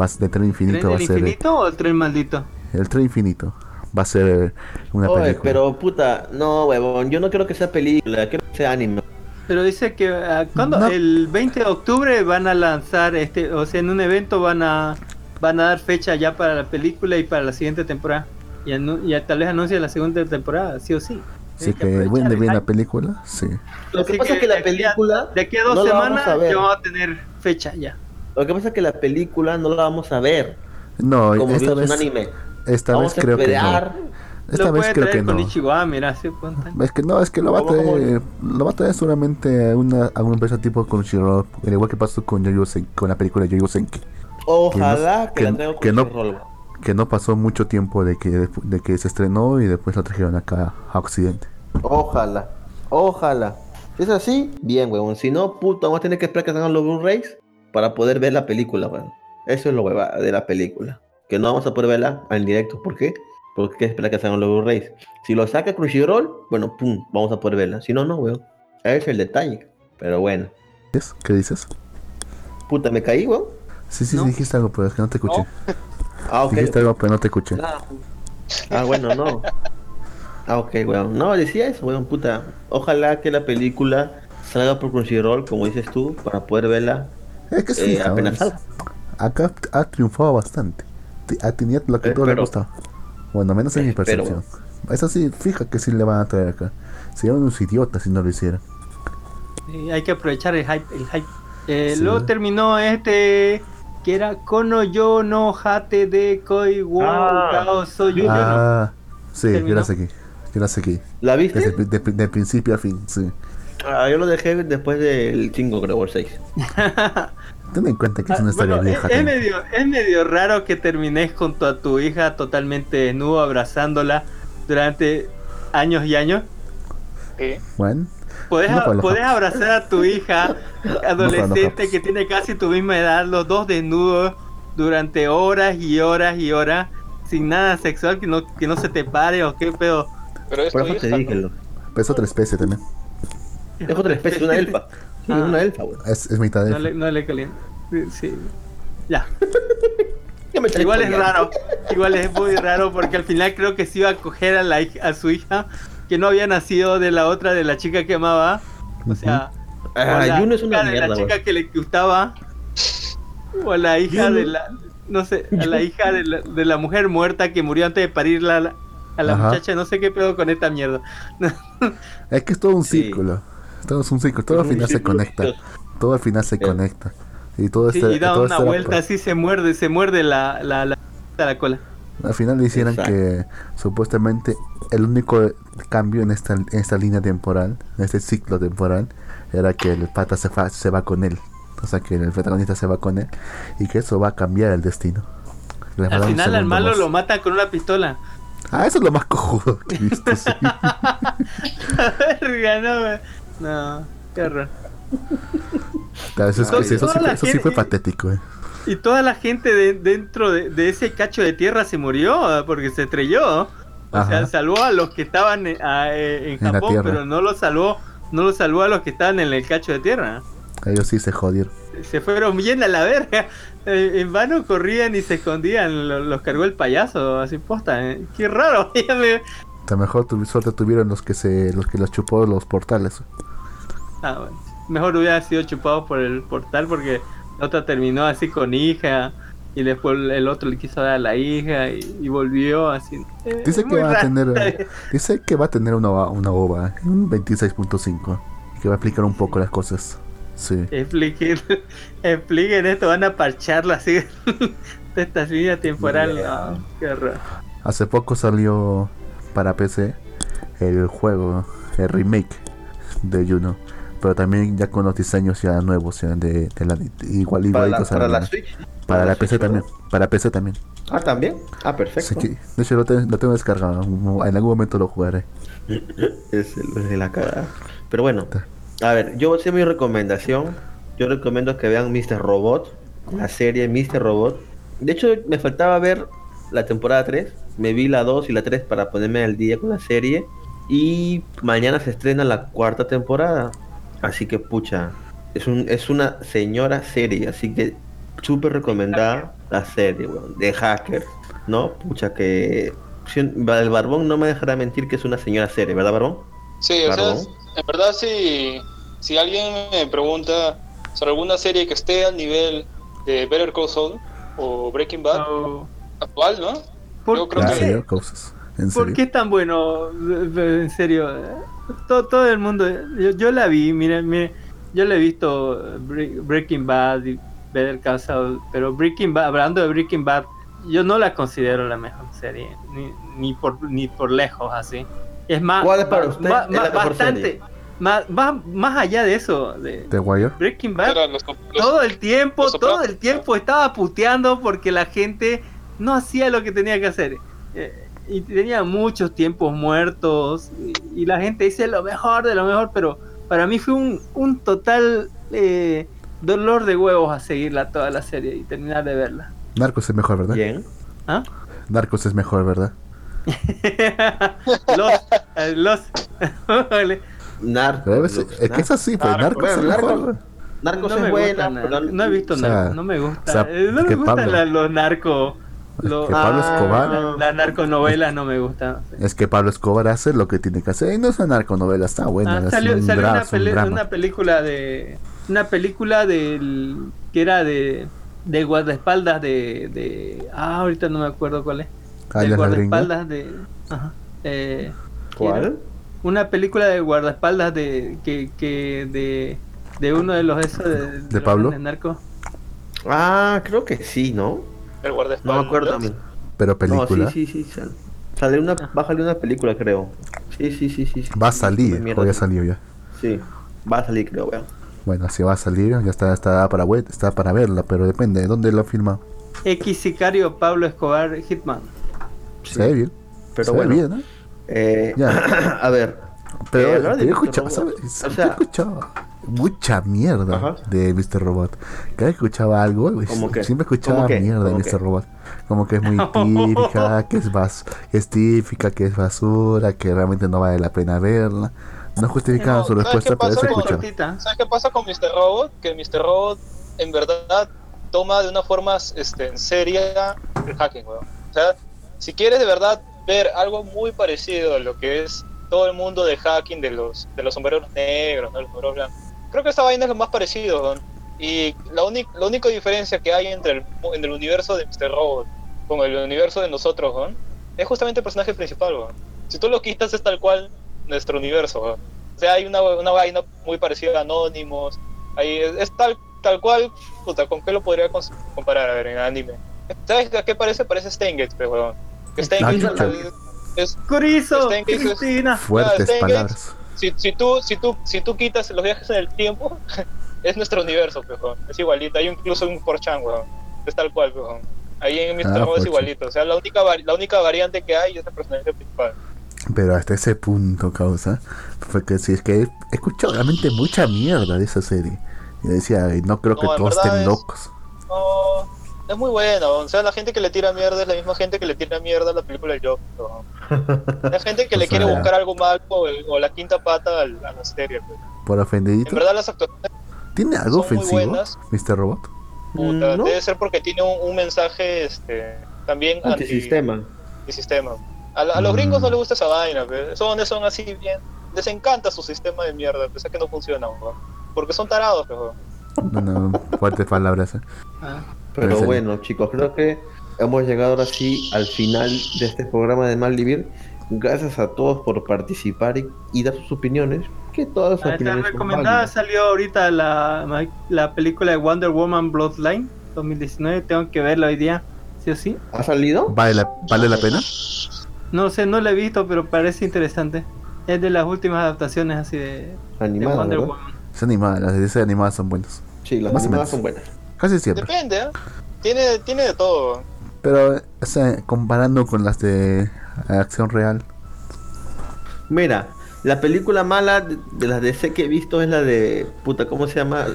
Va a ser, del tren infinito
¿Tren
va a
del
ser.
infinito o el tren maldito?
El tren infinito va a ser una
Oye,
película.
pero puta, no, huevón, yo no quiero que sea película, quiero que sea anime.
Pero dice que ah, cuando
No.
el 20 de octubre van a lanzar este, o sea, en un evento van a van a dar fecha ya para la película y para la siguiente temporada. Y, anu- y tal vez anuncia la segunda temporada, sí o sí.
Así
Tienen
que vende
el
bien la película, sí.
Lo que
Así
pasa es que la película,
de aquí a dos
no
semanas ya vamos a tener fecha ya.
lo que pasa es que la película no la vamos a ver
No,
como
esta vez,
un anime.
esta
vamos
vez
a
creo que
esperar
Esta
lo
vez
puede
creo
traer
que
con
no.
Mira, sí, pues,
Es que no, es que lo va a traer, lo va a traer solamente a una, a una empresa tipo Crunchyroll, al igual que pasó con Yoyo Sen- con la película Yoyo Senki,
Ojalá que,
que-
la traigan con
que no-. Que no pasó mucho tiempo de que de que se estrenó y después lo trajeron acá a Occidente.
Ojalá. Ojalá. Si es así, bien, weón. Si no, puto, vamos a tener que esperar que salgan los Blu-rays para poder ver la película, weón. Eso es lo hueva de la película. Que no vamos a poder verla en directo. ¿Por qué? Porque hay que esperar que salgan los Blu-rays. Si lo saca Crunchyroll, bueno, pum, vamos a poder verla. Si no, no, weón. Ese es el detalle. Pero bueno.
¿Qué dices?
Puta, me caí, weón.
Sí, sí,
¿No?
sí, dijiste algo, pero es que no te escuché.
Ah, ok.
Dijiste algo, pero no te escuché.
Ah, ah, bueno, no. Ah, ok, weón. No, decía eso, weón, puta. Ojalá que la película salga por Crunchyroll, como dices tú, para poder verla
Es que
eh,
sí,
apenas
es-
salga.
acá ha triunfado bastante. Ti- Ha tenido lo que
Eh,
todo le gusta. Bueno, menos en mi
Espero.
percepción. Eso sí, fija que sí le van a traer acá. Serían unos idiotas si no lo hicieran.
Sí, hay que aprovechar el hype. El hype. Eh,
Sí.
Luego terminó este que era Kono yo no hate de koi wo
Ah.
kao soy yo.
Ah, sí, yo
¿Terminó?
la seguí. Yo la seguí.
¿La viste?
Desde, de, de principio a fin, sí.
Ah, yo lo dejé después del 5, creo, o el 6.
Ten en cuenta que es
Ah,
una historia
bueno,
vieja.
es, es medio, es medio raro que termines junto a tu hija totalmente desnudo abrazándola durante años y años.
Sí.
Bueno, No
podés
japos.
abrazar a tu hija
los
adolescente que tiene casi tu misma edad, los dos desnudos durante horas y horas y horas sin nada sexual que no, que no se te pare o qué pedo.
Pero es
Por eso te dije, lo.
es otra especie también.
Es otra especie, una elfa. Sí,
Ah.
una elfa, weón.
Es, es mitad de.
No le, no le calienta. Sí, sí. Ya. Igual es raro. Igual es muy raro porque al final creo que se iba a coger a, la, a su hija que no había nacido de la otra, de la chica que amaba. O sea,
Ah,
o la
Juno es una
hija de
mierda,
la chica que le gustaba. O a la hija
Juno.
de la. No sé, a la hija de la, de la mujer muerta que murió antes de parirla a la, la
Ajá.
muchacha. No sé qué pedo con esta mierda.
Es que es todo un
Sí.
círculo. Todo es un círculo. Todo al
Es
final se conecta. Todo al final se
Bien.
conecta. Y todo
Sí,
este,
y da
todo
una
este
vuelta así, se muerde, se muerde la, la, la, la cola.
Al final le hicieron
Exacto.
que supuestamente el único cambio en esta, en esta línea temporal, en este ciclo temporal, era que el pata se, fa- se va con él. O sea, que el protagonista se va con él y que eso va a cambiar el destino. Les
Al final al malo
más.
lo mata con una pistola.
Ah, eso es lo más cojudo que he visto. sí.
Verga, no, me- no, qué horror.
Claro, eso, es- sí, eso sí eso fue patético. eh.
Y toda la gente de- dentro de, de ese cacho de tierra se murió porque se estrelló. O sea, salvó a los que estaban en, a- eh, en Japón, pero no lo salvó, no lo salvó a los que estaban en el cacho de tierra.
Ellos sí se jodieron.
Se fueron bien a la verga. Eh, en vano corrían y se escondían, lo- los, cargó el payaso, así posta. eh. Qué raro.
A lo mejor tu- suerte tuvieron los que se los que los chupó los portales.
Ah, bueno. Mejor hubiera sido chupado por el portal porque la otra terminó así con hija y después el otro le quiso dar a la hija y, y volvió así. Eh,
Dice que va a tener dice que va a tener una, una ova, un 26.5, que va a explicar un poco las cosas. Sí.
Expliquen, expliquen esto, van a parcharlo así de esta línea temporal.
Yeah.
No, qué horror.
Hace poco salió para PC el juego, el remake de Juno, pero también ya con los diseños ya nuevos, ya de, de la, igual
Para la,
igualitos
para la
anime.
Switch.
Para la PC
Switch,
también,
¿verdad?
para PC también.
Ah, también. Ah, perfecto.
de hecho lo, te- lo tengo descargado, en algún momento lo jugaré.
Es de la cara. Pero bueno, a ver, yo hacer mi recomendación. Yo recomiendo que vean Mr. Robot, la serie Mr. Robot. De hecho, me faltaba ver la temporada 3. Me vi la 2 y la 3 para ponerme al día con la serie. Y mañana se estrena la cuarta temporada. Así que, pucha, es, un, es una señora serie. Así que, súper recomendada la serie, weón, de hacker. ¿No? Pucha, que. si- El Barbón no me dejará mentir que es una señora serie, ¿verdad, Barbón?
Sí, o sea, en verdad si, si alguien me pregunta sobre alguna serie que esté al nivel de Better Call Saul o Breaking Bad,
No.
actual, ¿no?
¿Por
Yo creo
¿En
que-?
Cosas. ¿En
¿Por qué es tan bueno? En serio. Todo, todo el mundo. Yo, yo la vi, miren, miren. Yo la he visto Bre- Breaking Bad y Better Call Saul, Pero Breaking Bad, hablando de Breaking Bad, yo no la considero la mejor serie, ni, ni por ni por lejos así. Es más,
¿Cuál es para
va-
usted
va-
es la
va-
mejor
bastante,
serie?
más, más allá de eso, de
The Wire.
Breaking Bad.
Eran los- los-
todo el tiempo,
Los
todo el tiempo estaba puteando porque la gente no hacía lo que tenía que hacer. Eh, y tenía muchos tiempos muertos y, y la gente dice lo mejor de lo mejor, pero para mí fue un, un total eh, dolor de huevos a seguirla toda la serie y terminar de verla.
Narcos es mejor, ¿verdad?
Bien.
¿Ah?
Narcos es mejor, ¿verdad?
los, eh, los, Vale.
Narcos.
Es, que es así, pues.
Narcos.
Narcos es mejor.
Narcos- Narcos
no
es
me
buena,
na- no he visto
o sea,
narco, no me gusta.
o sea,
eh, no me gustan los narcos. Los,
que Pablo
Ah,
Escobar.
la, la narconovela no me gusta.
Es que Pablo Escobar hace lo que tiene que hacer. Y no es una narconovela, está buena.
Ah,
es
salió
un
salió
dra-
una,
es un
peli-
drama.
una película de. Una película del. que era de. del guardaespaldas de. de ah, ahorita no me acuerdo cuál es.
La gringa.
guardaespaldas de. Ajá. Eh,
¿Cuál?
una película de guardaespaldas de. que. que de. de uno de los esos de.
¿De
los
Pablo?
narcos.
Ah, creo que sí, ¿no?
El
No
guardaespaldas.
me acuerdo también.
Pero película.
No, sí, sí, sí. sal- Sale una, va a salir una película, creo. Sí, sí, sí, sí. sí.
Va a salir, o ya
sí.
salió ya.
Sí, va a salir, creo, weón.
Bueno, si va a salir, ya está, está para web, está para verla, pero depende de dónde lo filma.
X Sicario Pablo Escobar Hitman.
Se ve bien.
Pero
se
bueno,
ve bien, ¿no?
eh,
Ya.
a ver.
Pero
eh, hablar de
escuchado.
O sea-
escuchado mucha mierda
Ajá.
de Mr. Robot. Cada vez que escuchaba algo, siempre escuchaba mierda de
¿Cómo
Mr.
qué?
Robot. Como que es muy típica, que es, bas que es típica, que es basura, que realmente no vale la pena verla. No justificaban
No,
su
¿sabes
respuesta, pero eso escuchaba.
¿Sabes qué pasa con Mr. Robot? Que Mr. Robot en verdad toma de una forma este, seria el hacking, weón. O sea, si quieres de verdad ver algo muy parecido a lo que es todo el mundo de hacking de los, de los sombreros negros, ¿no? los sombreros blancos, creo que esta vaina es lo más parecido, weón. Y la, la única diferencia que hay entre el, en el universo de Mr. Robot con el universo de nosotros, weón, es justamente el personaje principal, weón. Si tú lo quitas es tal cual nuestro universo, weón. O sea, hay una, una vaina muy parecida a Anonymous. Ahí es, es tal, tal cual, puta, ¿con qué lo podría comparar a ver en anime? ¿Sabes a qué parece? Parece Steingate, pero weón. Steingate. Es,
Curizo,
que eso es-
Cristina.
Fuertes palabras.
si, si tú, si tú, si tú quitas los viajes en el tiempo, es nuestro universo, weón. Es igualito. Hay incluso un 4chan, weón. Es tal cual, weón. Ahí en Mr.
Ah,
es
4chan.
igualito. O sea, la única, la única variante que hay es el personaje principal.
Pero hasta ese punto, causa, fue que si es que he escuchado realmente mucha mierda de esa serie. Y decía, "Ay, no creo que
No, en
todos estén
es-
locos.
No, es muy bueno. O sea, la gente que le tira mierda es la misma gente que le tira mierda a la película del Joker. weón. La gente que le quiere
sea-
buscar algo malo o, el- o la quinta pata al- a la serie. pues.
Por ofendidito.
En verdad, las actuaciones
¿Tiene algo
son muy
ofensivo,
buenas.
Mr. Robot?
puta,
¿No?
debe ser porque tiene un, un mensaje este, también anti-
Antisistema.
antisistema. A, la- a los
Mm.
gringos no les gusta esa vaina, pe. son, son así bien. Les encanta su sistema de mierda, pese a que no funciona, weón. porque son tarados. weón.
No, no, fuertes palabras. ¿eh?
Ah,
Pero bueno, chicos, creo que hemos llegado ahora sí al final de este programa de Malvivir. Gracias a todos por participar y, y dar sus opiniones. Que todas las
Ah,
opiniones son
recomendada
válidas.
salió ahorita la, la película de Wonder Woman Bloodline 2019. Tengo que verla hoy día, sí o sí.
¿Ha salido?
¿Vale la, ¿Vale la pena?
No sé, no la he visto, pero parece interesante. Es de las últimas adaptaciones así de, de
Animada,
Wonder
¿verdad?
Woman.
Es animada, las de animadas son buenas.
Sí, las
Más
animadas son buenas.
Casi siempre.
Depende, ¿eh? tiene, tiene de todo.
Pero, o sea, comparando con las de acción real.
Mira, la película mala de, de las DC que he visto es la de. Puta, ¿cómo se llama?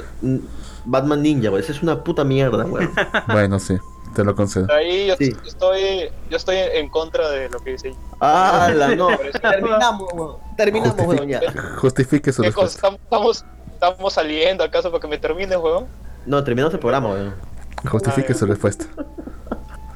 Batman Ninja, güey. Esa es una puta mierda, güey.
Bueno, sí, te lo concedo.
Ahí yo
Sí.
estoy yo estoy en contra de lo que dice.
Ah, la no. Terminamos, güey. Terminamos,
Justific-
weón, ya.
Justifique su respuesta.
Estamos, estamos, estamos saliendo acaso para que me termine, weón.
No, terminamos el programa, weón.
Justifique su respuesta.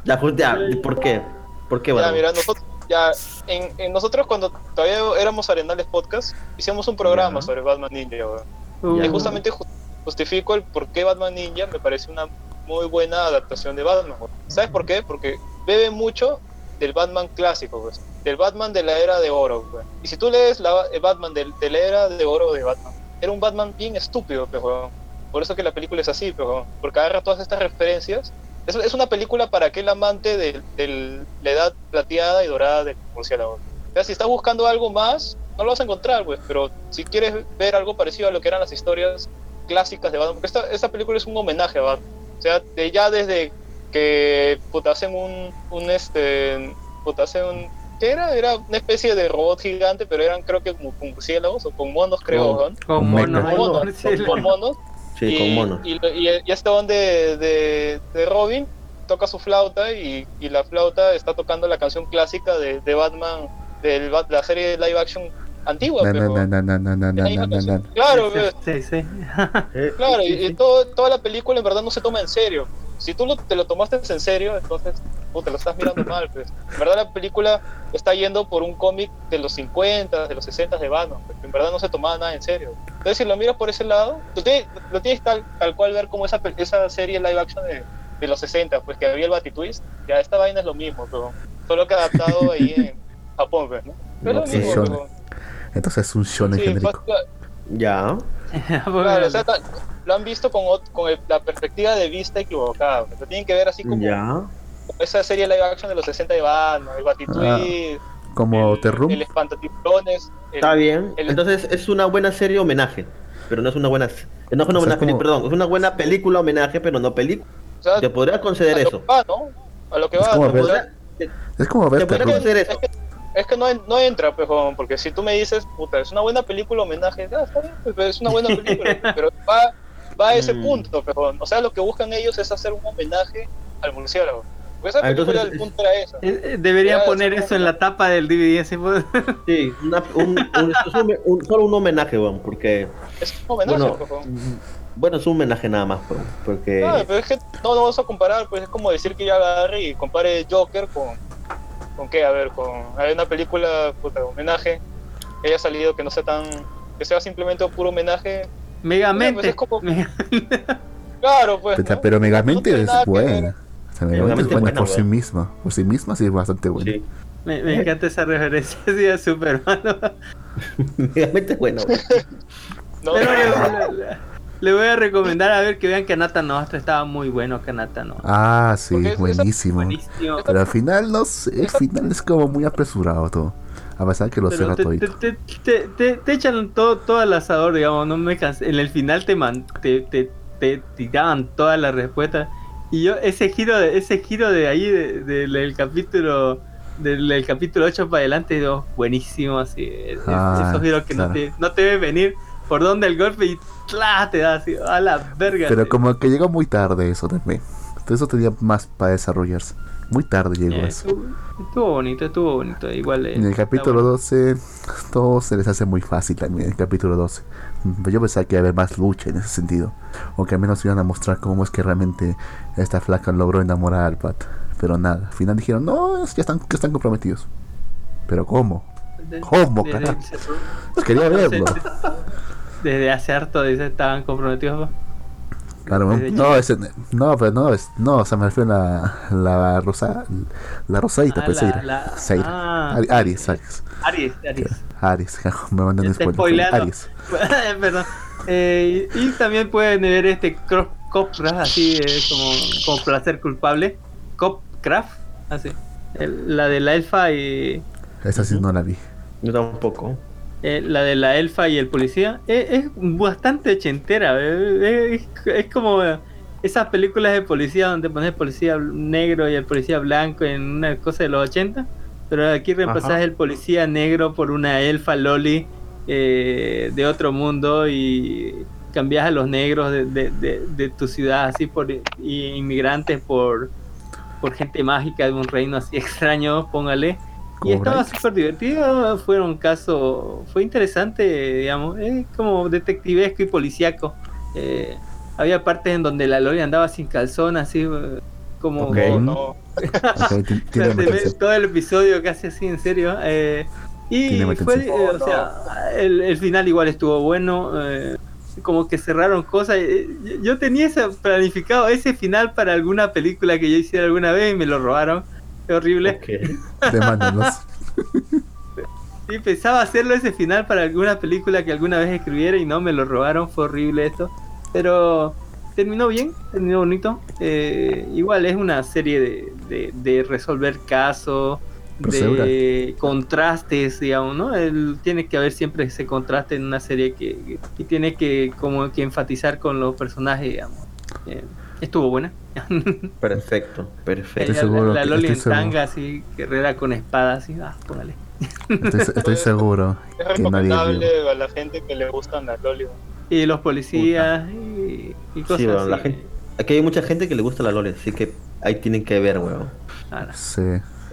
Ya, ya, ¿por qué? ¿Por qué,
Ya,
weón?
mira, nosotros, ya, en, en nosotros cuando todavía éramos Arenales Podcast, hicimos un programa sobre Batman Ninja, weón.
Uh,
Y justamente ju- justifico el por qué Batman Ninja me parece una muy buena adaptación de Batman. weón. ¿Sabes por qué? Porque bebe mucho del Batman clásico, pues, del Batman de la era de oro. weón. Y si tú lees la, el Batman del- de, la era de oro de Batman, era un Batman bien estúpido, weón. Por eso que la película es así, pues, weón. porque agarra todas estas referencias es, es una película para aquel amante de, de la edad plateada y dorada del murciélago. O sea, si estás buscando algo más, no lo vas a encontrar, pues, pero si quieres ver algo parecido a lo que eran las historias clásicas de Batman, porque esta, esta película es un homenaje a Batman. O sea, de, ya desde que puta, hacen un, un este, puta, hacen un, ¿qué era? Era una especie de robot gigante, pero eran creo que como con murciélagos o con monos, creo,
Con-
¿no?
Con monos.
Con monos, con monos.
Sí,
y,
con monos.
Y, y, y este don de, de, de Robin toca su flauta y, y la flauta está tocando la canción clásica de, de Batman, de la serie de live action antigua. Pero-. Claro,
Sí, sí, sí.
Eh,
claro, y, todo, toda la película en verdad no se toma en serio. Si tú lo- te lo tomaste en serio, entonces puta, lo estás mirando mal. Pues. En verdad la película está yendo por un cómic de los 50, de los 60 de Batman. pues, en verdad no se tomaba nada en serio. Entonces si lo miras por ese lado, lo tienes, lo tienes tal, tal cual ver como esa, esa serie live action de, de los 60, pues que había el Batitwist. Ya esta vaina es lo mismo, pero solo que adaptado ahí en Japón, pues, ¿no? Pero lo mismo, pero-
Entonces es un shonen
sí,
genérico.
fue-
Ya.
Claro, o sea, lo han visto con, con el- la perspectiva de vista equivocada. Lo tienen que ver así como
Ya.
Esa serie live action de los 60 de Batman, el Batitwist,
Como
el,
The Room.
el espantatiburones.
Está bien.
el-
Entonces es una buena serie homenaje. Pero no es una buena. No es una buena
como-
perdón, es una buena película homenaje, pero no película.
o sea,
Te podría conceder
a lo
eso.
que va, ¿no? A lo que
Es
va.
como Es como ver
Te conceder
es
eso.
que, es que no, no entra, pejón, porque si tú me dices, puta, es una buena película homenaje, ya, está bien, pues, pero es una buena película, pero va, va a ese
Mm.
punto, pejón. O sea, lo que buscan ellos es hacer un homenaje al murciélago. Pues esa
entonces-
película, el punto era eso.
Eh, eh, Deberían
Ya,
poner
es
eso en la tapa del DVD. pues.
Sí, una- un, un- es un- un- solo un homenaje, weón, porque.
Es un homenaje,
Bueno,
pejón.
bueno, es un homenaje nada más, weón, porque.
No, pero es que no lo vamos a comparar, pues es como decir que ya agarre y compare Joker con. ¿Con qué? A ver, con. Hay una película, puta, homenaje, que haya salido que no sea tan. que sea simplemente un puro homenaje.
Megamente.
pues es como-
Mega-
Claro, pues.
Pero,
¿no?
pero
No
Megamente
tiene
es buena. Megamente es
Megamente
buena por sí misma. Por sí misma sí es bastante buena.
Sí.
Me, me encanta esa referencia así a Superman. ¿no?
Realmente es bueno. weón.
No,
Pero le, le- le voy a recomendar a ver que vean Kanata Nostra. Estaba muy bueno Kanata Nostra.
Ah, sí, buenísimo.
Buenísimo.
Pero al final, no sé, el final es como muy apresurado todo. A pesar que lo cierra
te, te, te, te- te echan todo, todo al asador, digamos, no me cansé. En el final te, man- te, te, te tiraban todas las respuestas. Y yo, ese giro de, ese giro de ahí, de- del del capítulo del, del capítulo 8 para adelante, digo, buenísimo, así. es-
Ah,
esos giros que
claro.
no, te, no te ves venir por donde el golpe y ¡tla! te da así, a la verga.
Pero como que llegó muy tarde eso también. Entonces eso tenía más para desarrollarse. Muy tarde llegó
Eh,
eso.
estuvo, estuvo bonito, estuvo bonito. Igual eh,
En el capítulo
bueno.
12, todo se les hace muy fácil también. En el capítulo 12. Mm, Yo pensaba que iba a haber más lucha en ese sentido. O que al menos iban a mostrar cómo es que realmente esta flaca logró enamorar al pat. Pero nada, al final dijeron, no, ya están, que están comprometidos. Pero ¿cómo? ¿Cómo, carajo? Pues quería verlo.
Desde hace harto dice, estaban comprometidos.
Claro, no, ese, no, pero no, es, no, o sea, me refiero a la, la rosa, la rosadita,
Ah,
pues, Seira.
la-
Seira.
ah,
Ari- Aries, Aries.
Aries, Aries.
Aries, me mandan
Ya
un spoiler. Aries.
Perdón. Eh, y, también pueden ver este Cro- Copcraft así eh, como, como placer culpable. Copcraft, así. El- la de la elfa y
Esa sí no la vi.
Yo tampoco.
eh, la de la elfa y el policía eh, es bastante ochentera. eh, es, es como eh, esas películas de policía donde pones el policía negro y el policía blanco en una cosa de los 80. Pero aquí reemplazas
Ajá.
el policía negro por una elfa loli eh, de otro mundo y cambias a los negros de, de- de- de tu ciudad así por y inmigrantes por por gente mágica de un reino así extraño, póngale. Y estaba súper divertido, fue un caso, fue interesante, digamos, es como detectivesco y policíaco. Eh, había partes en donde la Lori andaba sin calzón, así eh, como...
Ok.
no,
todo el episodio casi así, en serio. eh, y fue, eh, o sea, el, el final igual estuvo bueno. Como que cerraron cosas. eh, yo- tenía ese planificado ese final para alguna película que yo hiciera alguna vez y me lo robaron. Qué horrible.
Ok.
Demándanos.
Sí, pensaba hacerlo ese final para alguna película que alguna vez escribiera y no me lo robaron. Fue horrible esto. Pero terminó bien, terminó bonito. Eh, igual es una serie de, de, de resolver casos, de contrastes, digamos, ¿no? Él, tiene que haber siempre ese contraste en una serie que, que tiene que como que enfatizar con los personajes, digamos. Eh, estuvo buena.
Perfecto, perfecto.
Estoy
la,
seguro
la Loli
estoy
en tanga, así, guerrera con espada, así, ah, póngale.
Estoy, estoy seguro
Es
que nadie vio.
recomendable a la gente que le gustan las loli.
Y los policías y, y cosas
bueno,
así.
la gente- Aquí hay mucha gente que le gusta la LOL, así que ahí tienen que ver, weón.
Ah,
Sí.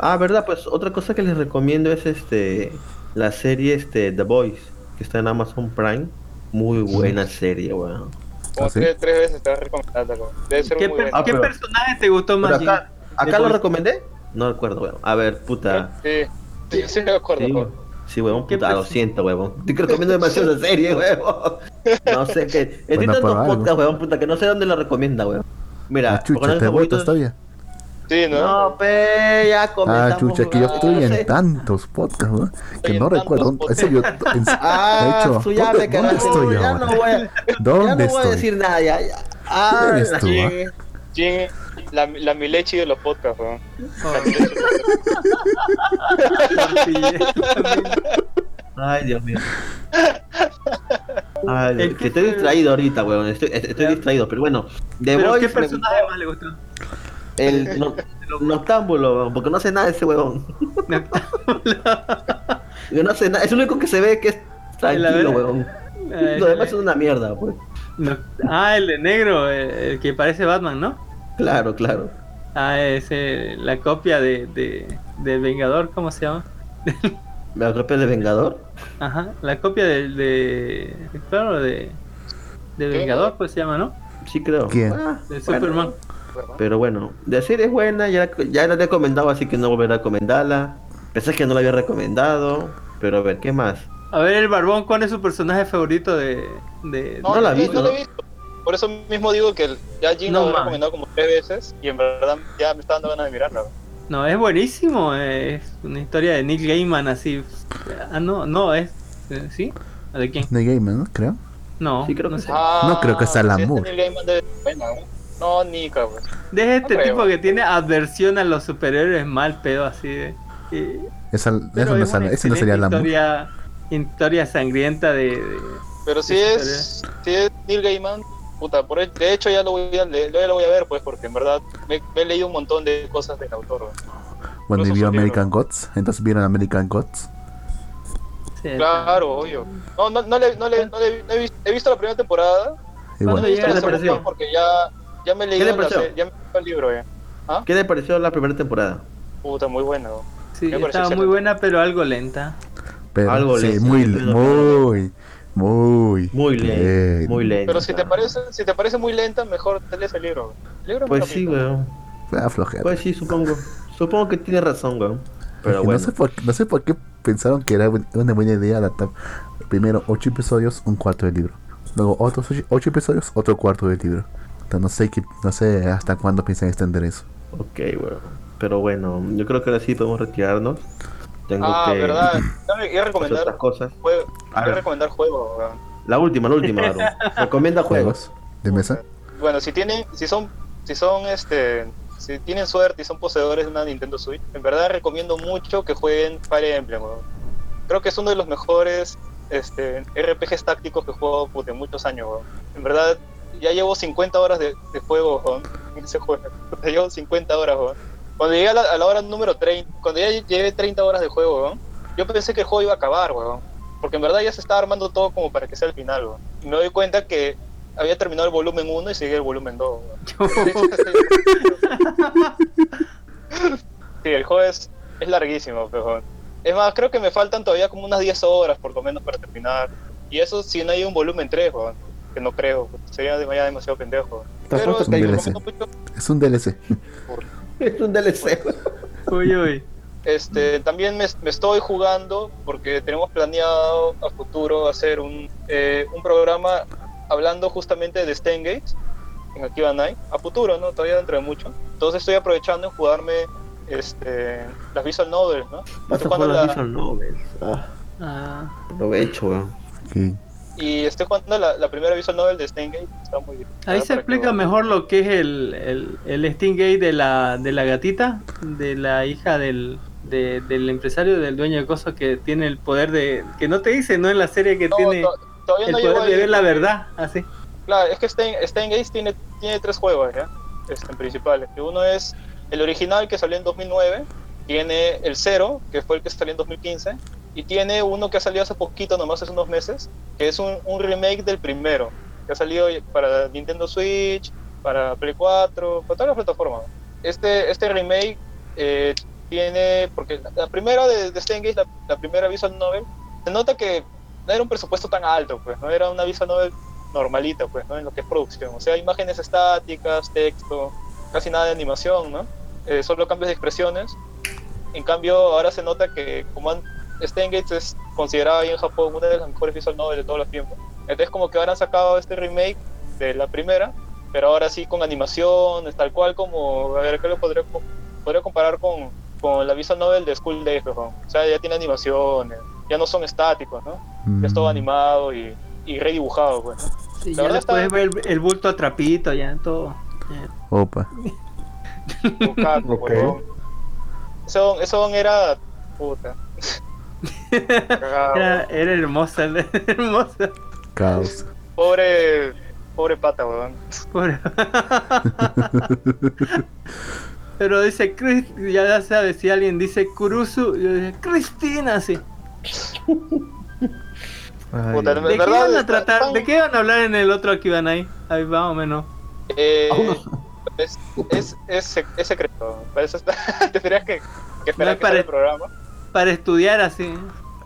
Ah, verdad, pues otra cosa que les recomiendo es este la serie este The Boys, que está en Amazon Prime. Muy buena serie, weón.
Como
¿Ah, sí?
tres, tres veces te weón. Debe ser
¿Qué,
muy
per-.
Ah,
qué
pero-
personaje te gustó más?
Acá, lo recomendé. No recuerdo, weón. A ver, puta.
Sí, sí, sí me acuerdo.
Sí,
weón.
sí, weón,
¿Qué
puta, lo siento, weón. Te recomiendo demasiado esa serie, weón. No sé qué. Estoy
Bueno,
tantos podcasts, weón, puta, que no sé dónde lo recomienda, weón. Mira,
Ah, chucha, ¿te votas
favoritos-
todavía?
Sí, ¿no?
No, pe, ya comenzamos.
Ah, chucha, que yo estoy
No
en tantos podcasts, ¿no? Que no recuerdo. Ese yo, en-
Ah,
de hecho,
tú ya
¿dónde,
me
dónde estoy
ya
ahora?
no voy a, ya
¿Dónde
no voy a
estoy?
decir nada, ya, ya. Ah,
ah?
La, la Milechi de los podcasts.
Oh,
podcasts.
Ay, Dios mío. Ay,
¿En
que
qué
estoy distraído ahorita, weón. Estoy, estoy distraído, pero bueno. The
¿Pero
Boys
qué personaje más le gustó?
El no- noctámbulo, porque no hace nada ese. Yo no sé nada, es el único que se ve que es tranquilo.
Eh,
Lo demás es una mierda, pues.
no- Ah, el de negro, el, el que parece Batman, ¿no?
Claro, claro.
Ah, ese, la copia de, de, Vengador, ¿cómo se llama?
¿Me atropella de Vengador?
Ajá, la copia de, claro, de, de
¿Qué?
Vengador, pues se llama, ¿no?
Sí, creo.
¿Quién?
Ah,
De
bueno.
Superman.
Pero bueno, de serie es buena, ya, ya la he recomendado, así que no volveré a recomendarla. Pensé que no la había recomendado, pero a ver, ¿qué más?
A ver, el Barbón, ¿cuál es su personaje favorito de... de
No la he
sí,
visto,
No la
¿no?
visto. Por eso mismo digo que ya Jin
No
lo he recomendado como tres veces y en verdad ya me está dando ganas de mirarla.
No, es buenísimo, es una historia de Nick Gaiman así. Ah, no, no, es... eh, ¿Sí? ¿A ¿De quién?
de Gamer, ¿no? Creo.
No,
Sí, creo
no
que
sé.
Ah,
No creo que sea el
sí,
amor.
Neil Gaiman de buena, ¿no? No, Nika, pues.
De este
No creo.
tipo que tiene adversión a los superhéroes mal pedo así de... y-
Esa, eso no
es
sale-
una
ese no sería el amor.
historia, historia sangrienta de... de-
Pero si es, si es Neil Gaiman, puta, por, de hecho ya lo voy a leer, ya lo voy a ver, pues, porque en verdad me, me he leído un montón de cosas del autor.
Bueno, y vio American
libro.
Gods. Entonces vieron American Gods.
sí,
Claro, obvio. No, no, no, le, no, le, no le- no he, visto, he visto la primera temporada, no
bueno,
he visto
¿Qué
la segunda porque ya, ya me he
¿Qué le
la
pareció?
ya me leído el libro, ya.
¿Qué le pareció la primera temporada?
Puta, muy bueno.
Sí, estaba muy buena, pero algo lenta.
pero
algo
sí,
lento,
muy, muy, muy,
Muy lento, muy lento.
Pero si te parece, si te parece muy lenta, mejor te lees el libro. El libro
Pues sí, weón.
Fue a flojera.
Pues sí, supongo. Supongo que tiene razón, weón. Pero bueno.
no, sé por, no sé por qué pensaron que era una buena idea adaptar primero 8 episodios, un cuarto del libro. Luego otros 8 episodios, otro cuarto del libro. Entonces, no sé, qué, no sé hasta cuándo piensan extender eso.
Ok, weón. Pero bueno, yo creo que ahora sí podemos retirarnos. Tengo
Ah,
que
verdad. Iba a recomendar,
otras cosas.
juego,
A
recomendar juegos.
La última, la última, Aaron. Recomienda juegos.
De mesa.
Bueno, si tienen, si son, si son este, si tienen suerte y son poseedores de una Nintendo Switch, en verdad recomiendo mucho que jueguen Fire Emblem. weón. Creo que es uno de los mejores este, RPGs tácticos que he jugado puta, en muchos años. weón. En verdad, ya llevo 50 horas de, de juego weón, en ese juego. Llevo 50 horas. weón. Cuando llegué a la, a la hora número 30, cuando ya llegué 30 horas de juego, weón, yo pensé que el juego iba a acabar, weón. Porque en verdad ya se estaba armando todo como para que sea el final, weón. Y me doy cuenta que había terminado el volumen 1 y seguía el volumen 2. weón. Sí, el juego es, es larguísimo, pero... Es más, creo que me faltan todavía como unas 10 horas por lo menos para terminar. Y eso si no hay un volumen 3, weón. Que no creo, sería ya demasiado pendejo. Pero te
un
mucho,
Es un DLC.
Es un DLC.
Uy, uy.
Este, también me, me estoy jugando porque tenemos planeado a futuro hacer un, eh, un programa hablando justamente de Gates en Akiba Night, a futuro, ¿no? Todavía dentro de mucho. Entonces estoy aprovechando en jugarme este, las visual novels, ¿no?
Vas a jugar las
la-
visual novels. Ah,
Ah,
aprovecho, weón.
Que
y estoy jugando la, la primera visual novel de Steingate. Está muy bien.
Ahí
Ah,
se
que
explica
lo-
mejor lo que es el, el, el Stingate de la, de la gatita, de la hija del, de- del empresario, del dueño de cosas que tiene el poder de... Que no te dice, ¿no? En la serie que
No,
tiene el
no
poder de ver la verdad, así.
Claro, es que Stein, Steingate tiene, tiene tres juegos, ¿ya? Este, en principales. Que Uno es el original que salió en 2009, tiene el Zero, que fue el que salió en 2015, y tiene uno que ha salido hace poquito, nomás hace unos meses, que es un, un remake del primero, que ha salido para Nintendo Switch, para Play 4, para todas las plataformas. Este, este remake eh, tiene, porque la, primera de, de la, la primera visual novel, se nota que no era un presupuesto tan alto, pues, no era una visual novel normalita, pues, ¿no? En lo que es producción. O sea, imágenes estáticas, texto, casi nada de animación, ¿no? Eh, solo cambios de expresiones. En cambio, ahora se nota que como han, Steingate es considerado ahí en Japón una de las mejores visual novels de todos los tiempos. Entonces como que ahora han sacado este remake de la primera, pero ahora sí con animaciones, tal cual como, a ver, ¿qué lo podría, podría comparar con, con la visual novel de School Days, ¿no? O sea, ya tiene animaciones, ya no son estáticos, ¿no? Ya es todo
Mm,
animado y, y redibujado, pues. ¿no?
Sí,
La
ya
verdad
le
está-
puedes ver el, el bulto a trapito, ya, todo. ya.
Opa.
Lukaku,
Ok.
huevón. Eso, eso era. Puta.
Era, era hermosa, era hermosa.
Caos.
Pobre. Pobre pata, weón.
Pobre. Pero dice, Chris, ya sabes, si alguien dice Kurusu, yo digo, Cristina, sí.
Ay.
¿De qué van a tratar? ¿De qué van a hablar en el otro aquí van ahí? Ahí más o menos.
Eh,
no-
es, es, es, sec- es secreto. Eso está, tendrías que, que esperar
No es
que
para-
el programa.
Para estudiar así.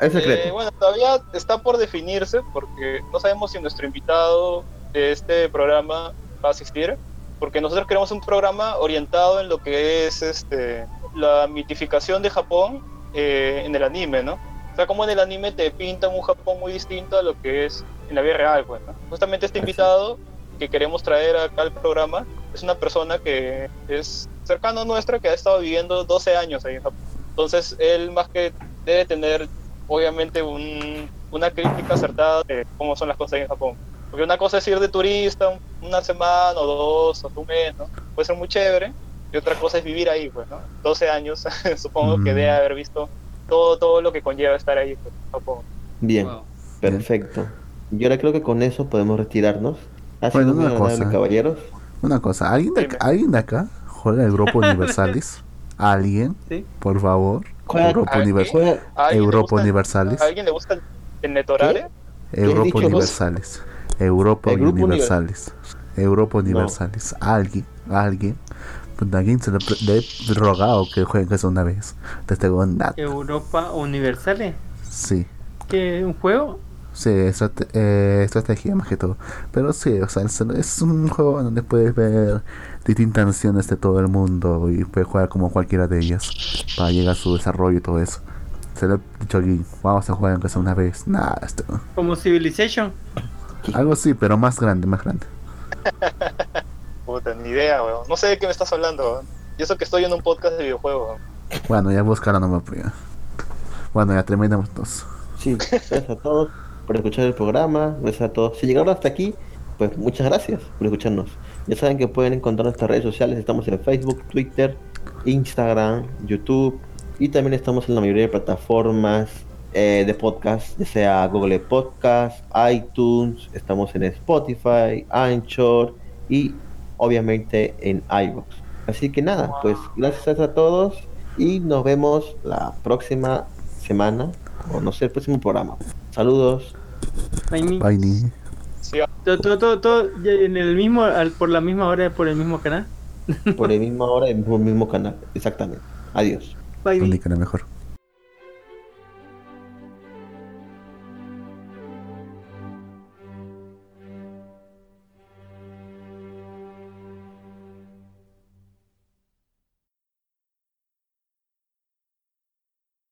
Es
Eh,
secreto.
bueno, todavía está por definirse porque no sabemos si nuestro invitado de este programa va a asistir. Porque nosotros queremos un programa orientado en lo que es este la mitificación de Japón eh, en el anime, ¿no? O sea, como en el anime te pintan un Japón muy distinto a lo que es en la vida real, pues, ¿no? Justamente este invitado que queremos traer acá al programa es una persona que es cercano a nuestra, que ha estado viviendo 12 años ahí en Japón. Entonces, él más que debe tener, obviamente, un- una crítica acertada de cómo son las cosas en Japón. Porque una cosa es ir de turista un- una semana o dos o un mes, ¿no? Puede ser muy chévere. Y otra cosa es vivir ahí, pues, ¿no? 12 años, supongo que
Mm.
debe haber visto todo, todo lo que conlleva estar ahí pues, en Japón.
Bien,
Wow.
perfecto. Y ahora creo que con eso podemos retirarnos. Sido
Bueno, una cosa.
caballeros.
Una cosa, ¿alguien de,
Dime.
¿alguien de acá juega el Grupo Universalis? ¿Alguien?
¿Sí?
Por favor. Europa. Univers-
Juega-
¿A alguien le
Europa
gusta-
Universalis.
¿A alguien le gusta el, Netorare?
Europa
vos?
Universalis. Europa
El
Universalis. Europa Universalis. Alguien, alguien. Pues alguien se le, le he rogado que jueguen eso una vez. Desde nada.
Europa Universales.
Sí.
¿Qué? ¿Un juego?
Sí, estrate- eh, estrategia más que todo. Pero sí, o sea, es un juego donde puedes ver distintas naciones de todo el mundo y puedes jugar como cualquiera de ellas para llegar a su desarrollo y todo eso. Se lo he dicho aquí, vamos a jugar aunque sea una vez. Nada, esto.
Como Civilization.
Algo sí, pero más grande, más grande.
Puta, ni idea, weón. No sé de qué me estás hablando, weón. Y eso que estoy en un podcast de videojuegos, weón.
Bueno, ya buscaron nomás, pues, ya. Bueno, ya terminamos todos.
Sí, gracias a todos por escuchar el programa. Gracias a todos. Si llegaron hasta aquí, pues muchas gracias por escucharnos. Ya saben que pueden encontrar nuestras redes sociales. Estamos en Facebook, Twitter, Instagram, YouTube. Y también estamos en la mayoría de plataformas eh, de podcast, ya sea Google Podcast, iTunes. Estamos en Spotify, Anchor y obviamente en iVoox. Así que nada, pues gracias a todos y nos vemos la próxima semana o no sé, el próximo programa. Saludos.
Bye.
Bye.
Sí,
Todo, todo, todo, todo ya en el mismo, al- por la misma hora, por el mismo canal.
Por el mismo hora, el mismo, canal. Exactamente. Adiós.
Bye,
mejor.